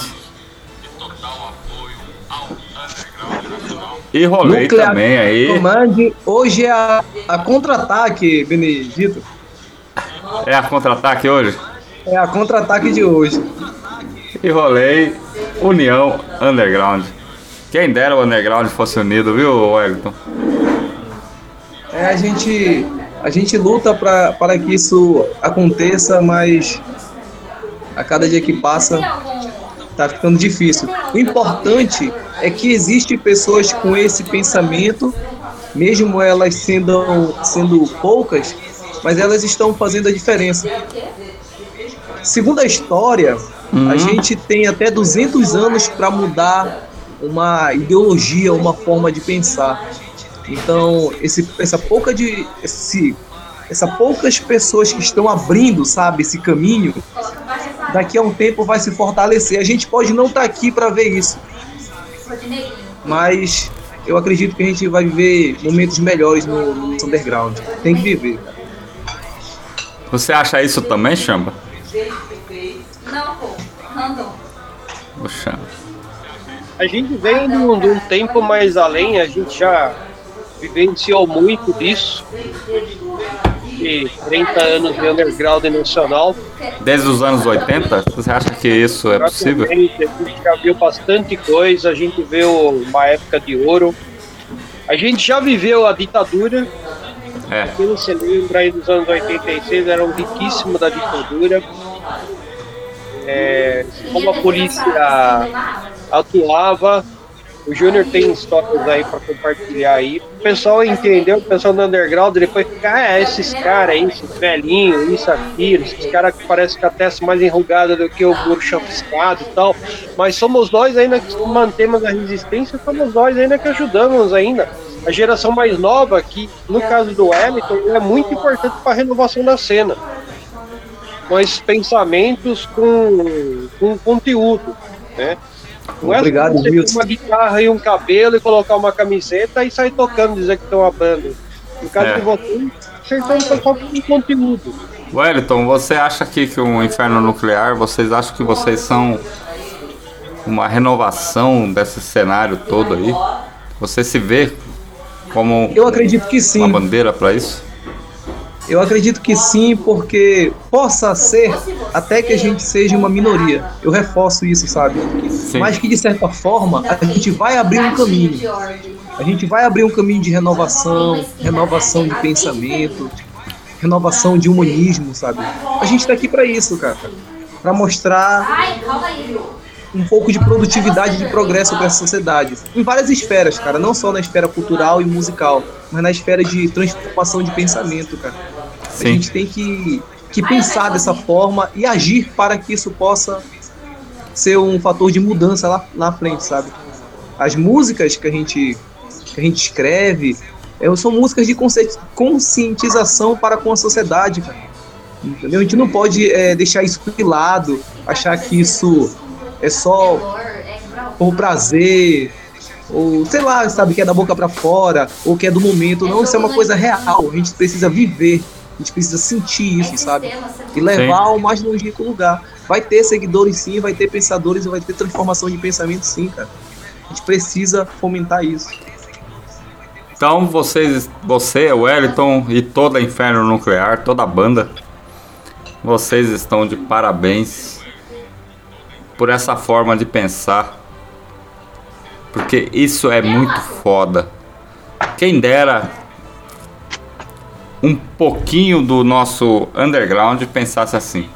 Speaker 1: E rolei
Speaker 3: Nuclear
Speaker 1: também aí.
Speaker 3: Command, hoje é a, a contra-ataque, Benedito.
Speaker 1: É a contra-ataque hoje?
Speaker 3: É a contra-ataque de hoje.
Speaker 1: E rolei União Underground. Quem dera o Underground fosse unido, viu, Wellington?
Speaker 3: É, a gente, a gente luta pra, para que isso aconteça, mas a cada dia que passa tá ficando difícil. O importante é que existem pessoas com esse pensamento, mesmo elas sendo, sendo poucas, mas elas estão fazendo a diferença. Segundo a história, a gente tem até 200 anos para mudar uma ideologia, uma forma de pensar. Então, esse, essa pouca de esse, essa poucas pessoas que estão abrindo, sabe, esse caminho, daqui a um tempo vai se fortalecer. A gente pode não estar aqui para ver isso, mas eu acredito que a gente vai viver momentos melhores no, no underground. Tem que viver.
Speaker 1: Você acha isso também, Chamba?
Speaker 4: Não, pô. Random.
Speaker 1: O Chamba.
Speaker 2: A gente vem de um, de um tempo mais além, a gente já vivenciou muito disso. E 30 anos de underground nacional.
Speaker 1: Desde os anos 80, você acha que isso é possível?
Speaker 2: A gente já viu bastante coisa, a gente viu uma época de ouro. A gente já viveu a ditadura,
Speaker 1: É.
Speaker 2: quem se lembra aí dos anos 86, era um riquíssimo da ditadura. É, como a polícia atuava, o Júnior tem histórias aí para compartilhar aí. O pessoal entendeu, o pessoal do underground depois fica, ah, esses caras aí, esses velhinhos, isso, aquilo, esses caras que parecem com a testa mais enrugada do que o muro chapiscado e tal. Mas somos nós ainda que mantemos a resistência, somos nós ainda que ajudamos ainda. A geração mais nova, que no caso do Wellington, é muito importante para a renovação da cena. Com esses pensamentos, com, com conteúdo, né? Não é
Speaker 3: Obrigado,
Speaker 2: ter
Speaker 3: Wilson.
Speaker 2: uma guitarra e um cabelo e colocar uma camiseta e sair tocando, dizer que tem uma banda. No caso
Speaker 1: É.
Speaker 2: de vocês, vocês estão só com conteúdo.
Speaker 1: Wellington, você acha que, que o Inferno Nuclear, vocês acham que vocês são uma renovação desse cenário todo aí? Você se vê como
Speaker 3: Eu acredito que sim.
Speaker 1: uma bandeira para isso?
Speaker 3: Eu acredito que sim, porque possa ser até que a gente seja uma minoria. Eu reforço isso, sabe?
Speaker 1: Sim.
Speaker 3: Mas que de certa forma a gente vai abrir um caminho. A gente vai abrir um caminho de renovação, renovação de pensamento, renovação de humanismo, sabe? A gente tá aqui pra isso, cara. Pra mostrar
Speaker 4: Ai, calma aí.
Speaker 3: Um pouco de produtividade de progresso para essa sociedade. Em várias esferas, cara, não só na esfera cultural e musical, mas na esfera de transformação de pensamento, cara. A
Speaker 1: Sim.
Speaker 3: gente tem que, que pensar dessa forma e agir para que isso possa ser um fator de mudança lá na frente, sabe? As músicas que a gente, que a gente escreve é, são músicas de consci- conscientização para com a sociedade, cara. Entendeu? A gente não pode é, deixar isso de lado, achar que isso é só
Speaker 4: é
Speaker 3: por prazer, ou sei lá, sabe, que é da boca pra fora, ou que é do momento. Não, isso é uma coisa real. A gente precisa viver, a gente precisa sentir isso, sabe? E levar ao mais longínquo lugar. Vai ter seguidores sim, vai ter pensadores, vai ter transformação de pensamento sim, cara. A gente precisa fomentar isso.
Speaker 1: Então vocês, você, Wellington e toda a Inferno Nuclear, toda a banda, vocês estão de parabéns por essa forma de pensar. Porque isso é muito foda. Quem dera um pouquinho do nosso underground pensasse assim.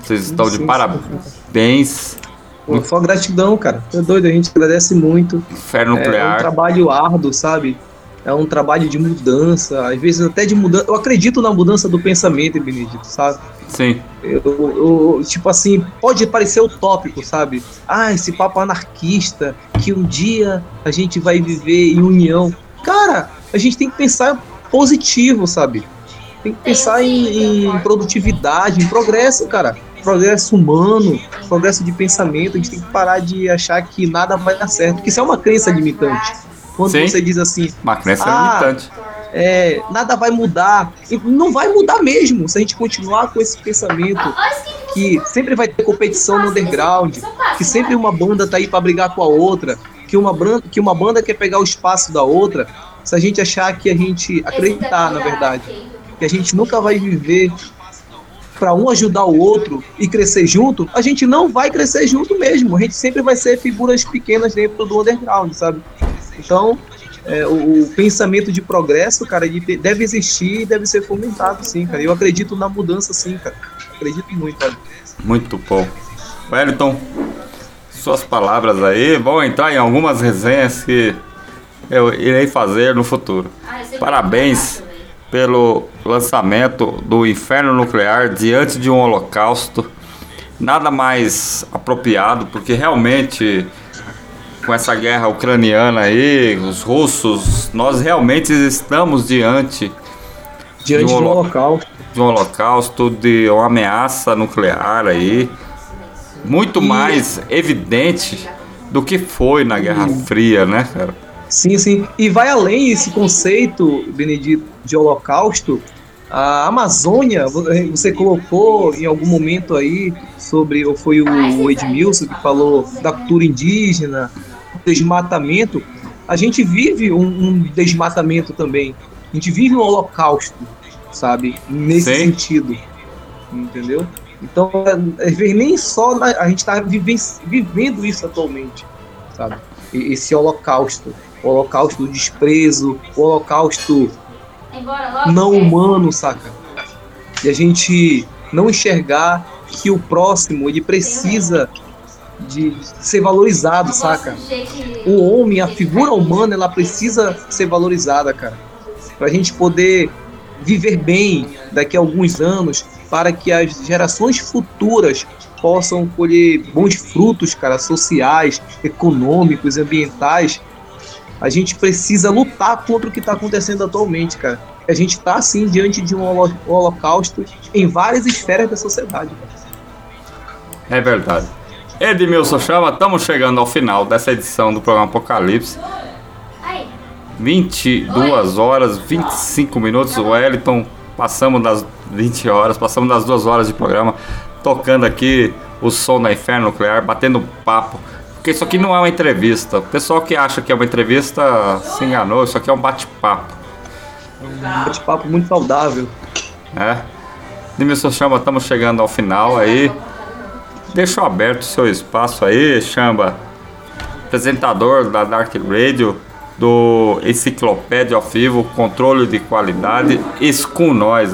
Speaker 1: Vocês estão de parabéns.
Speaker 3: Pô, só gratidão, cara. É doido, a gente agradece muito.
Speaker 1: Inferno
Speaker 3: É um
Speaker 1: Nuclear.
Speaker 3: trabalho árduo, sabe? É um trabalho de mudança, às vezes até de mudança. Eu acredito na mudança do pensamento, Benedito, sabe?
Speaker 1: Sim,
Speaker 3: Eu, eu- tipo assim, pode parecer utópico, sabe? Ah, esse papo anarquista, que um dia a gente vai viver em união. Cara, a gente tem que pensar positivo, sabe? Tem que pensar em, em produtividade, em progresso, cara. Progresso humano, progresso de pensamento. A gente tem que parar de achar que nada vai dar certo. Porque isso é uma crença limitante. Quando
Speaker 1: Sim.
Speaker 3: você diz assim,
Speaker 1: uma crença
Speaker 3: Ah,
Speaker 1: limitante.
Speaker 3: É, nada vai mudar. E não vai mudar mesmo se a gente continuar com esse pensamento que sempre vai ter competição no underground, que sempre uma banda tá aí pra brigar com a outra. que uma, bran- que uma banda quer pegar o espaço da outra, se a gente achar que a gente acreditar, na verdade, que a gente nunca vai viver para um ajudar o outro e crescer junto, a gente não vai crescer junto mesmo. A gente sempre vai ser figuras pequenas dentro do underground, sabe? Então, é, o, o pensamento de progresso, cara, ele deve existir e deve ser fomentado, sim, cara. Eu acredito na mudança, sim, cara. Acredito muito, cara.
Speaker 1: Muito bom. Wellington, suas palavras aí vão entrar em algumas resenhas que eu irei fazer no futuro. Parabéns pelo lançamento do Inferno Nuclear diante de um holocausto. Nada mais apropriado, porque realmente com essa guerra ucraniana aí, os russos, nós realmente estamos diante
Speaker 3: Diante
Speaker 1: De um holo-
Speaker 3: local.
Speaker 1: de um holocausto, de uma ameaça nuclear aí, muito mais evidente do que foi na Guerra Fria, né, cara?
Speaker 3: Sim, sim. E vai além esse conceito, Benedito, de holocausto. A Amazônia, eh, você colocou em algum momento aí sobre, ou foi o Edmilson que falou da cultura indígena, desmatamento. A gente vive um, um desmatamento também. A gente vive um holocausto, sabe? Nesse
Speaker 1: Sim.
Speaker 3: sentido. Entendeu? Então, às vezes, nem só na- a gente está vivendo isso atualmente, sabe? Esse holocausto. O holocausto do desprezo, o holocausto não humano, saca? E a gente não enxergar que o próximo, ele precisa de ser valorizado, saca? o homem, a figura humana, ela precisa ser valorizada, cara. Pra gente poder viver bem daqui a alguns anos, para que as gerações futuras possam colher bons frutos, cara, sociais, econômicos, ambientais. A gente precisa lutar contra o que está acontecendo atualmente, cara. A gente está, sim, diante de um holo- holocausto em várias esferas da sociedade. cara.
Speaker 1: É verdade. Edmilson Chama, estamos chegando ao final dessa edição do programa Apocalipse.
Speaker 4: Aí,
Speaker 1: 22 horas, 25 minutos, o Wellington. Passamos das 20 horas, passamos das 2 horas de programa, tocando aqui o som da Inferno Nuclear, batendo papo. Porque isso aqui não é uma entrevista. O pessoal que acha que é uma entrevista se enganou, isso aqui é um bate-papo.
Speaker 3: Um bate-papo muito saudável.
Speaker 1: né? Edmilson Chamba, estamos chegando ao final aí. Deixa aberto o seu espaço aí, Chamba. Apresentador da Dark Radio, do Enciclopédia ao Vivo, controle de qualidade, Escum Nós.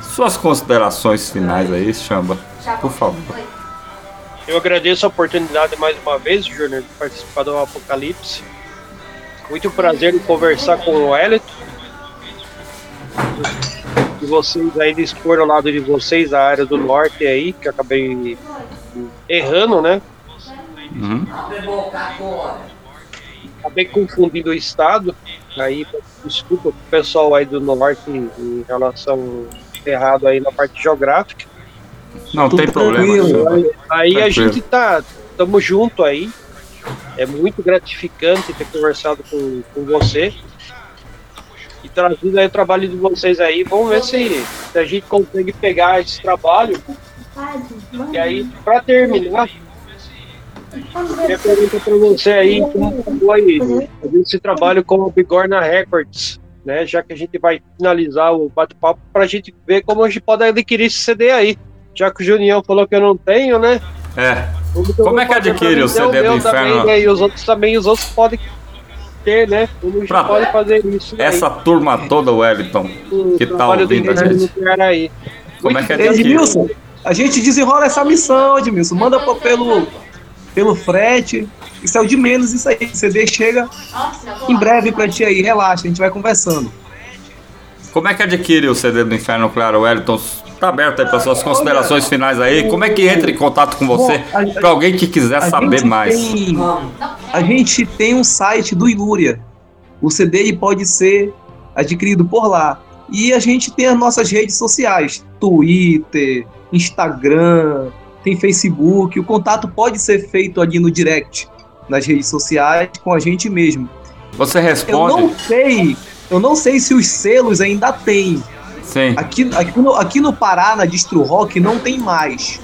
Speaker 1: Suas considerações finais aí, Chamba, por favor.
Speaker 2: Eu agradeço a oportunidade mais uma vez, Júnior, de participar do Apocalipse. Muito prazer em conversar com o Wellington. E vocês aí dispor ao lado de vocês a área do norte aí, que acabei errando, né?
Speaker 1: Uhum.
Speaker 2: Acabei confundindo o estado. Aí, desculpa pro pessoal aí do norte em relação errado aí na parte geográfica.
Speaker 1: Não
Speaker 3: Tudo
Speaker 1: tem problema. Chamba.
Speaker 2: Aí, aí a gente tá, tamo junto aí. É muito gratificante ter conversado com, com você. E trazido aí o trabalho de vocês aí. Vamos ver se, se a gente consegue pegar esse trabalho. E aí, pra terminar, minha pergunta pra você aí, como foi esse trabalho com o Bigorna Records, né? Já que a gente vai finalizar o bate-papo pra gente ver como a gente pode adquirir esse CD aí. Já que o Junião falou que eu não tenho, né?
Speaker 1: É,
Speaker 2: Como,
Speaker 1: Como é que adquire o CD do Inferno?
Speaker 2: Também, né? E os outros também, os outros podem ter, né? Como a gente
Speaker 1: Pra-
Speaker 2: pode fazer isso
Speaker 1: essa turma toda, Wellington,
Speaker 2: aí,
Speaker 1: que
Speaker 2: o
Speaker 1: tá ouvindo a gente.
Speaker 2: Aí.
Speaker 1: como é que adquire?
Speaker 3: Edmilson, a gente desenrola essa missão, Edmilson. Manda pelo, pelo frete. Isso é o de menos, isso aí. O CD chega em breve pra ti aí. Relaxa, a gente vai conversando.
Speaker 1: Como é que adquire o CD do Inferno Nuclear, Wellington? Tá aberto aí para suas considerações finais aí. Como é que entra em contato com você? Para alguém que quiser saber mais.
Speaker 3: Tem, a gente tem um site do Ilúria. O CD pode ser adquirido por lá. E a gente tem as nossas redes sociais: Twitter, Instagram, tem Facebook. O contato pode ser feito ali no direct, nas redes sociais, com a gente mesmo.
Speaker 1: Você
Speaker 3: Eu
Speaker 1: responde?
Speaker 3: não sei, eu não sei se os selos ainda tem.
Speaker 1: Sim.
Speaker 3: Aqui, aqui, no, aqui no Pará, na Distro Rock, não tem mais.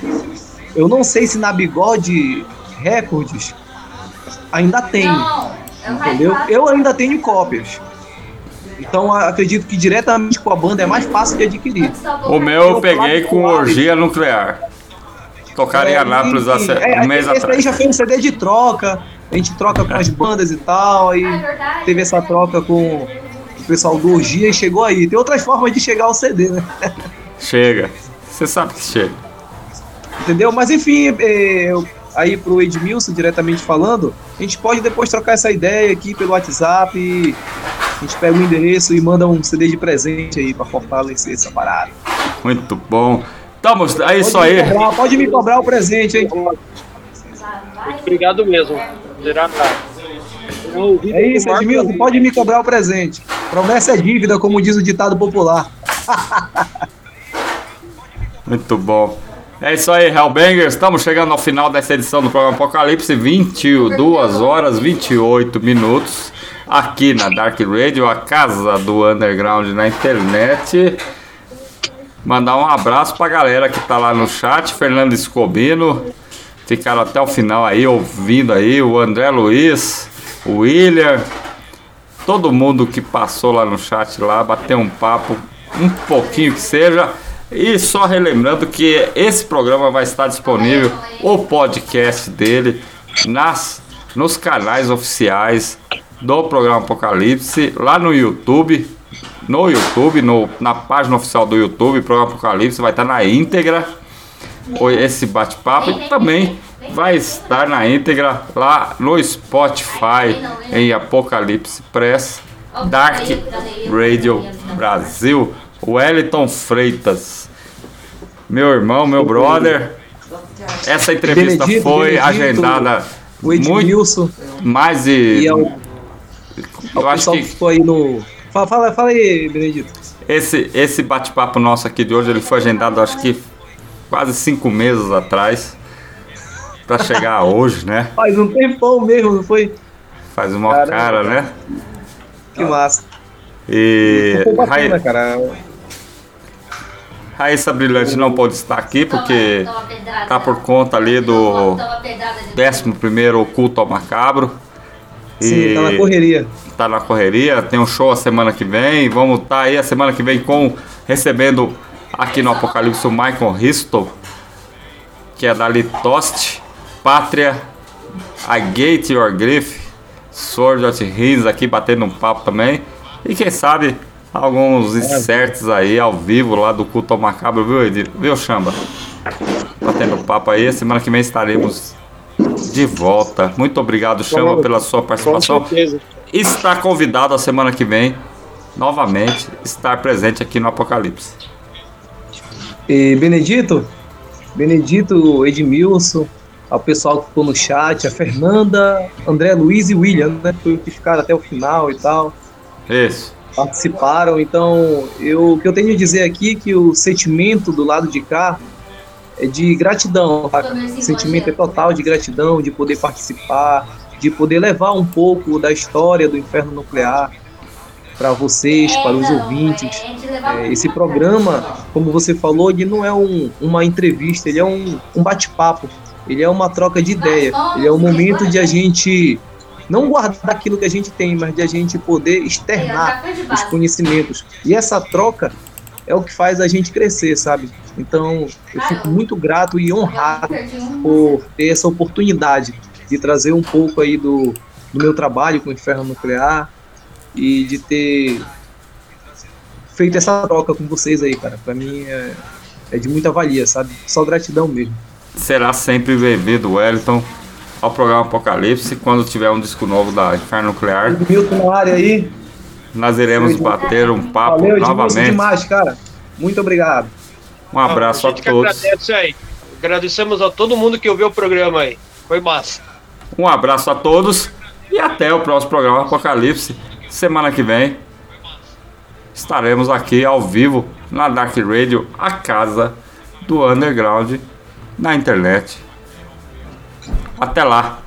Speaker 3: Eu não sei se na Bigode Records ainda tem.
Speaker 4: Não, é o
Speaker 3: Entendeu? Eu ainda tenho cópias. Então acredito que diretamente com a banda é mais fácil de adquirir.
Speaker 1: O meu eu peguei com orgia nuclear. Tocaram em Anápolis há
Speaker 3: É,
Speaker 1: um mês
Speaker 3: esse aí
Speaker 1: atrás.
Speaker 3: já foi um CD de troca. A gente troca com as bandas e tal.
Speaker 4: É verdade.
Speaker 3: teve essa troca com o pessoal do Orgia e chegou aí. Tem outras formas de chegar ao CD, né?
Speaker 1: Chega. Você sabe que chega.
Speaker 3: Entendeu? Mas enfim, é, eu- aí pro Edmilson, diretamente falando, a gente pode depois trocar essa ideia aqui pelo WhatsApp. e a gente pega o endereço e manda um CD de presente aí pra fortalecer essa parada.
Speaker 1: Muito bom. Tamo, é isso
Speaker 3: Pode me
Speaker 1: aí.
Speaker 3: cobrar- pode me cobrar o presente, hein?
Speaker 2: Obrigado mesmo. Será Eu ouvi
Speaker 3: É isso, Edmilson, pode me cobrar o presente. Promessa é dívida, como diz o ditado popular. <laughs>
Speaker 1: Muito bom. É isso aí, Hellbangers. Estamos chegando ao final dessa edição do programa Apocalipse. 22 horas 28 minutos. Aqui na Dark Radio, a casa do underground na internet. Mandar um abraço pra galera que tá lá no chat. Fernando Escobino. Ficaram até o final aí, ouvindo aí. O André Luiz, o William. Todo mundo que passou lá no chat lá, bateu um papo, um pouquinho que seja. E só relembrando que esse programa vai estar disponível, o podcast dele, nas, nos canais oficiais do programa Apocalipse, lá no YouTube. No YouTube, no, na página oficial do YouTube, programa Apocalipse, vai estar na íntegra esse bate-papo e também vai estar na íntegra lá no Spotify em Apocalipse Press Dark Radio Brasil. Wellington Freitas, meu irmão, meu brother. Essa entrevista
Speaker 3: Benedito,
Speaker 1: foi
Speaker 3: Benedito,
Speaker 1: agendada
Speaker 3: O
Speaker 1: muito mais de.
Speaker 3: e é o,
Speaker 1: Eu
Speaker 3: o
Speaker 1: acho
Speaker 3: pessoal que aí no. Fala, fala, fala aí, Benedito.
Speaker 1: esse, esse bate-papo nosso aqui de hoje ele foi agendado acho que quase cinco meses atrás para chegar <laughs> hoje, né?
Speaker 3: Faz um tempão mesmo, não foi?
Speaker 1: Faz uma
Speaker 3: Caramba.
Speaker 1: cara, né?
Speaker 3: Que massa.
Speaker 1: E
Speaker 3: Foi bacana,
Speaker 1: Ra-
Speaker 3: cara.
Speaker 1: Raíssa Brilhante não pôde estar aqui porque tá por conta ali do 11º Culto ao Macabro.
Speaker 3: Sim, tá na correria.
Speaker 1: tá na correria, tem um show a semana que vem, vamos estar aí a semana que vem com recebendo aqui no Apocalipse o Michael Risto, que é da Litoste, Pátria, a Gate Your Griff, Sword of Rings aqui batendo um papo também. E quem sabe alguns inserts aí ao vivo lá do culto ao macabro, viu, Edir? Viu, Chamba? Batendo papo aí, semana que vem estaremos de volta. Muito obrigado, Chamba, pela sua
Speaker 2: Com
Speaker 1: participação
Speaker 2: certeza.
Speaker 1: está convidado a semana que vem novamente estar presente aqui no Apocalipse.
Speaker 3: E Benedito, Benedito, Edmilson, ao pessoal que ficou no chat, a Fernanda, André Luiz e William, né? Foi que ficaram até o final e tal.
Speaker 1: Isso.
Speaker 3: Participaram. Então, eu, o que eu tenho a dizer aqui é que o sentimento do lado de cá é de gratidão. tá? O sentimento é total de gratidão, de poder participar, de poder levar um pouco da história do inferno nuclear para vocês, para os ouvintes. É, esse programa, como você falou, ele não é um- uma entrevista, ele é um, um bate-papo, ele é uma troca de ideia, ele é um momento de a gente não guardar aquilo que a gente tem, mas de a gente poder externar os conhecimentos. E essa troca é o que faz a gente crescer, sabe? Então, eu fico muito grato e honrado por ter essa oportunidade de trazer um pouco aí do, do meu trabalho com o Inferno Nuclear e de ter feito essa troca com vocês aí, cara. Pra mim é, é de muita valia, sabe? Só gratidão mesmo.
Speaker 1: Será sempre bem-vindo, Wellington, ao programa Apocalipse. Quando tiver um disco novo da Inferno Nuclear,
Speaker 3: Milton na área aí.
Speaker 1: nós iremos bater um papo
Speaker 3: Valeu, Edmilson,
Speaker 1: novamente.
Speaker 3: demais, cara. Muito obrigado.
Speaker 1: Um abraço a
Speaker 2: gente que
Speaker 1: todos.
Speaker 2: agradece aí. Agradecemos a todo mundo que ouviu o programa aí. Foi massa.
Speaker 1: Um abraço a todos e até o próximo programa Apocalipse. Semana que vem estaremos aqui ao vivo na Dark Radio, a casa do underground na internet. Até lá.